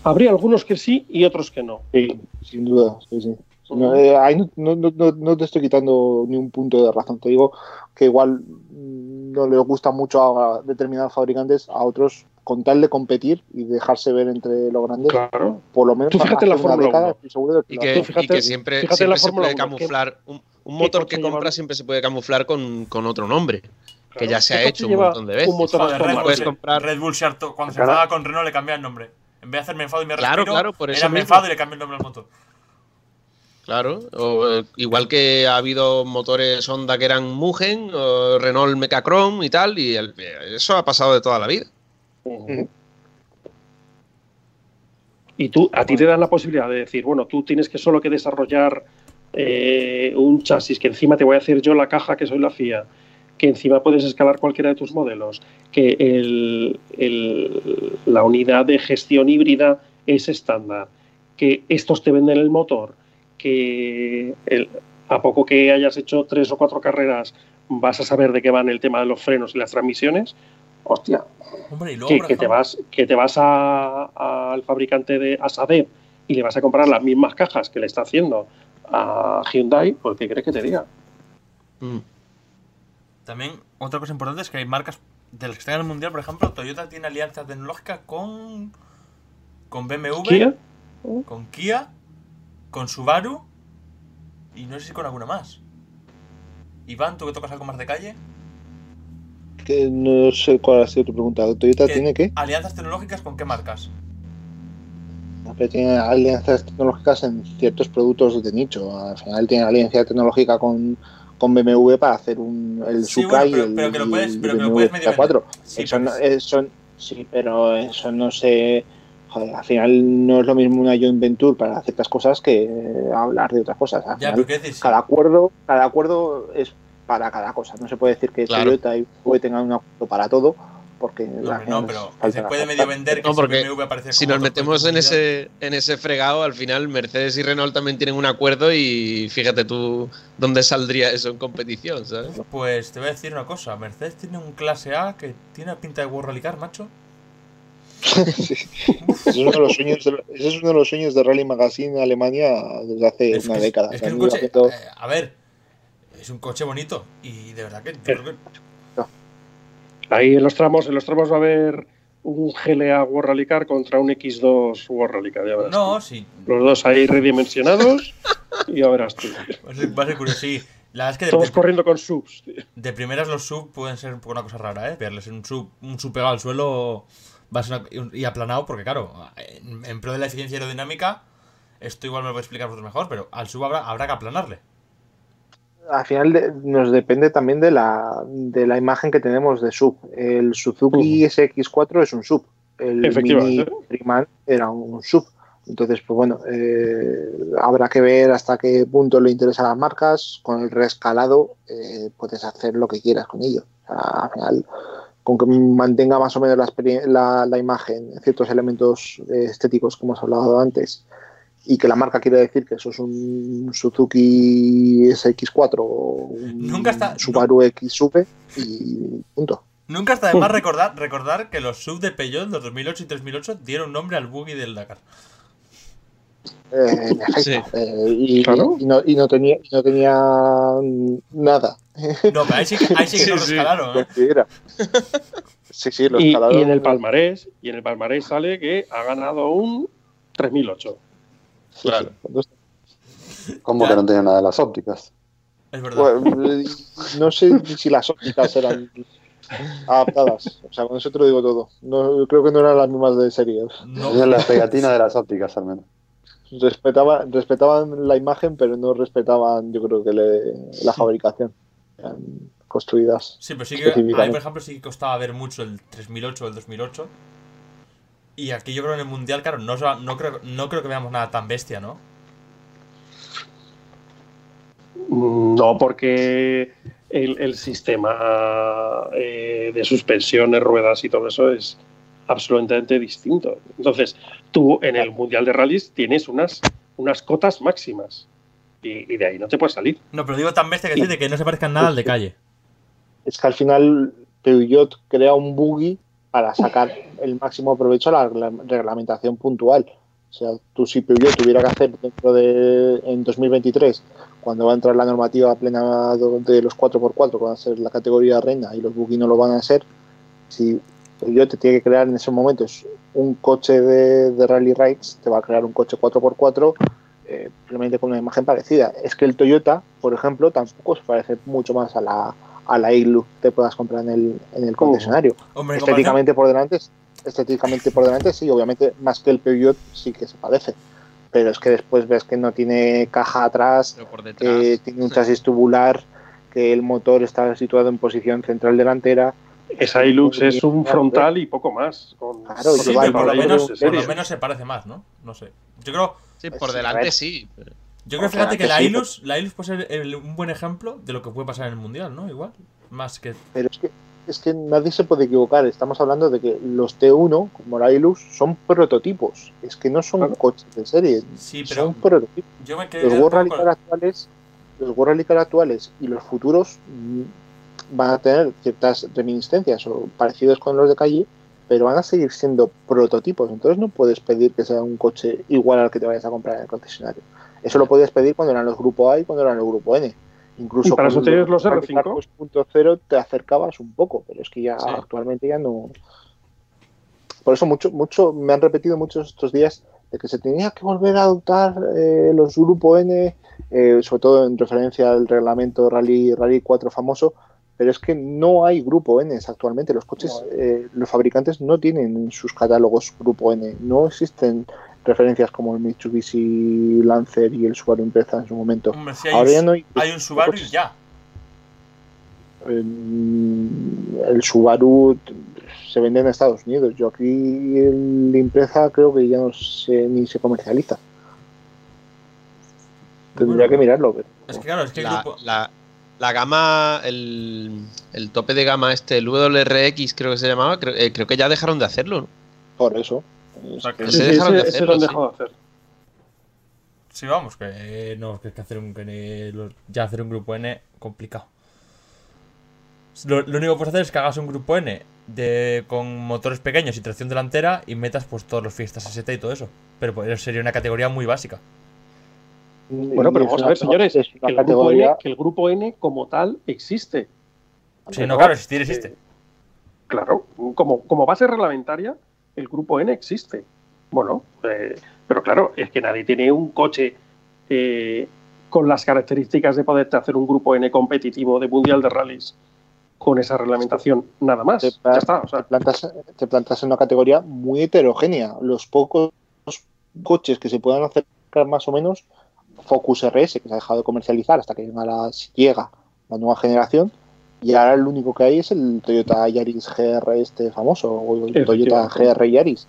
Habría algunos que sí y otros que no. Sí, sin duda, sí, sí. No, eh, ahí no, te estoy quitando ni un punto de razón. Te digo que igual mm, no le gusta mucho a determinados fabricantes, a otros, con tal de competir y dejarse ver entre los grandes, Claro. por lo menos Tú fíjate la Fórmula década, 1. estoy seguro de que Y que, hace. Tú fíjate- y que siempre, fíjate en la siempre se Fórmula puede 1, ¿qué- camuflar. Un, un motor que lleva- compras siempre se puede camuflar con, con otro nombre. Que ya se ¿Qué ha hecho un montón de veces. un motor Joder, Red, Bull, comprar- Red Bull se hartó- cuando se Claro. enfadaba con Renault le cambia el nombre. En vez de hacer me enfado y me Claro, respiro, claro, por eso era me enfado y le cambio el nombre al motor. Claro, o, eh, igual que ha habido motores Honda que eran Mugen, o Renault Mecachrome y tal, y el- eso ha pasado de toda la vida. Y tú, a ti te dan la posibilidad de decir, bueno, tú tienes que solo que desarrollar eh, un chasis, que encima te voy a hacer yo la caja, que soy la FIA, que encima puedes escalar cualquiera de tus modelos, que el- la unidad de gestión híbrida es estándar, que estos te venden el motor, que a poco que hayas hecho tres o cuatro carreras vas a saber de qué van el tema de los frenos y las transmisiones, hostia, Hombre, y luego, que, que te vas que te vas a- al fabricante de Asadeb y le vas a comprar las mismas cajas que le está haciendo a Hyundai, pues ¿qué crees que te diga? Mm. También, otra cosa importante es que hay marcas de las que están en el mundial, por ejemplo, Toyota tiene alianza tecnológica con, con BMW, Kia, con Kia, con Subaru y no sé si con alguna más. Iván, ¿tú que tocas algo más de calle? Que no sé cuál ha sido tu pregunta. ¿Toyota ¿Qué- tiene qué? ¿Alianzas tecnológicas con qué marcas? Pero tiene alianzas tecnológicas en ciertos productos de nicho. Al final tiene alianza tecnológica con, con BMW para hacer un, el Sí, Supra bueno, pero- y el, pero que lo puedes- pero que lo puedes medio Z4. Sí, eso, pero no, es- eso- sí, pero eso no sé. Joder, al final no es lo mismo una joint venture para ciertas cosas que hablar de otras cosas. Al Ya, final, pero qué decir, cada acuerdo, cada acuerdo es para cada cosa. No se puede decir que Claro. Toyota y BMW tengan un acuerdo para todo, porque No, no, pero puede cosa. medio vender que No, si porque BMW aparece Si nos metemos en ese, en ese fregado, al final Mercedes y Renault también tienen un acuerdo y fíjate tú dónde saldría eso en competición, ¿sabes? Pues te voy a decir una cosa, Mercedes tiene un clase A que tiene pinta de World Rally Car, macho. Sí. [LAUGHS] Ese es uno de los sueños de, ese es uno de los sueños de Rally Magazine Alemania desde hace Es una que- década. Es que un coche, eh, a ver, es un coche bonito y de verdad que yo Pero- creo que ahí en los tramos, en los tramos va a haber un GLA World Rally Car contra un X2 World Rally Car, ya verás no, tú. sí, Los dos ahí redimensionados y ya verás tú. va a ser, va a ser curioso, sí. La es que Todos de- corriendo con subs. tío. de primeras los sub pueden ser un poco una cosa rara, ¿eh? Verles en un sub, un sub pegado al suelo va a ser una- y aplanado porque claro, en, en pro de la eficiencia aerodinámica, esto igual me lo puede explicar vosotros mejor, pero al sub habrá, habrá que aplanarle. Al final de- nos depende también de la, de la imagen que tenemos de sub. El Suzuki SX4 es un sub. El Mini. Freeman era un sub. Entonces, pues bueno, eh, habrá que ver hasta qué punto le interesan las marcas. Con el rescalado eh, puedes hacer lo que quieras con ello. O sea, al final, con que mantenga más o menos la, la, la imagen, ciertos elementos eh, estéticos que hemos hablado antes, y que la marca quiere decir que eso es un Suzuki SX4 o un Nunca está- Subaru X Sube y punto. Nunca está de más recordar, recordar que los sub de Peugeot, los 2008 y 3008, dieron nombre al buggy del Dakar. Eh. Sí. Eh, y, Claro. y no, y no tenía, y no tenía nada. No, pero ahí sí que, ahí sí que Sí, sí. ¿eh? Lo que era. Sí, sí, lo Y, escalaron. y en el palmarés, y en el palmarés sale que ha ganado un 3008. Claro. ¿Cómo que no tenía nada de las ópticas? Es verdad. Bueno, eh, no sé si las ópticas eran adaptadas. O sea, con eso te lo digo todo. No, creo que no eran las mismas de serie. No, las pegatinas de las ópticas al menos. respetaba, respetaban la imagen, pero no respetaban, yo creo que le- la fabricación. Eran construidas. Sí, pero sí que a mí, por ejemplo, sí que costaba ver mucho el 3008 o el 2008. Y aquí yo creo en el Mundial, claro, no, no, creo, no creo que veamos nada tan bestia, ¿no? Mm, No, porque el, el sistema eh, de suspensiones, ruedas y todo eso es absolutamente distinto. Entonces, tú en el Mundial de Rallys tienes unas, unas cotas máximas y, y de ahí no te puedes salir. No, pero digo tan bestia que decir de que no se parezcan nada al de calle. Es que al final Peugeot crea un buggy para sacar el máximo provecho a la regla- reglamentación puntual. O sea, si Peugeot tuviera que hacer dentro de en 2023, cuando va a entrar la normativa plena de los 4x4, que va a ser la categoría reina y los buggy no lo van a ser, si Peugeot te tiene que crear en esos momentos un coche de, de rally rides, te va a crear un coche 4x4 eh, simplemente con una imagen parecida. Es que el Toyota, por ejemplo, tampoco se parece mucho más a la, a la que te puedas comprar en el, en el concesionario. Hombre, en comparación- Estéticamente por delante, estéticamente por delante sí, obviamente más que el Peugeot sí que se parece. Pero es que después ves que no tiene caja atrás, por que tiene un sí. chasis tubular, que el motor está situado en posición central delantera. Esa Hilux es un frontal y poco más. Con, Claro, con Sí, los lleva pero por lo, menos, por lo menos se parece más, ¿no? No sé. Yo creo, Sí, por Sí, a delante sí. pero- yo creo Por fíjate que la sí, Ilus, la Ilus puede ser el- un buen ejemplo de lo que puede pasar en el Mundial, ¿no? Igual. Más que... Pero es que, es que nadie se puede equivocar. Estamos hablando de que los T1, como la Hilux, son prototipos. Es que no son Claro. coches de serie, Sí, pero son prototipos. yo me quedé los World Rally Car actuales los World Rally Car actuales y los futuros mm, van a tener ciertas reminiscencias o parecidos con los de calle pero van a seguir siendo prototipos entonces no puedes pedir que sea un coche igual al que te vayas a comprar en el concesionario eso lo podías pedir cuando eran los grupo A y cuando eran los grupo N incluso Y para eso los Rally R5. Car 2.0 te acercabas un poco pero es que ya Sí. actualmente ya no por eso mucho mucho me han repetido muchos estos días de que se tenía que volver a adoptar eh, los grupo N eh, sobre todo en referencia al reglamento Rally, Rally 4 famoso, pero es que no hay grupo N actualmente. Los coches, eh, los fabricantes no tienen en sus catálogos grupo N. No existen referencias como el Mitsubishi Lancer y el Subaru Impreza en su momento. Hombre, sí hay, Ahora un, ya no hay, hay un Subaru y coches. ya. El Subaru se vende en Estados Unidos. Yo aquí el Impreza creo que ya no se, ni se comercializa. Tendría Bueno. que mirarlo. pero- Es que claro, es que el La, grupo... la- la gama, el, el tope de gama este, el WRX creo que se llamaba, creo, eh, creo que ya dejaron de hacerlo, ¿no? Por eso. O sea, que Se Sí, sí, dejaron de ese, ese hacerlo, lo han dejado de hacer. Sí, vamos, que no, que, que hacer un, que ni- lo- ya hacer un grupo N complicado. Lo, lo único que puedes hacer es que hagas un grupo N de, con motores pequeños y tracción delantera y metas pues todos los fiestas ST y todo eso. Pero pues, sería una categoría muy básica. Bueno, pero es vamos a ver, señores, es que el, grupo categoría. N, que el grupo N como tal existe. Sí, no, claro, existir existe. Eh, claro, como, como base reglamentaria, el grupo N existe. Bueno, eh, pero claro, es que nadie tiene un coche eh, con las características de poderte hacer un grupo N competitivo de Mundial de Rallys con esa reglamentación, nada más. te, Ya está, o te plantas, te plantas en una categoría muy heterogénea. Los pocos coches que se puedan acercar más o menos, Focus RS, que se ha dejado de comercializar hasta que llega la, llega la nueva generación, y ahora el único que hay es el Toyota Yaris GR este famoso, o el Toyota. GR Yaris.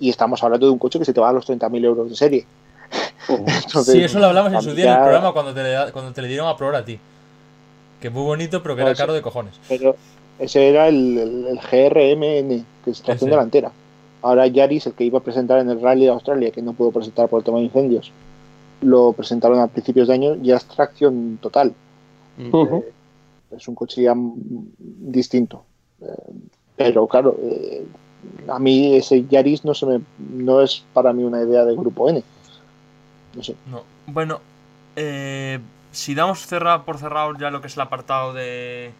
Y estamos hablando de un coche que se te va a los 30.000 euros de serie. [LAUGHS] Entonces, Sí, eso lo hablamos en su día en el programa cuando te, le da- cuando te le dieron a probar a ti. Que muy bonito, pero que era Pues- caro de cojones. Pero ese era el, el- el GRMN, que es tracción delantera. Ahora Yaris, el que iba a presentar en el Rally de Australia, que no pudo presentar por el tema de incendios, lo presentaron a principios de año, ya es tracción total. Eh, es un coche ya distinto. Eh, pero claro, eh, a mí ese Yaris no, se me, no es para mí una idea de grupo N. No sé. No. Bueno, eh, si damos cerrado por cerrado ya lo que es el apartado de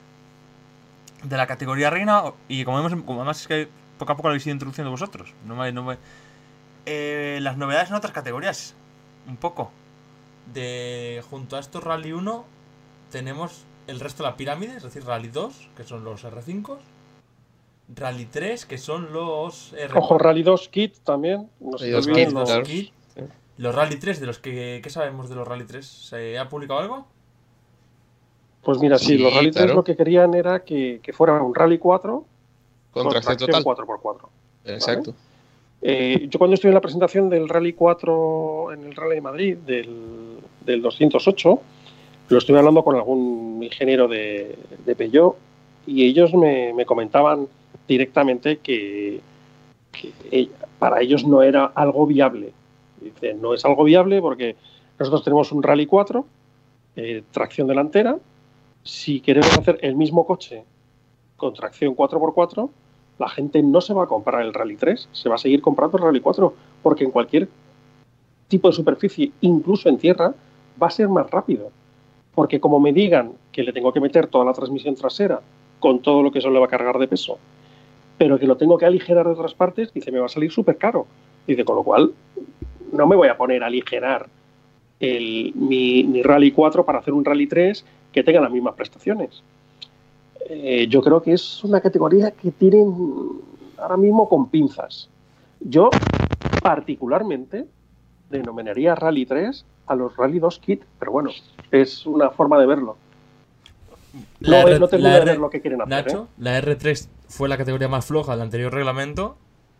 de la categoría reina y como vemos, como además es que poco a poco lo habéis ido introduciendo vosotros, no me, no me- eh, las novedades en otras categorías, un poco. De junto a estos Rally 1 tenemos el resto de la pirámide, es decir, Rally 2, que son los R5, Rally 3, que son los R4. Ojo, Rally 2 Kit también. No se Rally te 2 olviden Kit, los- claro. Kit. Los Rally 3, de los que ¿qué sabemos de los Rally 3? ¿Se ha publicado algo? Pues mira, sí, Sí, los Rally 3 claro. lo que querían era que, que fuera un Rally 4 Con tracción total. 4x4. Exacto. Eh, yo cuando estuve en la presentación del Rally 4 en el Rally de Madrid, del, del 208, lo estuve hablando con algún ingeniero de, de Peugeot y ellos me, me comentaban directamente que, eh, para ellos no era algo viable. Dice, no es algo viable porque nosotros tenemos un Rally 4, eh, tracción delantera. Si queremos hacer el mismo coche con tracción 4x4, la gente no se va a comprar el Rally 3, se va a seguir comprando el Rally 4, porque en cualquier tipo de superficie, incluso en tierra, va a ser más rápido. Porque como me digan que le tengo que meter toda la transmisión trasera con todo lo que eso le va a cargar de peso, pero que lo tengo que aligerar de otras partes, dice, me va a salir súper caro. Dice, con lo cual, no me voy a poner a aligerar mi Rally 4 para hacer un Rally 3 que tenga las mismas prestaciones. Eh, yo creo que es una categoría que tienen ahora mismo con pinzas. Yo, particularmente, denominaría Rally 3 a los Rally 2 Kit, pero bueno, es una forma de verlo. No, R- no de ver lo que quieren hacer. Nacho, ¿eh? la R3 fue la categoría más floja del anterior reglamento.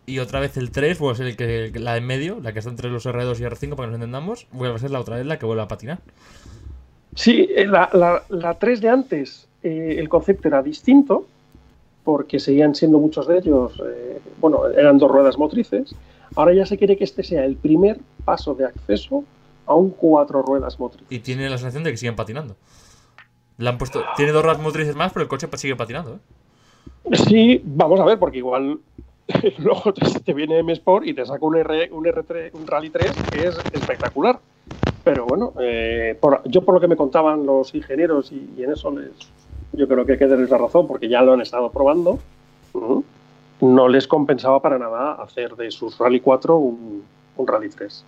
Y otra vez el 3, pues el que, la de en medio, la que está entre los R2 y R5, para que nos entendamos, vuelve a ser la otra vez la que vuelve a patinar. Sí, eh, la, la, la 3 de antes, eh, el concepto era distinto, porque seguían siendo muchos de ellos, eh, bueno, eran dos ruedas motrices. Ahora ya se quiere que este sea el primer paso de acceso a un cuatro ruedas motrices. Y tiene la sensación de que siguen patinando. Le han puesto, tiene dos ruedas motrices más, pero el coche sigue patinando. ¿eh? Sí, vamos a ver, porque igual [LAUGHS] luego te, te viene M Sport y te saca un, R, un, R3, un Rally 3 que es espectacular. Pero bueno, eh, por- yo por lo que me contaban los ingenieros y, y en eso les, yo creo que hay que darles la razón porque ya lo han estado probando, no les compensaba para nada hacer de sus Rally 4 un, un Rally 3.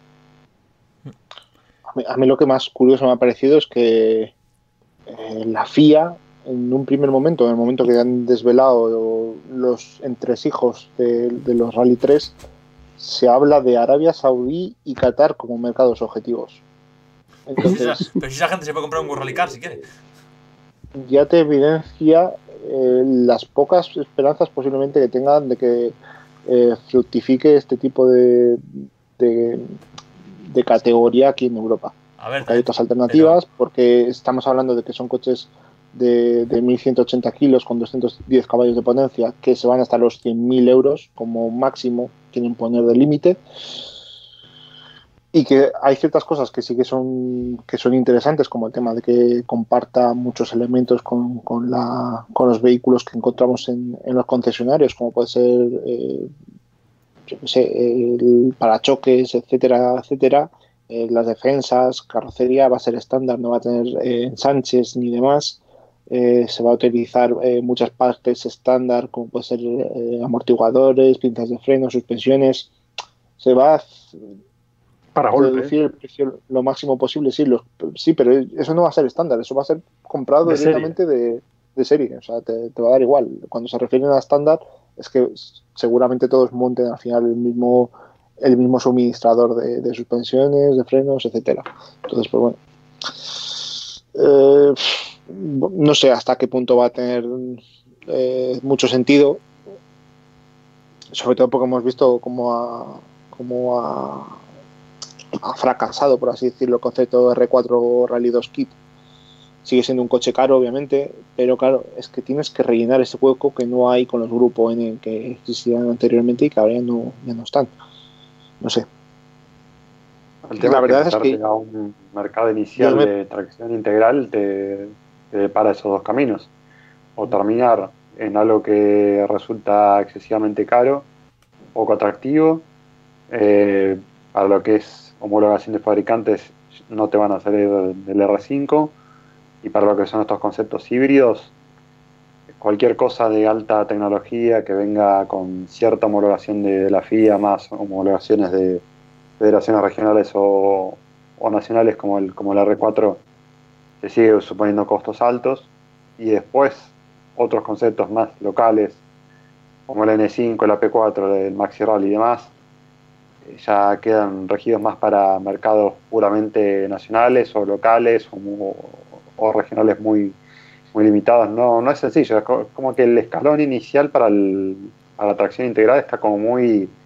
A mí, a mí lo que más curioso me ha parecido es que eh, la FIA, en un primer momento, en el momento que han desvelado los entresijos de, de los Rally 3, se habla de Arabia Saudí y Qatar como mercados objetivos. Entonces, [LAUGHS] pero si esa gente se puede comprar un Rally Car si quiere. ya te evidencia eh, las pocas esperanzas posiblemente que tengan de que eh, fructifique este tipo de, de, de categoría aquí en Europa. A ver, Porque hay otras alternativas, porque estamos hablando de que son coches de, de 1.180 kilos con 210 caballos de potencia que se van hasta los 100.000 euros como máximo quieren poner de límite y que hay ciertas cosas que sí que son que son interesantes como el tema de que comparta muchos elementos con, con, la, con los vehículos que encontramos en, en los concesionarios como puede ser eh, yo sé, el parachoques etcétera etcétera eh, las defensas, carrocería va a ser estándar, no va a tener eh, ensanches ni demás. Eh, se va a utilizar eh, muchas partes estándar, como puede ser amortiguadores, pinzas de freno, suspensiones. Se va a Para reducir el precio lo máximo posible, sí, los- sí, pero eso no va a ser estándar, eso va a ser comprado De serie. directamente de, de serie, o sea, te, te va a dar igual. Cuando se refieren a estándar, es que seguramente todos monten al final el mismo el mismo suministrador de, suspensiones, de frenos, etcétera. Entonces, pues bueno. Eh, no sé hasta qué punto va a tener eh, mucho sentido. Sobre todo porque hemos visto cómo ha, cómo ha, fracasado, por así decirlo, el concepto de R4 Rally 2 Kit. Sigue siendo un coche caro, obviamente, pero claro, es que tienes que rellenar ese hueco que no hay con los grupos N que existían anteriormente y que ahora ya no, ya no están. No sé. El tema La verdad es que- a un mercado inicial me- de tracción integral te, te depara esos dos caminos. O terminar en algo que resulta excesivamente caro, poco atractivo, eh, para lo que es homologación de fabricantes no te van a salir del R5 y para lo que son estos conceptos híbridos cualquier cosa de alta tecnología que venga con cierta homologación de la FIA más homologaciones de federaciones regionales o, nacionales como el, como el R4 se sigue suponiendo costos altos. Y después otros conceptos más locales como el N5, el AP4, el Maxi Rally y demás ya quedan regidos más para mercados puramente nacionales o locales o, o regionales muy, muy limitados. No, no es sencillo, es co- como que el escalón inicial para, el- para la tracción integrada está como muy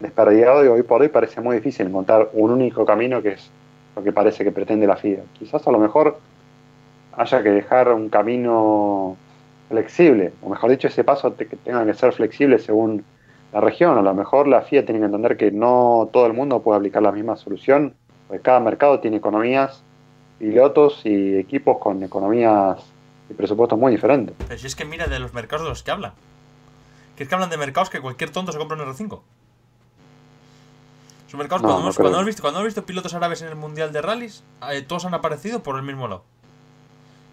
desperdigado y hoy por hoy parece muy difícil encontrar un único camino que es lo que parece que pretende la FIA. Quizás a lo mejor haya que dejar un camino flexible, o mejor dicho, ese paso que tenga que ser flexible según la región. A lo mejor la FIA tiene que entender que no todo el mundo puede aplicar la misma solución, porque cada mercado tiene economías, pilotos y equipos con economías y presupuestos muy diferentes. Pero si es que mira de los mercados de los que hablan. Que es que hablan de mercados que cualquier tonto se compra un R5. Son mercados, No, cuando, no hemos, creo. cuando hemos visto, cuando hemos visto pilotos árabes en el Mundial de Rallys, eh, todos han aparecido por el mismo lado.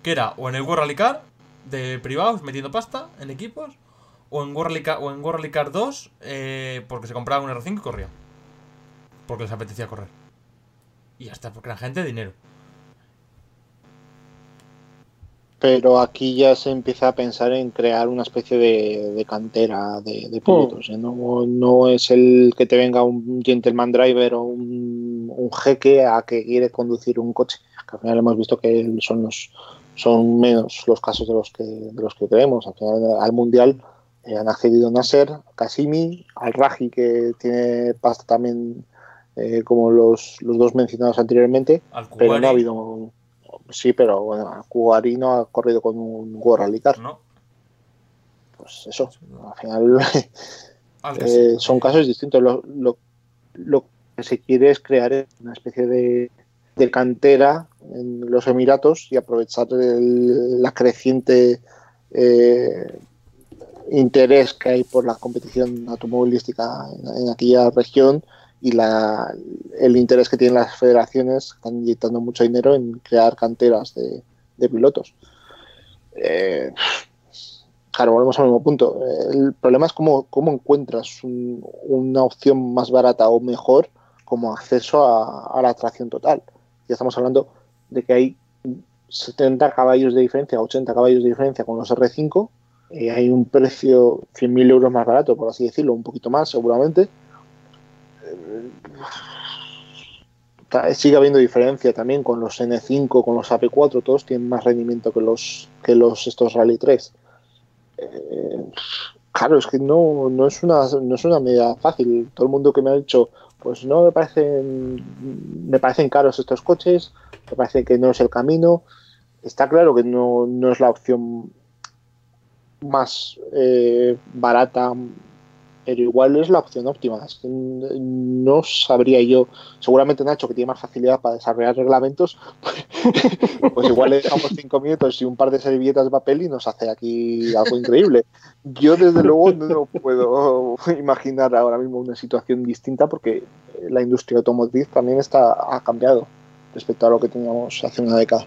Que era o en el World Rally Car, de privados, metiendo pasta en equipos, o en World Rally Car, o en World Rally Car 2, eh, porque se compraba un R5 y corría. Porque les apetecía correr. Y ya está, porque eran gente de dinero. Pero aquí ya se empieza a pensar en crear una especie de, de cantera de, de pilotos. ¿eh? No, no es el que te venga un gentleman driver o un, un jeque a que quiere conducir un coche. Que al final hemos visto que son los son menos los casos de los que de los que creemos. Al final al mundial eh, han accedido Nasser, Kasimi, Al Raji que tiene pasta también eh, como los, los dos mencionados anteriormente Al pero no ha habido sí pero bueno Kuwari no ha corrido con un World Car. ¿no? pues eso al final [LAUGHS] Al eh, son casos distintos. Lo, lo, lo que se quiere es crear una especie de, de cantera en los Emiratos y aprovechar el- la creciente eh, interés que hay por la competición automovilística en, en aquella región y la, el interés que tienen las federaciones que están inyectando mucho dinero en crear canteras de, pilotos. Eh, claro, volvemos al mismo punto. El problema es cómo, cómo encuentras un- una opción más barata o mejor como acceso a, a la tracción total. Ya estamos hablando de que hay 70 caballos de diferencia, 80 caballos de diferencia con los R5. eh, hay un precio 100.000 euros más barato, por así decirlo, un poquito más seguramente. Sigue habiendo diferencia también con los N5, con los AP4, todos tienen más rendimiento que los que los estos Rally 3. Eh, claro, es que no, no es una no es una medida fácil. Todo el mundo que me ha dicho, pues no me parecen me parecen caros estos coches, me parece que no es el camino. Está claro que no, no es la opción más eh, barata, pero igual es la opción óptima. Es que no sabría yo. Seguramente Nacho, que tiene más facilidad para desarrollar reglamentos, [LAUGHS] pues igual le dejamos cinco minutos y un par de servilletas de papel y nos hace aquí algo increíble. Yo, desde luego, no puedo imaginar ahora mismo una situación distinta porque la industria automotriz también está, ha cambiado respecto a lo que teníamos hace una década.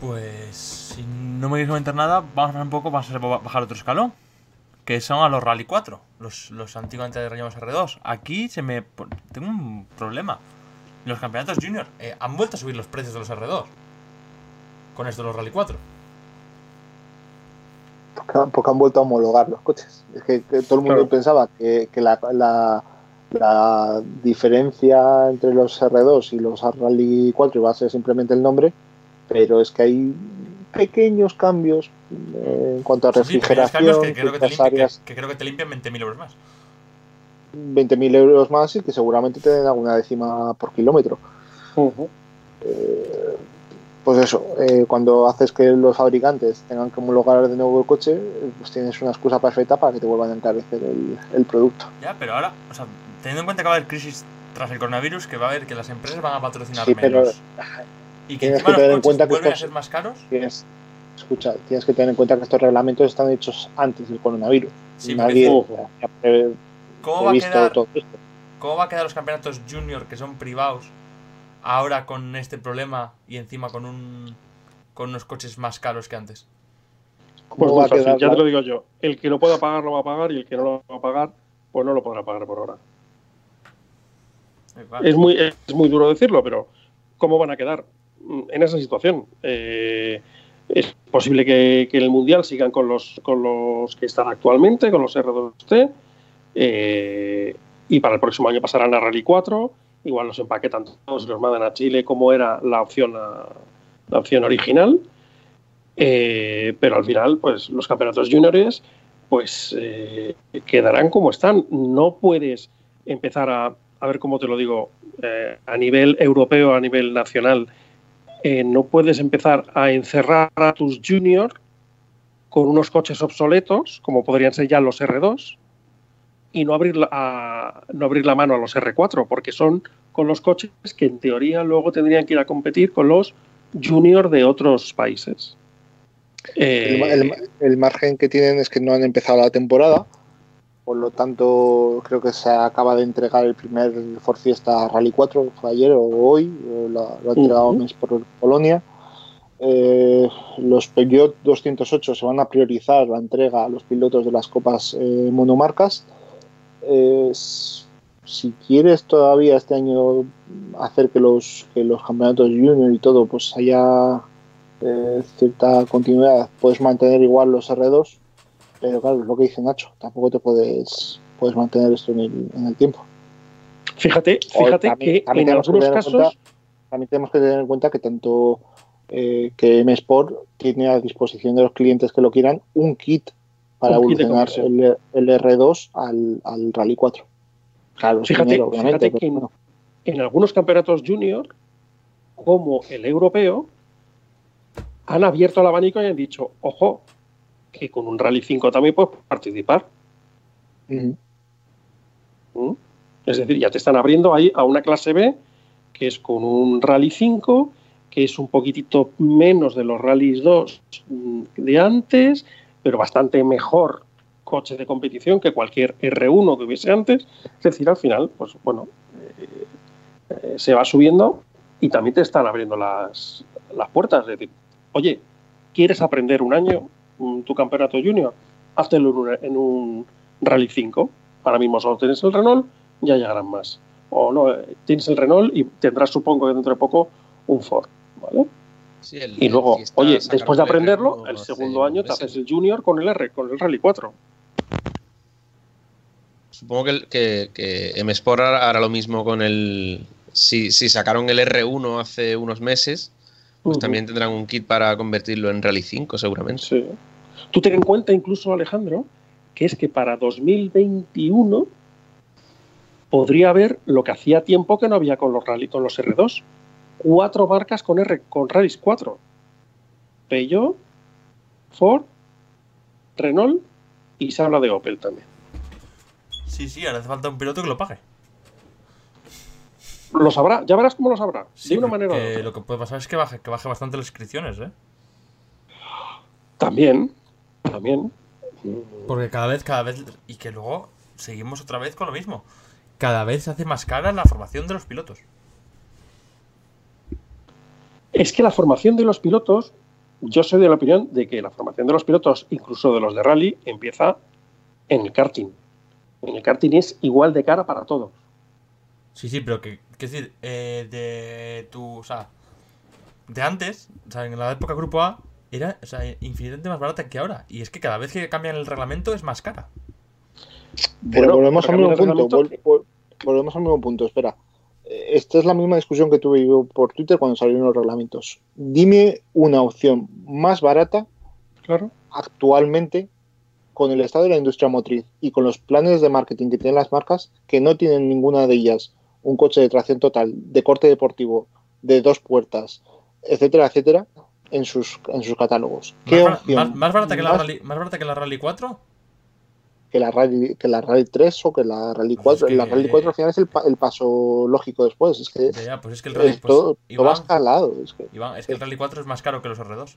Pues si no me queréis comentar nada, vamos a pasar un poco, vamos a bajar otro escalón. Que son a los Rally 4, los, los antiguamente llamados R2. Aquí se me. Tengo un problema. Los campeonatos junior eh, han vuelto a subir los precios de los R2. Con esto de los Rally 4. Porque, porque han vuelto a homologar los coches. Es que, que todo el mundo Claro. pensaba que, que la, la, la diferencia entre los R2 y los Rally 4 iba a ser simplemente el nombre, pero es que hay pequeños cambios eh, en cuanto a Sí, refrigeración, que, creo que, creo que te limpian 20.000 euros más. 20.000 euros más y que seguramente te den alguna décima por kilómetro. Eh, pues eso, eh, cuando haces que los fabricantes tengan que homologar de nuevo el coche, pues tienes una excusa perfecta para que te vuelvan a encarecer el, el producto. Ya, pero ahora, o sea, teniendo en cuenta que va a haber crisis tras el coronavirus, que va a haber que las empresas van a patrocinar Sí, pero menos. Y que tienes encima que tener los en cuenta que vuelven estos- a ser más caros. Tienes, escucha, tienes que tener en cuenta que estos reglamentos están hechos antes del coronavirus. Sí, Nadie porque- ha pre- ¿Cómo va, a previsto quedar, todo esto. ¿Cómo va a quedar los campeonatos junior que son privados ahora con este problema y encima con un con unos coches más caros que antes? Pues ¿Cómo va a fácil, quedar ya te lo digo yo. El que lo pueda pagar lo va a pagar y el que no lo va a pagar, pues no lo podrá pagar por ahora. Eh, vale. Es muy, es muy duro decirlo, pero ¿cómo van a quedar en esa situación? Eh, Es posible que, en el Mundial sigan con los, con los que están actualmente, con los R2T. eh, y para el próximo año pasarán a Rally 4. Igual los empaquetan todos y los mandan a Chile como era la opción, la opción original. Eh, pero al final, pues los campeonatos juniores pues quedarán como están. No puedes empezar a, a ver cómo te lo digo, a nivel europeo, a nivel nacional, eh, no puedes empezar a encerrar a tus juniors con unos coches obsoletos, como podrían ser ya los R2, y no abrir la, a- no abrir la mano a los R4, porque son con los coches que en teoría luego tendrían que ir a competir con los juniors de otros países. El, Eh, el- el margen que tienen es que no han empezado la temporada, por lo tanto creo que se acaba de entregar el primer Ford Fiesta Rally 4, fue ayer o hoy, lo, lo ha entregado Ujú. mes por Polonia. Eh, los Peugeot 208 se van a priorizar la entrega a los pilotos de las copas eh, monomarcas. Eh, si quieres todavía este año hacer que los, que los campeonatos junior y todo pues haya cierta continuidad, puedes mantener igual los R2, pero claro, es lo que dice Nacho, tampoco te puedes, puedes mantener esto en el, en el tiempo. fíjate, fíjate también- que también en que algunos en casos... cuenta- También tenemos que tener en cuenta que tanto eh, que M Sport tiene a disposición de los clientes que lo quieran un kit para evolucionar el, el R2 al, al Rally 4. Claro, Fíjate, dinero, fíjate que en, en algunos campeonatos junior, como el europeo, han abierto el abanico y han dicho, ojo, que con un Rally 5 también puedes participar. ¿Mm? Es decir, ya te están abriendo ahí a una clase B, que es con un Rally 5, que es un poquitito menos de los Rallys 2 mm, de antes, pero bastante mejor coche de competición que cualquier R1 que hubiese antes. Es decir, al final, pues bueno, eh, eh, se va subiendo y también te están abriendo las, las puertas. Es decir, oye, ¿quieres aprender un año tu campeonato junior? Háztelo en un, en un Rally 5. Ahora mismo solo tienes el Renault, ya llegarán más. O no, eh, tienes el Renault y tendrás, supongo que dentro de poco, un Ford. ¿vale? Sí, el- Y luego, oye, después de aprenderlo, R1 el segundo año te haces el Junior con el R, con el Rally 4. Supongo que, que, que M Sport hará hará lo mismo con el. Si, si sacaron el R1 hace unos meses, pues también tendrán un kit para convertirlo en Rally 5, seguramente. Sí. Tú ten en cuenta incluso, Alejandro, que es que para 2021 podría haber lo que hacía tiempo que no había con los rally, con los R2. Cuatro marcas con R, con Rallys 4. Peugeot, Ford, Renault y se habla de Opel también. Sí, sí, ahora hace falta un piloto que lo pague. Lo sabrá, ya verás cómo lo sabrá. Sí, de una manera o de otra. Lo que puede pasar es que baje, que baje bastante las inscripciones, ¿eh? También, también. Porque cada vez, cada vez. Y que luego seguimos otra vez con lo mismo. Cada vez se hace más cara la formación de los pilotos. Es que la formación de los pilotos, yo soy de la opinión de que la formación de los pilotos, incluso de los de rally, empieza en el karting. En el karting es igual de cara para todos. Sí, sí, pero que. que es decir, eh, de tu. O sea. De antes, o sea, en la época Grupo A, era o sea, infinitamente más barata que ahora. Y es que cada vez que cambian el reglamento es más cara. Pero Bueno, volvemos al mismo punto. reglamento- vol- vol- volvemos al mismo punto. Espera. Eh, Esta es la misma discusión que tuve yo por Twitter cuando salieron los reglamentos. Dime una opción más barata Claro. actualmente con el estado de la industria motriz y con los planes de marketing que tienen las marcas, que no tienen ninguna de ellas un coche de tracción total, de corte deportivo, de dos puertas, etcétera, etcétera, en sus, en sus catálogos. ¿Qué ¿Más, opción? más- más barata que la Rally, ¿Más barata que la Rally 4? que la Rally, que la Rally 3 o que la Rally Pues 4? es que- La Rally 4 al final es el, pa- el paso lógico después. Es que Ya, pues es que el Rally. es Pues, todo, todo va Iván, escalado. Es que, Iván, es que el Rally 4 es más caro que los R2. O sea,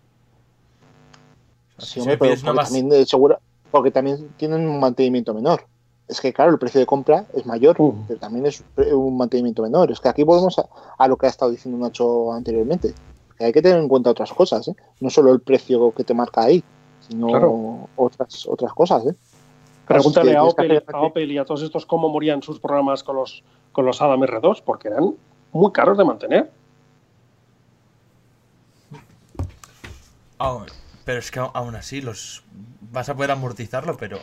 sí, si hombre, pero porque, más- también, de segura- porque también tienen un mantenimiento menor. Es que, claro, el precio de compra es mayor, Uh. pero también es un mantenimiento menor. Es que aquí volvemos a, a lo que ha estado diciendo Nacho anteriormente. Que hay que tener en cuenta otras cosas, ¿eh? No solo el precio que te marca ahí, sino Claro. otras, otras cosas, ¿eh? Pregúntale a Opel, hacer- a Opel y a todos estos cómo morían sus programas con los, con los Adam R2, porque eran muy caros de mantener. Pero es que aún así los vas a poder amortizarlo, pero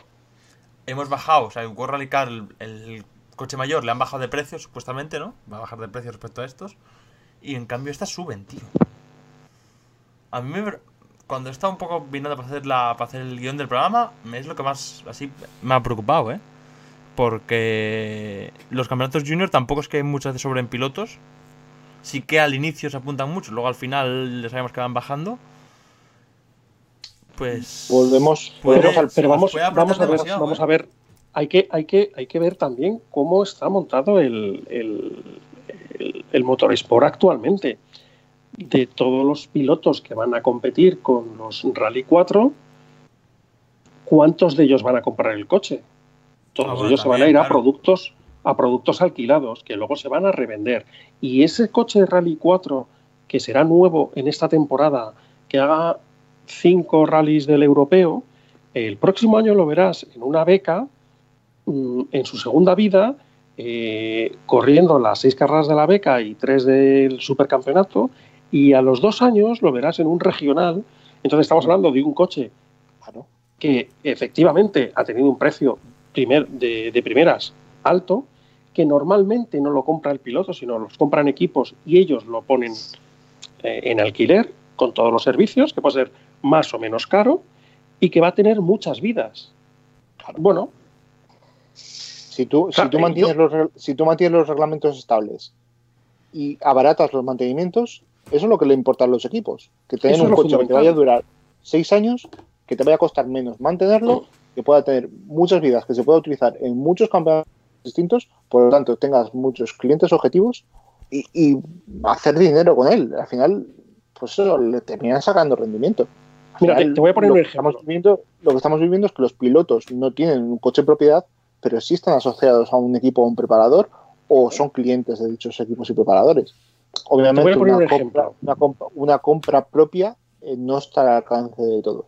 hemos bajado, o sea, en World Rally Car, el, coche mayor le han bajado de precio, supuestamente, ¿no? Va a bajar de precio respecto a estos. Y en cambio estas suben, tío. A mí me... Cuando está un poco viniendo para hacer, la, para hacer el guion del programa, es lo que más así me ha preocupado, ¿eh? Porque los campeonatos junior tampoco es que muchas veces sobren pilotos. Sí que al inicio se apuntan mucho, luego al final ya sabemos que van bajando. Pues. Volvemos, Puede- volvemos al Pero vamos, vamos a ver, vamos ¿eh? a ver. Hay que, hay, que, hay que ver también cómo está montado el, el, el, el Motorsport actualmente. De todos los pilotos que van a competir con los Rally 4, ¿cuántos de ellos van a comprar el coche? Todos Ah, bueno, ellos se van a ir a productos a productos alquilados que luego se van a revender. Y ese coche de Rally 4 que será nuevo en esta temporada, que haga cinco rallies del europeo, el próximo año lo verás en una beca, mm, en su segunda vida, eh, corriendo las seis carreras de la beca y tres del supercampeonato, y a los dos años lo verás en un regional. Entonces estamos hablando de un coche que efectivamente ha tenido un precio primer, de, de primeras alto, que normalmente no lo compra el piloto, sino los compran equipos y ellos lo ponen eh, en alquiler con todos los servicios, que puede ser más o menos caro y que va a tener muchas vidas. Bueno, Si tú, si, tú mantienes yo- los, si tú mantienes los reglamentos estables y abaratas los mantenimientos, eso es lo que le importa a los equipos. Que te den Eso es un coche que vaya a durar seis años, que te vaya a costar menos mantenerlo, que pueda tener muchas vidas, que se pueda utilizar en muchos campeonatos distintos, por lo tanto tengas muchos clientes objetivos y, y hacer dinero con él. Al final, pues eso le terminan sacando rendimiento. Mira, te- voy a poner lo un que estamos ejemplo. viviendo- lo que estamos viviendo es que los pilotos no tienen un coche en propiedad, pero sí están asociados a un equipo o un preparador o son clientes de dichos equipos y preparadores. Obviamente, una, un compra, una, compra, una compra propia eh, no está al alcance de todos.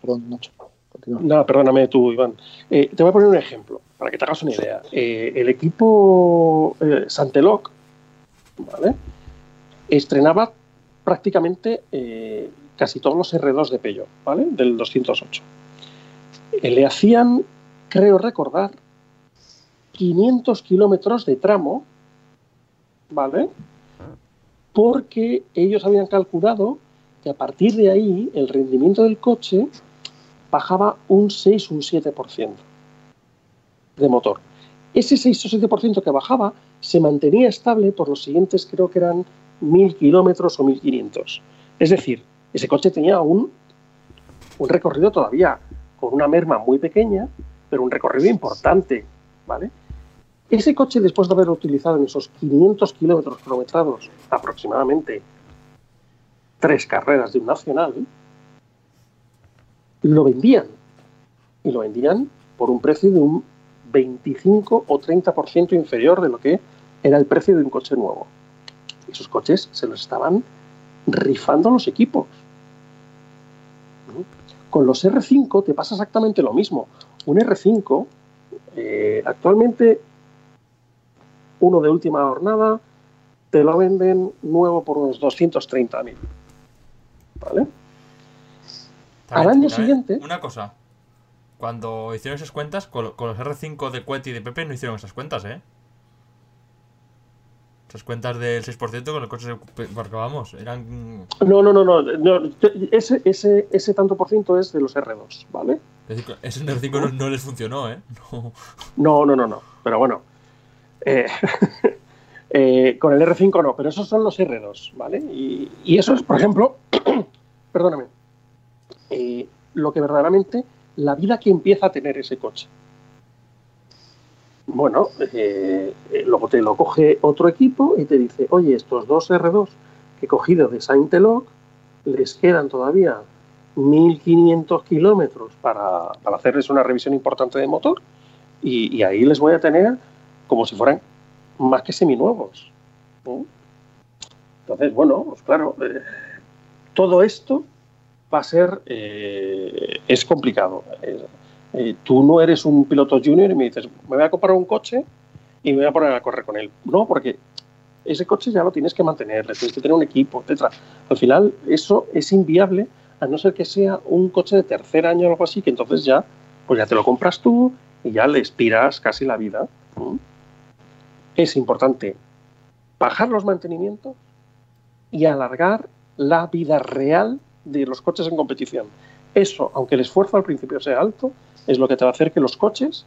Perdón, Nacho. continúa. No, perdóname tú, Iván. Eh, te voy a poner un ejemplo para que te hagas una idea. Eh, el equipo Santeloc, ¿vale? Estrenaba prácticamente casi todos los R2 de Peugeot, ¿vale? Del 208. Eh, le hacían, creo recordar, 500 kilómetros de tramo, ¿vale? Porque ellos habían calculado que a partir de ahí el rendimiento del coche bajaba un 6 o un 7% de motor. Ese 6 o 7% que bajaba se mantenía estable por los siguientes, creo que eran 1000 kilómetros o 1500. Es decir, ese coche tenía un, un recorrido todavía con una merma muy pequeña, pero un recorrido importante. ¿vale? Ese coche, después de haberlo utilizado en esos 500 kilómetros kilometrados aproximadamente, tres carreras de un nacional, lo vendían. Y lo vendían por un precio de un 25 o 30% inferior de lo que era el precio de un coche nuevo. Esos coches se los estaban rifando los equipos. Con los R5 te pasa exactamente lo mismo. Un R5, eh, actualmente, uno de última jornada, te lo venden nuevo por unos 230.000. ¿Vale? Al año siguiente- Una cosa. Cuando hicieron esas cuentas, con, con los R5 de Cueti y de Pepe no hicieron esas cuentas, ¿eh? Esas cuentas del 6% con el coche. Porque vamos, eran... No, no, no, no. no, ese, ese, ese tanto por ciento es de los R2, ¿vale? Es decir, ese R5 no, no les funcionó, ¿eh? No. No, no, no, no. Pero bueno. Eh, [LAUGHS] eh, con el R5 no, pero esos son los R2, ¿vale? Y, y eso es, por ejemplo, [CLEARS THROAT] perdóname, eh, lo que verdaderamente, la vida que empieza a tener ese coche. Bueno, eh, eh, luego te lo coge otro equipo y te dice, oye, estos dos R2 que he cogido de Saint-Eloc, les quedan todavía 1.500 kilómetros para, para hacerles una revisión importante de motor y, ahí les voy a tener como si fueran más que seminuevos. ¿no? Entonces, bueno, pues claro, eh, todo esto va a ser, eh, es complicado. Eh, tú no eres un piloto junior y me dices, me voy a comprar un coche y me voy a poner a correr con él. No, porque ese coche ya lo tienes que mantener, le tienes que tener un equipo, etc. Al final, eso es inviable a no ser que sea un coche de tercer año o algo así, que entonces ya, pues ya te lo compras tú y ya le expiras casi la vida. Es importante bajar los mantenimientos y alargar la vida real de los coches en competición. Eso, aunque el esfuerzo al principio sea alto, es lo que te va a hacer que los coches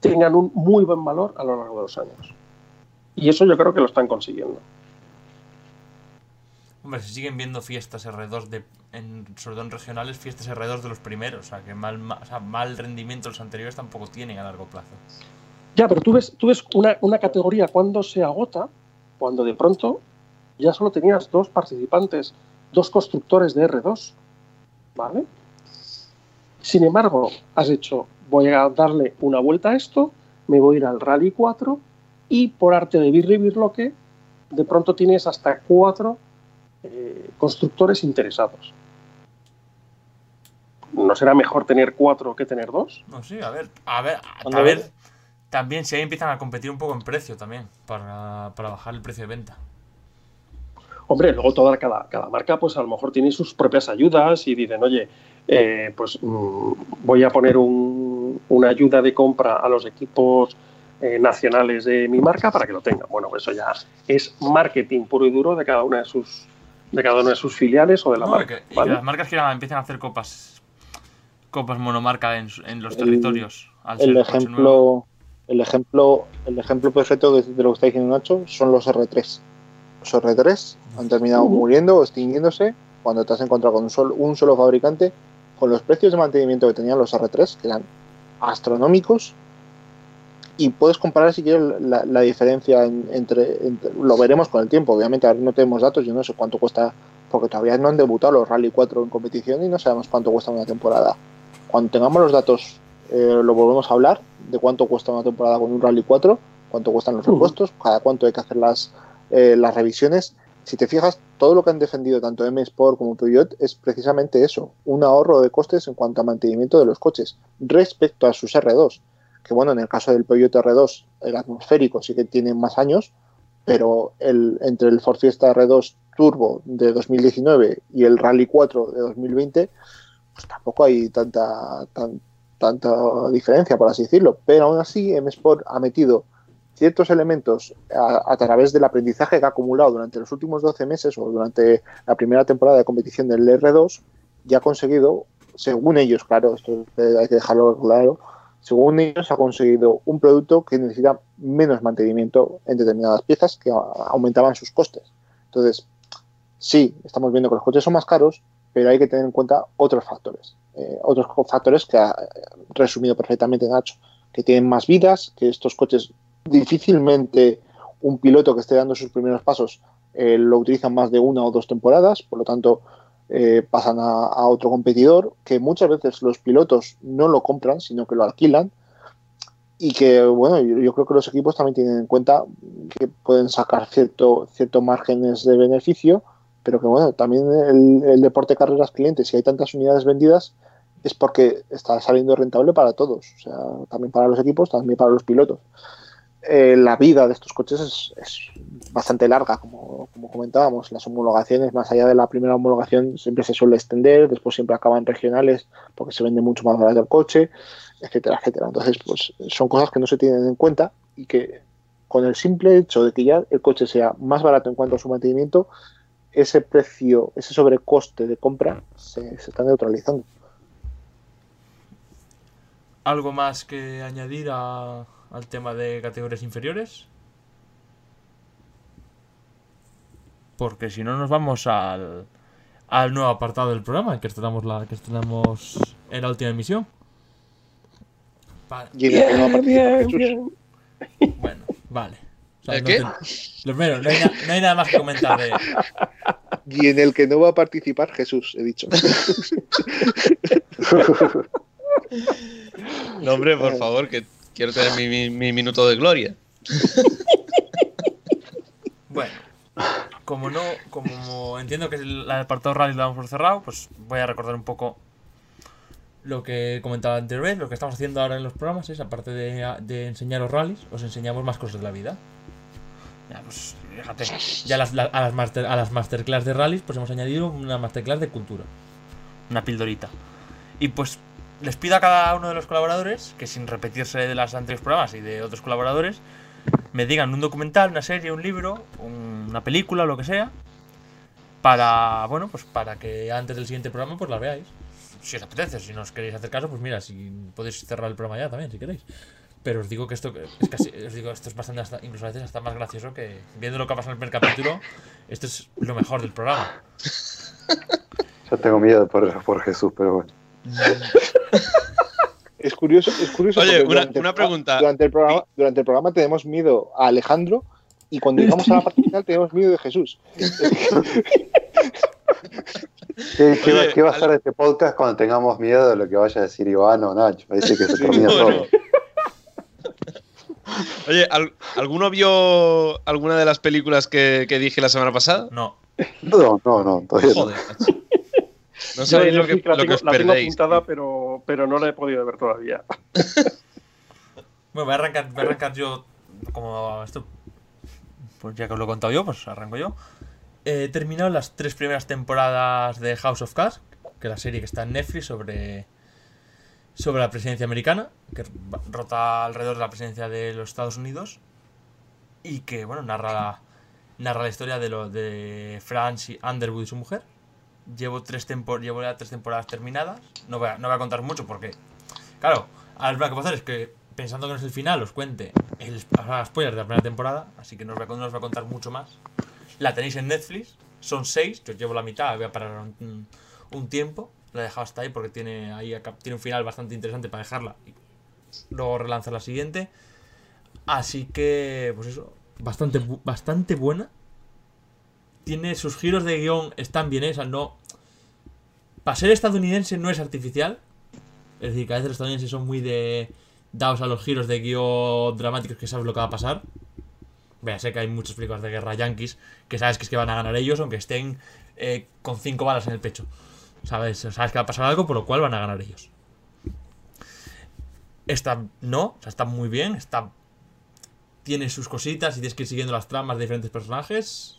tengan un muy buen valor a lo largo de los años. Y eso yo creo que lo están consiguiendo. Hombre, se siguen viendo fiestas R2 de, en, sobre todo en regionales, fiestas R2 de los primeros. O sea, que mal, ma- o sea, mal rendimiento los anteriores tampoco tienen a largo plazo. Ya, pero tú ves, tú ves una, una categoría cuando se agota, cuando de pronto ya solo tenías dos participantes, dos constructores de R2. ¿Vale? Sin embargo, has hecho, voy a darle una vuelta a esto, me voy a ir al Rally 4 y por arte de birri birloque, de pronto tienes hasta cuatro eh, constructores interesados. ¿No será mejor tener cuatro que tener dos? No, sí, a ver, a ver, a, ver. También si ahí empiezan a competir un poco en precio también, para, para bajar el precio de venta. Hombre, luego toda cada, cada marca, pues a lo mejor tiene sus propias ayudas y dicen, oye, eh, pues mm, voy a poner un- una ayuda de compra a los equipos eh, nacionales de mi marca para que lo tengan. Bueno, pues eso ya es marketing puro y duro de cada una de sus de cada una de sus filiales o de la No, marca. que, y las marcas que empiezan a hacer copas copas monomarca en, su- en los El- territorios. al El ejemplo, el ejemplo, el ejemplo perfecto de, de lo que está diciendo Nacho son los R3. Los R3 han terminado Ujú. muriendo o extinguiéndose cuando te has encontrado con un solo, un solo fabricante con los precios de mantenimiento que tenían los R3, que eran astronómicos, y puedes comparar si quieres la, la diferencia en- entre, entre- Lo veremos con el tiempo, obviamente ahora no tenemos datos, yo no sé cuánto cuesta, porque todavía no han debutado los Rally 4 en competición y no sabemos cuánto cuesta una temporada. Cuando tengamos los datos, eh, lo volvemos a hablar de cuánto cuesta una temporada con un Rally 4, cuánto cuestan los repuestos, cada cuánto hay que hacer las, eh, las revisiones. Si te fijas, todo lo que han defendido tanto M Sport como Peugeot es precisamente eso, un ahorro de costes en cuanto a mantenimiento de los coches respecto a sus R2. Que bueno, en el caso del Peugeot R2, el atmosférico sí que tiene más años, pero entre el Ford Fiesta R2 Turbo de 2019 y el Rally 4 de 2020, pues tampoco hay tanta, tan- tanta diferencia, por así decirlo. Pero aún así, M Sport ha metido ciertos elementos a, través del aprendizaje que ha acumulado durante los últimos 12 meses o durante la primera temporada de competición del R2 y ha conseguido, según ellos, claro, esto hay que dejarlo claro, según ellos ha conseguido un producto que necesita menos mantenimiento en determinadas piezas que aumentaban sus costes. Entonces, sí, estamos viendo que los coches son más caros, pero hay que tener en cuenta otros factores. Eh, otros factores que ha eh, resumido perfectamente Nacho, que tienen más vidas, que estos coches difícilmente un piloto que esté dando sus primeros pasos eh, lo utilizan más de una o dos temporadas, por lo tanto eh, pasan a, otro competidor, que muchas veces los pilotos no lo compran, sino que lo alquilan, y que, bueno, yo, yo creo que los equipos también tienen en cuenta que pueden sacar cierto, ciertos márgenes de beneficio, pero que, bueno, también el, el deporte de carreras clientes, si hay tantas unidades vendidas, es porque está saliendo rentable para todos, o sea, también para los equipos, también para los pilotos. Eh, la vida de estos coches es, es bastante larga, como, como comentábamos. Las homologaciones, más allá de la primera homologación, siempre se suele extender, después siempre acaban regionales porque se vende mucho más barato el coche, etcétera, etcétera. Entonces, pues son cosas que no se tienen en cuenta y que con el simple hecho de que ya el coche sea más barato en cuanto a su mantenimiento, ese precio, ese sobrecoste de compra se, se está neutralizando. ¿Algo más que añadir a- al tema de categorías inferiores? Porque si no nos vamos al, al nuevo apartado del programa que estrenamos, la, que estrenamos en la última emisión. Vale, Y en el que no Bien, bien, Jesús. bien. bueno, vale. O sea, ¿El no qué? te- Lo primero, no hay, na- no hay nada más que comentar de Y en el que no va a participar Jesús, he dicho. [LAUGHS] No, hombre, por favor, que quiero tener mi, mi- mi minuto de gloria. [LAUGHS] Bueno, como no, como entiendo que el apartado rally lo damos por cerrado, pues voy a recordar un poco lo que comentaba anteriormente, lo que estamos haciendo ahora en los programas es, aparte de, de enseñar los rallies, os enseñamos más cosas de la vida. Ya, pues, fíjate, ya a, las master, a las masterclass de rallies, pues hemos añadido una masterclass de cultura. una pildorita. Y pues les pido a cada uno de los colaboradores, que sin repetirse de los anteriores programas y de otros colaboradores, me digan un documental, una serie, un libro, un- una película, lo que sea, para, bueno, pues para que antes del siguiente programa pues las veáis. Si os apetece, si no os queréis hacer caso, pues mira, si podéis cerrar el programa ya también, si queréis. Pero os digo que esto es casi, os digo, esto es bastante, hasta- incluso a veces hasta más gracioso que viendo lo que ha pasado en el primer capítulo, esto es lo mejor del programa. [LAUGHS] Ya tengo miedo por, por Jesús, pero bueno. [LAUGHS] Es curioso, es curioso. Oye, una- durante el una programa- pregunta. Durante el, programa, durante el programa tenemos miedo a Alejandro y cuando llegamos a la parte final tenemos miedo de Jesús. [LAUGHS] ¿Qué, qué va- Oye, qué va a ser este podcast cuando tengamos miedo de lo que vaya a decir Iván o Nacho? Parece que se termina Bueno. todo. [LAUGHS] Oye, ¿al- ¿alguno vio alguna de las películas que, que dije la semana pasada? No. No, no, no, todavía no. Joder, macho. No sabéis lo que, la lo que tengo, os la tengo perdéis. apuntada, pero, pero no la he podido ver todavía. Bueno, voy a arrancar, voy a arrancar yo como esto. Pues ya que os lo he contado yo, pues arranco yo. He terminado las tres primeras temporadas de House of Cards, que es la serie que está en Netflix sobre sobre la presidencia americana, que rota alrededor de la presidencia de los Estados Unidos y que bueno narra la, narra la historia de lo de Franz y Underwood y su mujer. Llevo tres ya tres temporadas terminadas. No voy a, no voy a contar mucho porque claro, ahora lo que puedo hacer es que pensando que no es el final os cuente haga spoilers de la primera temporada, así que no os voy a, a contar mucho más. La tenéis en Netflix, son seis, yo llevo la mitad, voy a parar un, tiempo. La he dejado hasta ahí porque tiene ahí tiene un final bastante interesante para dejarla y luego relanzar la siguiente. Así que, pues eso, bastante, bastante buena. Tiene sus giros de guion, están bien hechas, no. Para ser estadounidense no es artificial. Es decir, que a veces los estadounidenses son muy de. dados a los giros de guion dramáticos que sabes lo que va a pasar. Vea, sé que hay muchas películas de guerra yankees que sabes que es que van a ganar ellos, aunque estén eh, con cinco balas en el pecho. ¿Sabes? Sabes que va a pasar algo, por lo cual van a ganar ellos. Esta no, o sea, está muy bien, está. Tiene sus cositas y tienes que ir siguiendo las tramas de diferentes personajes.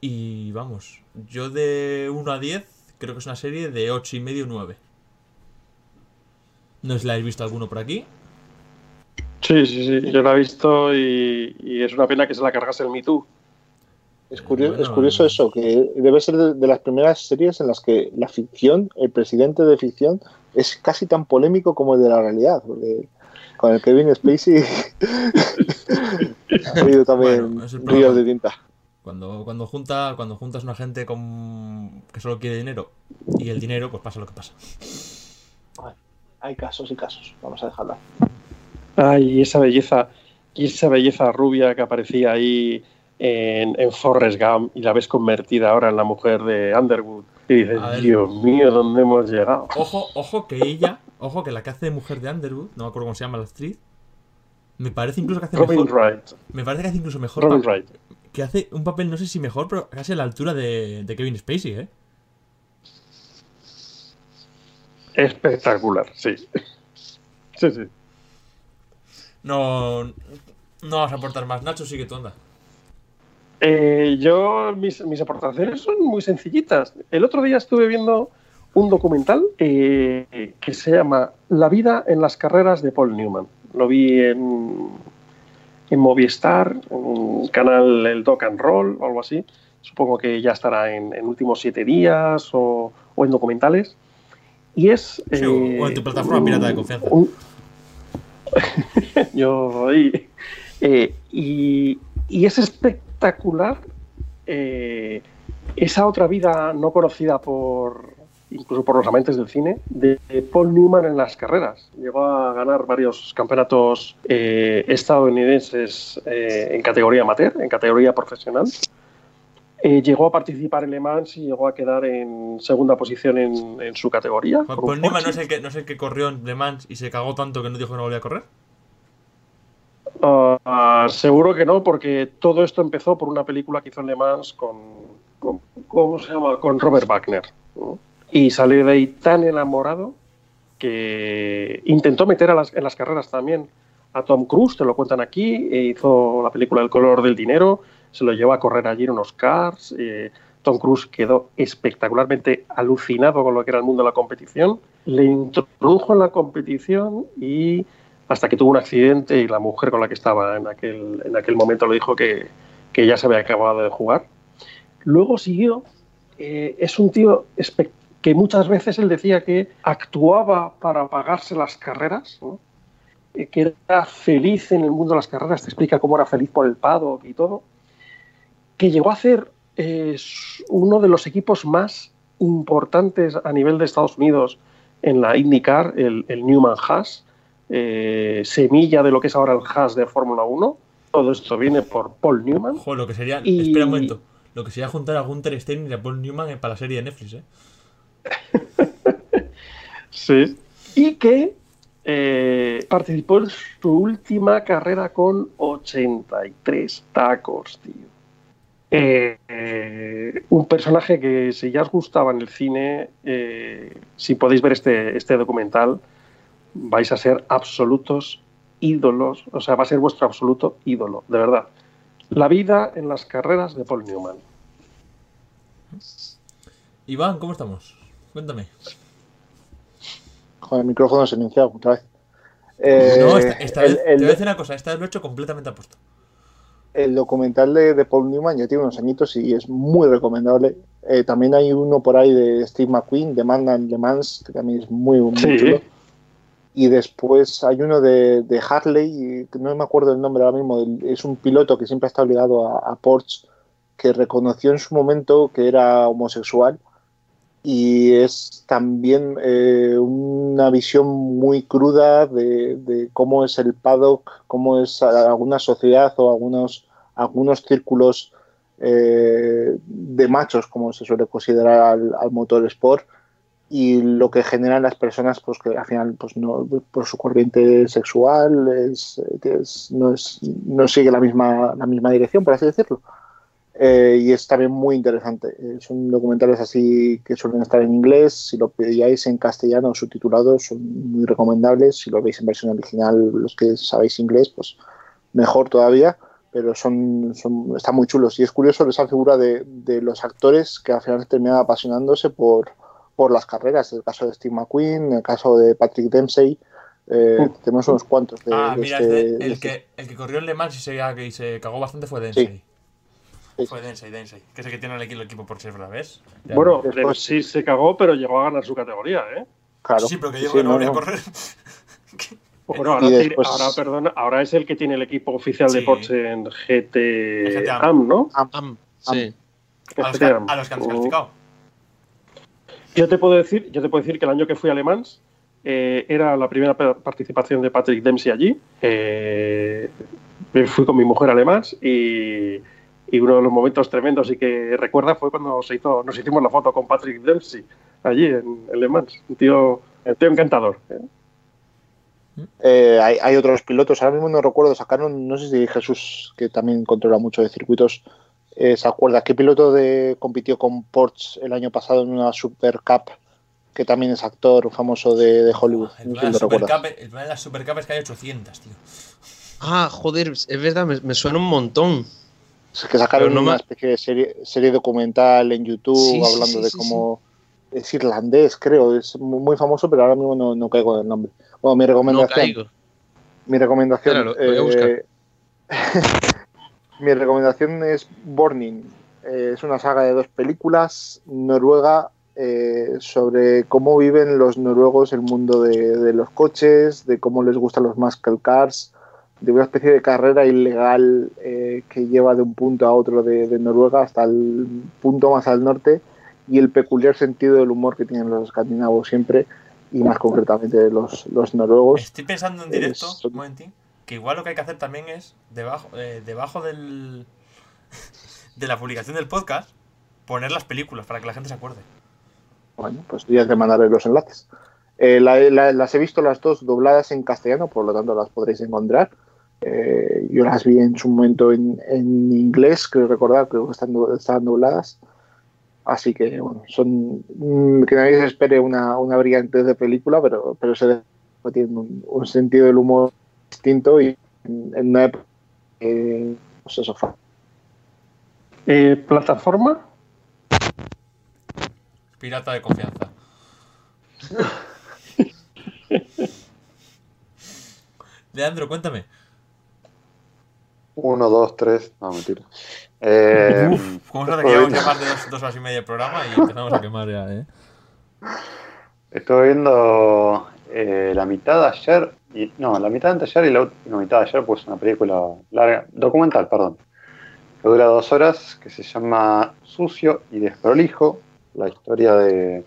Y vamos, yo de 1 a 10 creo que es una serie de 8 y medio 9. No sé si la habéis visto alguno por aquí. Sí, sí, sí. Yo la he visto y, y es una pena que se la cargase el Me Too. Es curioso, Bueno, es curioso eso, que debe ser de, de las primeras series en las que la ficción, el presidente de ficción, es casi tan polémico como el de la realidad. Porque con el Kevin Spacey [LAUGHS] ha habido también Bueno, ríos de tinta. Cuando, cuando, junta, cuando juntas una gente con, que solo quiere dinero y el dinero, pues pasa lo que pasa. Hay casos y casos, vamos a dejarla. Ay, esa belleza, y esa belleza rubia que aparecía ahí en, en Forrest Gump y la ves convertida ahora en la mujer de Underwood. Y dices, ver. Dios mío, ¿dónde hemos llegado? Ojo, ojo que ella, ojo que la que hace de mujer de Underwood, no me acuerdo cómo se llama la actriz, me parece incluso que hace Robin mejor. Wright. Me parece que hace incluso mejor Robin Wright. Que hace un papel, no sé si mejor, pero casi a la altura de, de Kevin Spacey, ¿eh? Espectacular, sí. Sí, sí. No, no vamos a aportar más. Nacho, sigue tu onda. Eh, yo, mis, mis aportaciones son muy sencillitas. El otro día estuve viendo un documental eh, que se llama La vida en las carreras de Paul Newman. Lo vi en, en Movistar, en un canal, el Doc and Roll o algo así. Supongo que ya estará en, en últimos siete días o, o en documentales. Y es. Sí, o- o en tu plataforma pirata de confianza. un- [LAUGHS] yo. Eh, y, y es espectacular eh, esa otra vida no conocida por incluso por los amantes del cine de Paul Newman en las carreras. Llegó a ganar varios campeonatos eh, estadounidenses eh, en categoría amateur, en categoría profesional. Eh, llegó a participar en Le Mans y llegó a quedar en segunda posición en, en su categoría. Paul Newman no es, el que, no es el que corrió en Le Mans y se cagó tanto que no dijo que no volvía a correr. Ah, seguro que no, porque todo esto empezó por una película que hizo en Le Mans con, con- ¿cómo se llama? Con Robert Wagner. ¿no? Y salió de ahí tan enamorado que intentó meter a las- en las carreras también a Tom Cruise, te lo cuentan aquí, e hizo la película El color del dinero, se lo llevó a correr allí en unos cars, eh, Tom Cruise quedó espectacularmente alucinado con lo que era el mundo de la competición, le introdujo en la competición y hasta que tuvo un accidente y la mujer con la que estaba en aquel, en aquel momento le dijo que, que ya se había acabado de jugar. Luego siguió, eh, es un tío espe- que muchas veces él decía que actuaba para pagarse las carreras, ¿no? Que era feliz en el mundo de las carreras, te explica cómo era feliz por el paddock y todo, que llegó a ser eh, uno de los equipos más importantes a nivel de Estados Unidos en la IndyCar, el, el Newman Haas, eh, semilla de lo que es ahora el Haas de Fórmula 1. Todo esto viene por Paul Newman. Joder, lo que sería. Y- Espera un momento. Lo que sería juntar a Gunther Stein y a Paul Newman para la serie de Netflix, ¿eh? Sí. Y que eh, participó en su última carrera con 83 tacos, tío. Eh, eh, un personaje que si ya os gustaba en el cine, eh, si podéis ver este, este documental, vais a ser absolutos ídolos, o sea, va a ser vuestro absoluto ídolo, de verdad. La vida en las carreras de Paul Newman. Iván, ¿cómo estamos? Cuéntame. Con el micrófono silenciado otra vez. Eh, no, esta, esta el, vez, el- te voy a decir una cosa. Esta vez lo he hecho completamente apuesto. el documental de, de Paul Newman ya tiene unos añitos y es muy recomendable. Eh, también hay uno por ahí de Steve McQueen, de Man and Le Mans, que también es muy, muy Sí. chulo. Y después hay uno de, de Harley, no me acuerdo el nombre ahora mismo, es un piloto que siempre está ligado a, a Porsche, que reconoció en su momento que era homosexual. Y es también eh, una visión muy cruda de, cómo es el paddock, cómo es alguna sociedad o algunos, algunos círculos eh, de machos, como se suele considerar al, al motor sport, y lo que generan las personas pues que al final pues no por su corriente sexual es, es- no, es- no sigue la misma la misma dirección por así decirlo Eh, y es también muy interesante. Eh, son documentales así que suelen estar en inglés. Si lo pilláis en castellano subtitulados son muy recomendables. Si lo veis en versión original los que sabéis inglés pues mejor todavía. Pero son, son están muy chulos. Y es curioso esa figura de, de los actores que al final terminan apasionándose por por las carreras, el caso de Steve McQueen, el caso de Patrick Dempsey, eh, Uh. tenemos unos cuantos de, ah, de mira, este- de el, este- que, el que corrió en Le Mans y se, y se cagó bastante fue Densey. Sí. Fue Densey, Densey. Que es el que tiene el, equi- el equipo por Chevrolet, ¿ves? Ya. Bueno, Después- sí se cagó, pero llegó a ganar su categoría, ¿eh? claro, sí, pero que llegó sí, no, no, a no. correr. [LAUGHS] Bueno, ahora, después- perdona, ahora es el que tiene el equipo oficial de. Porsche en GT. AM, ¿no? Am, sí. a, los que, GT AM. a los que han Uh. descalificado. Yo te puedo decir, yo te puedo decir que el año que fui a Le Mans eh, era la primera pa- participación de Patrick Dempsey allí. Eh, fui con mi mujer a Le Mans y, y uno de los momentos tremendos y que recuerda fue cuando se hizo, nos hicimos la foto con Patrick Dempsey allí en, en Le Mans. Un tío, un tío encantador. ¿eh? Eh, hay, hay otros pilotos, ahora mismo no recuerdo, sacaron, no sé si Jesús, que también controla mucho de circuitos, eh, se acuerda qué piloto de, compitió con Porsche el año pasado en una Super Cup, que también es actor famoso de, de Hollywood. El No sé si de la recuerdas. Supercup, el problema de las Supercup es que hay 800, tío. Ah, joder, es verdad, me, me suena un montón. Es que sacaron no una me- especie de serie, serie documental en YouTube Sí, hablando sí, de cómo es irlandés, creo, es mu- muy famoso, pero ahora mismo no, no caigo en el nombre. Bueno, mi recomendación, mi recomendación, lo- lo eh, [LAUGHS] mi recomendación es Burning. Eh, es una saga de dos películas noruega eh, sobre cómo viven los noruegos el mundo de, de los coches, de cómo les gustan los muscle cars, de una especie de carrera ilegal eh, que lleva de un punto a otro de, de Noruega hasta el punto más al norte y el peculiar sentido del humor que tienen los escandinavos siempre y más concretamente los, los noruegos. Estoy pensando en directo, Es- un momentín, que igual lo que hay que hacer también es, debajo, eh, debajo del, [LAUGHS] de la publicación del podcast, poner las películas para que la gente se acuerde. Bueno, pues ya te mandaré los enlaces. Eh, la- la- las he visto las dos dobladas en castellano, por lo tanto las podréis encontrar. Eh, yo las vi en su momento en, en inglés, creo recordar, creo que están, estaban dobladas. Así que, bueno, son. mm, Que nadie se espere una, una brillante de película, pero, pero se tienen un, un sentido del humor distinto y en, en una época. eh, pues eso, fa- Eh, ¿Plataforma? Pirata de confianza. [LAUGHS] Leandro, cuéntame. Uno, dos, tres. No, mentira. Eh, Uf, ¿Cómo se que llevamos ya más de dos, dos horas y media de programa y empezamos a quemar ya, eh? Estuve viendo eh, la mitad de ayer, y, no, la mitad de ayer y la última mitad de ayer, pues una película larga, documental, perdón, que dura dos horas, que se llama Sucio y Desprolijo, la historia de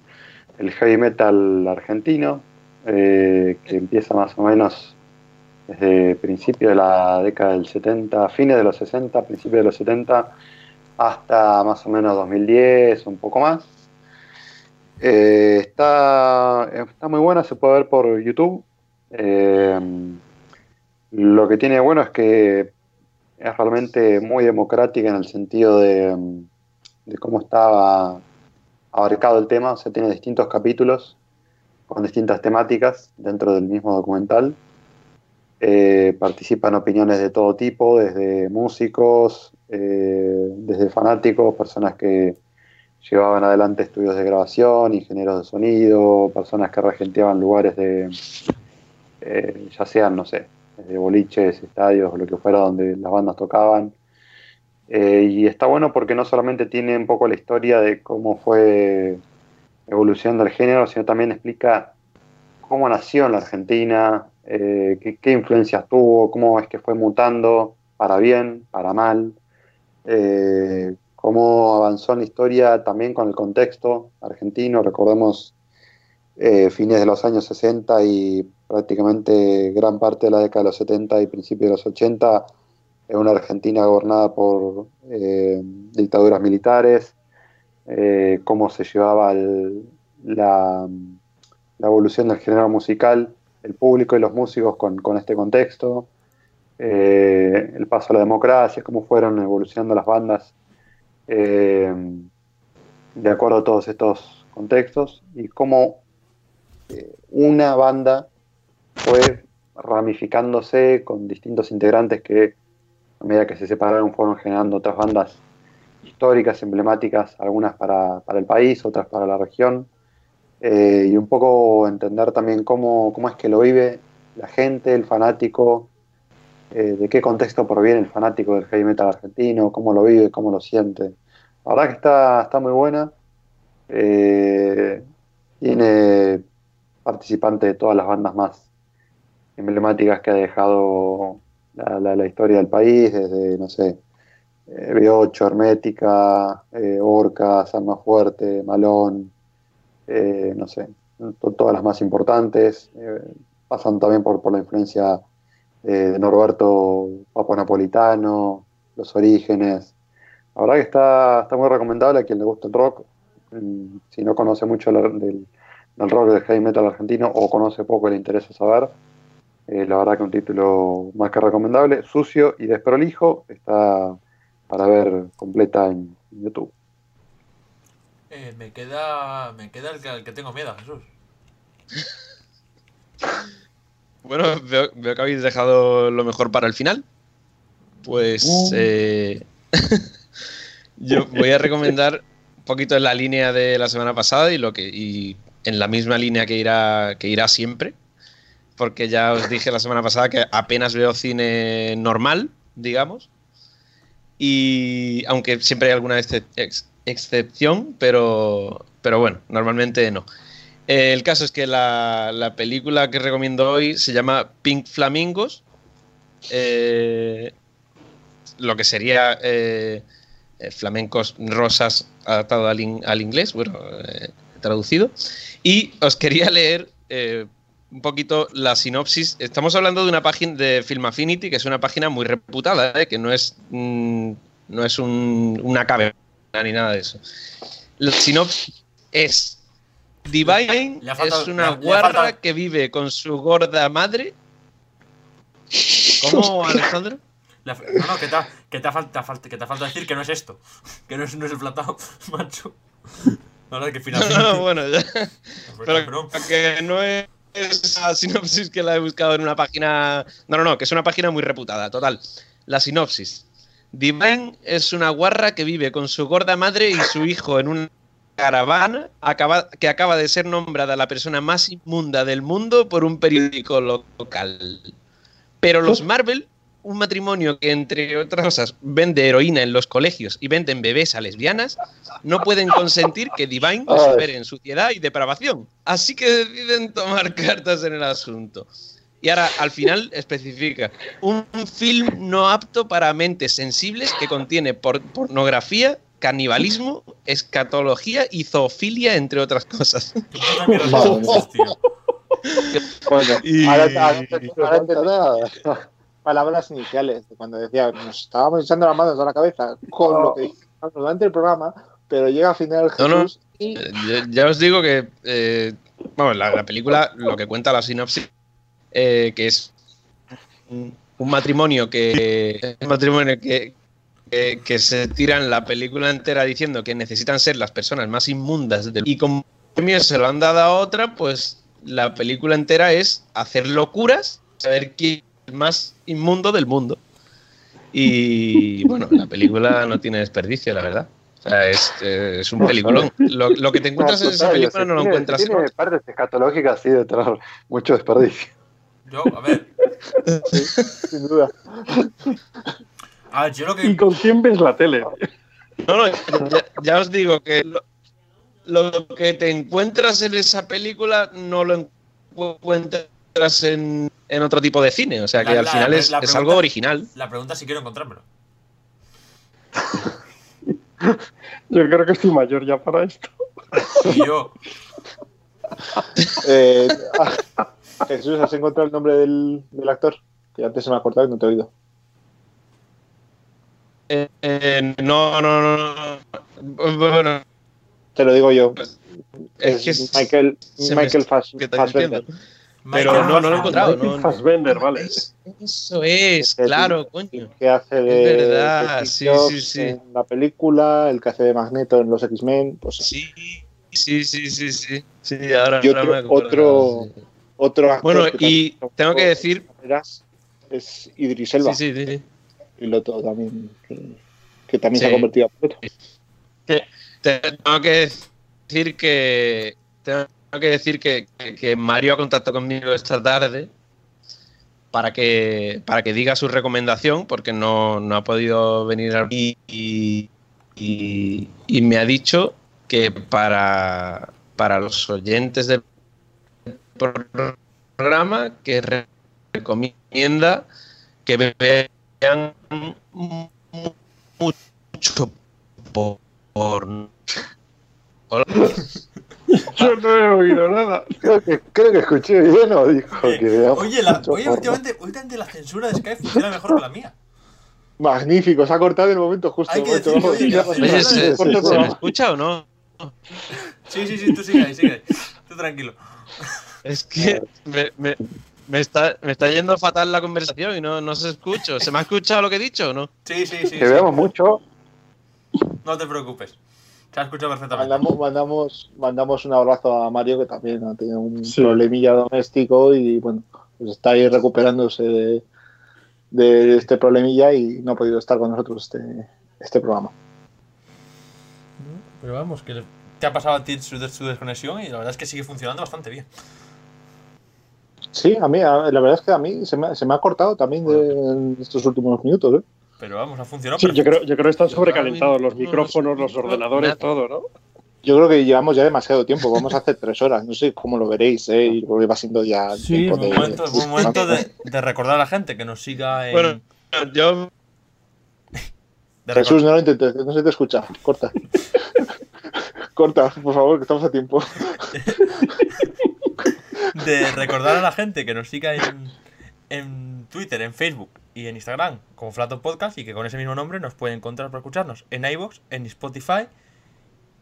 el heavy metal argentino, eh, que empieza más o menos desde principios de la década del 70, fines de los 60, principios de los 70, hasta más o menos 2010, un poco más. Eh, está, está muy buena, se puede ver por YouTube. Eh, lo que tiene bueno es que es realmente muy democrática en el sentido de, de cómo estaba abarcado el tema. O sea, tiene distintos capítulos con distintas temáticas dentro del mismo documental. Eh, participan opiniones de todo tipo, desde músicos, eh, desde fanáticos, personas que llevaban adelante estudios de grabación, ingenieros de sonido, personas que regenteaban lugares de, eh, ya sean, no sé, de boliches, estadios lo que fuera donde las bandas tocaban. Y está bueno porque no solamente tiene un poco la historia de cómo fue evolucionando el género, sino también explica cómo nació en la Argentina, eh, qué, influencias tuvo, cómo es que fue mutando, para bien, para mal, eh, cómo avanzó en la historia también con el contexto argentino, recordemos eh, fines de los años 60 y prácticamente gran parte de la década de los 70 y principios de los 80, en una Argentina gobernada por dictaduras militares, cómo se llevaba la, la, evolución del género musical, el público y los músicos con, con este contexto, eh, el paso a la democracia, cómo fueron evolucionando las bandas eh, de acuerdo a todos estos contextos y cómo eh, una banda fue ramificándose con distintos integrantes que a medida que se separaron fueron generando otras bandas históricas, emblemáticas, algunas para, para el país, otras para la región, eh, y un poco entender también cómo, cómo, es que lo vive la gente, el fanático, eh, de qué contexto proviene el fanático del heavy metal argentino, cómo lo vive, cómo lo siente. La verdad que está, está muy buena. Eh, tiene participantes de todas las bandas más emblemáticas que ha dejado la, historia del país, desde, no sé, eh, B8, Hermética, Orca, Alma Fuerte, Malón, eh, no sé, todas las más importantes. pasan también por, por la influencia de Norberto Papo Napolitano, Los Orígenes. La verdad que está, está muy recomendable a quien le gusta el rock. Si no conoce mucho del, del, rock del heavy metal argentino o conoce poco le interesa saber, eh, la verdad que un título más que recomendable. Sucio y desprolijo. Está para ver completa en YouTube. Eh, me queda me queda el que, el que tengo miedo, Jesús. [LAUGHS] bueno, veo, veo, que habéis dejado lo mejor para el final. Pues uh. eh, [LAUGHS] yo voy a recomendar un poquito en la línea de la semana pasada y lo que y en la misma línea que irá que irá siempre, porque ya os dije la semana pasada que apenas veo cine normal, digamos. Y aunque siempre hay alguna ex excepción, pero, pero bueno, normalmente no. El caso es que la, la película que recomiendo hoy se llama Pink Flamingos. Eh, lo que sería eh, flamencos rosas adaptado al, al inglés, bueno, eh, traducido. Y os quería leer eh, un poquito la sinopsis. Estamos hablando de una página de Film Affinity, que es una página muy reputada, ¿eh? que no es, mm, no es un, una caverna ni nada de eso. La sinopsis es Divine es una guarra que vive con su gorda madre. ¿Cómo, [LAUGHS] Alejandro? La, no, no, que te, que, te falta, que te falta decir que no es esto. [LAUGHS] Que no es, no es el platado, [LAUGHS] macho. No, no, que finalmente... No, no, bueno, ya. Pero, pero que no es esa sinopsis que la he buscado en una página. No, no, no, que es una página muy reputada. Total. La sinopsis. Divine es una guarra que vive con su gorda madre y su hijo en una caravana acaba, que acaba de ser nombrada la persona más inmunda del mundo por un periódico local. Pero los Marvel, un matrimonio que entre otras cosas vende heroína en los colegios y venden bebés a lesbianas, no pueden consentir que Divine supere en suciedad y depravación. Así que deciden tomar [LAUGHS] cartas en el asunto. Y ahora, al final, especifica un film no apto para mentes sensibles que contiene por- pornografía, canibalismo, escatología y zoofilia, entre otras cosas. Bueno, Y- ahora, ahora- No ahora palabras iniciales, cuando decía, nos estábamos echando las manos a la cabeza con lo que dijimos durante el programa, pero llega al final No, no. Jesús y Eh, Ya, ya os digo que, eh, vamos, la, la película, lo que cuenta la sinopsis, eh, que es un, un matrimonio que un matrimonio que, que, que se tiran la película entera diciendo que necesitan ser las personas más inmundas del y como premio se lo han dado a otra, pues la película entera es hacer locuras, saber quién es el más inmundo del mundo. Y bueno, la película no tiene desperdicio, la verdad. O sea, es, eh, es un peliculón. Lo, lo que te encuentras en esa película no lo tiene- encuentras en Tiene otra. partes escatológicas así de tener mucho desperdicio. Yo, a ver. sin duda. A ver, yo lo ¿Y que. con quién ves la tele? No, no, ya, ya os digo que lo, lo que te encuentras en esa película no lo encuentras en, en otro tipo de cine. O sea, que La- al la- final es, la es pregunta- algo original. La pregunta es si quiero encontrármelo. [LAUGHS] Yo creo que estoy mayor ya para esto. Y yo. Eh, ah, Jesús, ¿has encontrado el nombre del, del actor? Que antes se me ha cortado y no te he oído. Eh, eh, no, no, no, no. Bueno, Te lo digo yo. es que es- Michael, Michael Fass- Fassbender. Pero Michael no, no lo he Fassbender. encontrado. No, Michael Fassbender, vale. Es- Eso es, claro, coño. que hace de, Es verdad, de sí, sí, sí. en la película, el que hace de Magneto en los X-Men, pues Sí, sí, sí, sí, sí. Sí, ahora, Y ahora otro- me acuerdo, otro- sí. Otro actor. Bueno, que y tengo que decir- es Idris Elba, Sí, sí, sí, sí. piloto también, que, que también se ha convertido a piloto. Te- Tengo que decir que tengo que decir que, que- que Mario ha contactado conmigo esta tarde para que para que diga su recomendación porque no, no ha podido venir a y, y, y- y me ha dicho que para para los oyentes del programa que re- recomienda que vean mu- mucho porno. Yo no he oído nada. Creo que, creo que escuché bien o dijo que veamos Oye, la, oye últimamente, últimamente la censura de Skype funciona mejor que la mía. Magnífico, se ha cortado en el momento justo. Hay que momento oye, Ya, Oye, ¿se, me escucha o no? Sí, sí, sí, tú sigue ahí, sigue ahí. Tú tranquilo. Es que me, me- me está, me está yendo fatal la conversación y no, no se escucha. ¿Se me ha escuchado lo que he dicho o no? Sí, sí, sí. Que sí. veamos mucho. No te preocupes. Se ha escuchado perfectamente. Mandamos, mandamos, mandamos un abrazo a Mario que también ha tenido un Sí. problemilla doméstico y bueno, pues está ahí recuperándose de, de este problemilla y no ha podido estar con nosotros este, este programa. Pero vamos, que te ha pasado a ti su, su desconexión y la verdad es que sigue funcionando bastante bien. Sí, a mí, a- la verdad es que a mí se me, se me ha cortado también de- en estos últimos minutos. ¿eh? Pero vamos, ha funcionado Sí, yo creo, yo creo que están sobrecalentados los No, no, no, micrófonos, no, los ordenadores, todo, ¿no? Yo creo que llevamos ya demasiado tiempo, vamos a hacer tres horas, no sé cómo lo veréis, ¿eh? y porque va siendo ya Sí, tiempo Es de... un momento, es un momento de, de recordar a la gente que nos siga en. Bueno, yo de Jesús, no lo intentes, no se te escucha, corta. [LAUGHS] corta, por favor, que estamos a tiempo. [LAUGHS] de recordar a la gente que nos siga en, en Twitter, en Facebook y en Instagram como Flato Podcast y que con ese mismo nombre nos puede encontrar para escucharnos en iVoox, en Spotify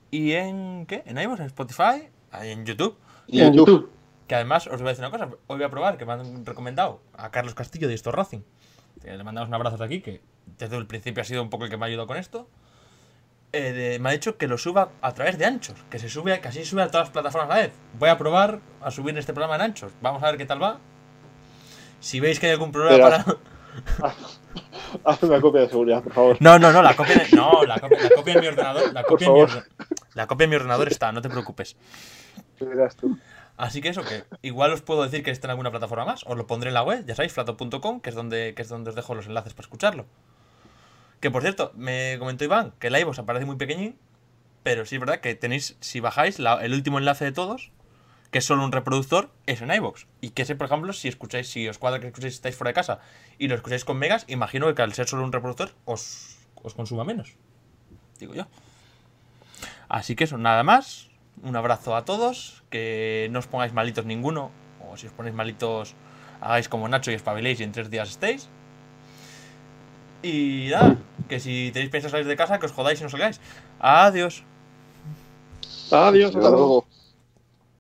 y en. ¿Qué? ¿En iVoox? ¿En Spotify? ahí En YouTube. Y en YouTube. Que además os voy a decir una cosa, hoy voy a probar que me han recomendado a Carlos Castillo de Esto Racing. Que le mandamos un abrazo de aquí, que desde el principio ha sido un poco el que me ha ayudado con esto. Eh, de- me ha dicho que lo suba a través de Anchor, que se sube, que así sube a todas las plataformas a la vez. Voy a probar a subir este programa en Anchor. Vamos a ver qué tal va. Si veis que hay algún problema para. [LAUGHS] Haz una copia de seguridad, por favor. No, no, no, la copia, de- no, la copia, la copia mi ordenador. La Por copia, en mi, favor. orde- La copia de mi ordenador está, no te preocupes. Verás tú. Así que eso, que igual os puedo decir que está en alguna plataforma más. Os lo pondré en la web, ya sabéis, flato.com, que es donde, que es donde os dejo los enlaces para escucharlo. Que por cierto, me comentó Iván que la iVoox aparece muy pequeñín, pero sí es verdad que tenéis, si bajáis, el último enlace de todos, que es solo un reproductor, es en iVoox. Y que ese, por ejemplo, si escucháis, si os cuadra que escucháis estáis fuera de casa y lo escucháis con megas, imagino que al ser solo un reproductor os, os consuma menos. Digo yo. Así que eso, nada más. Un abrazo a todos. Que no os pongáis malitos ninguno. O si os ponéis malitos, hagáis como Nacho y espabiléis y en tres días estéis. Y nada, que si tenéis pensado salir de casa, que os jodáis y no salgáis. Adiós. Adiós. Hasta luego.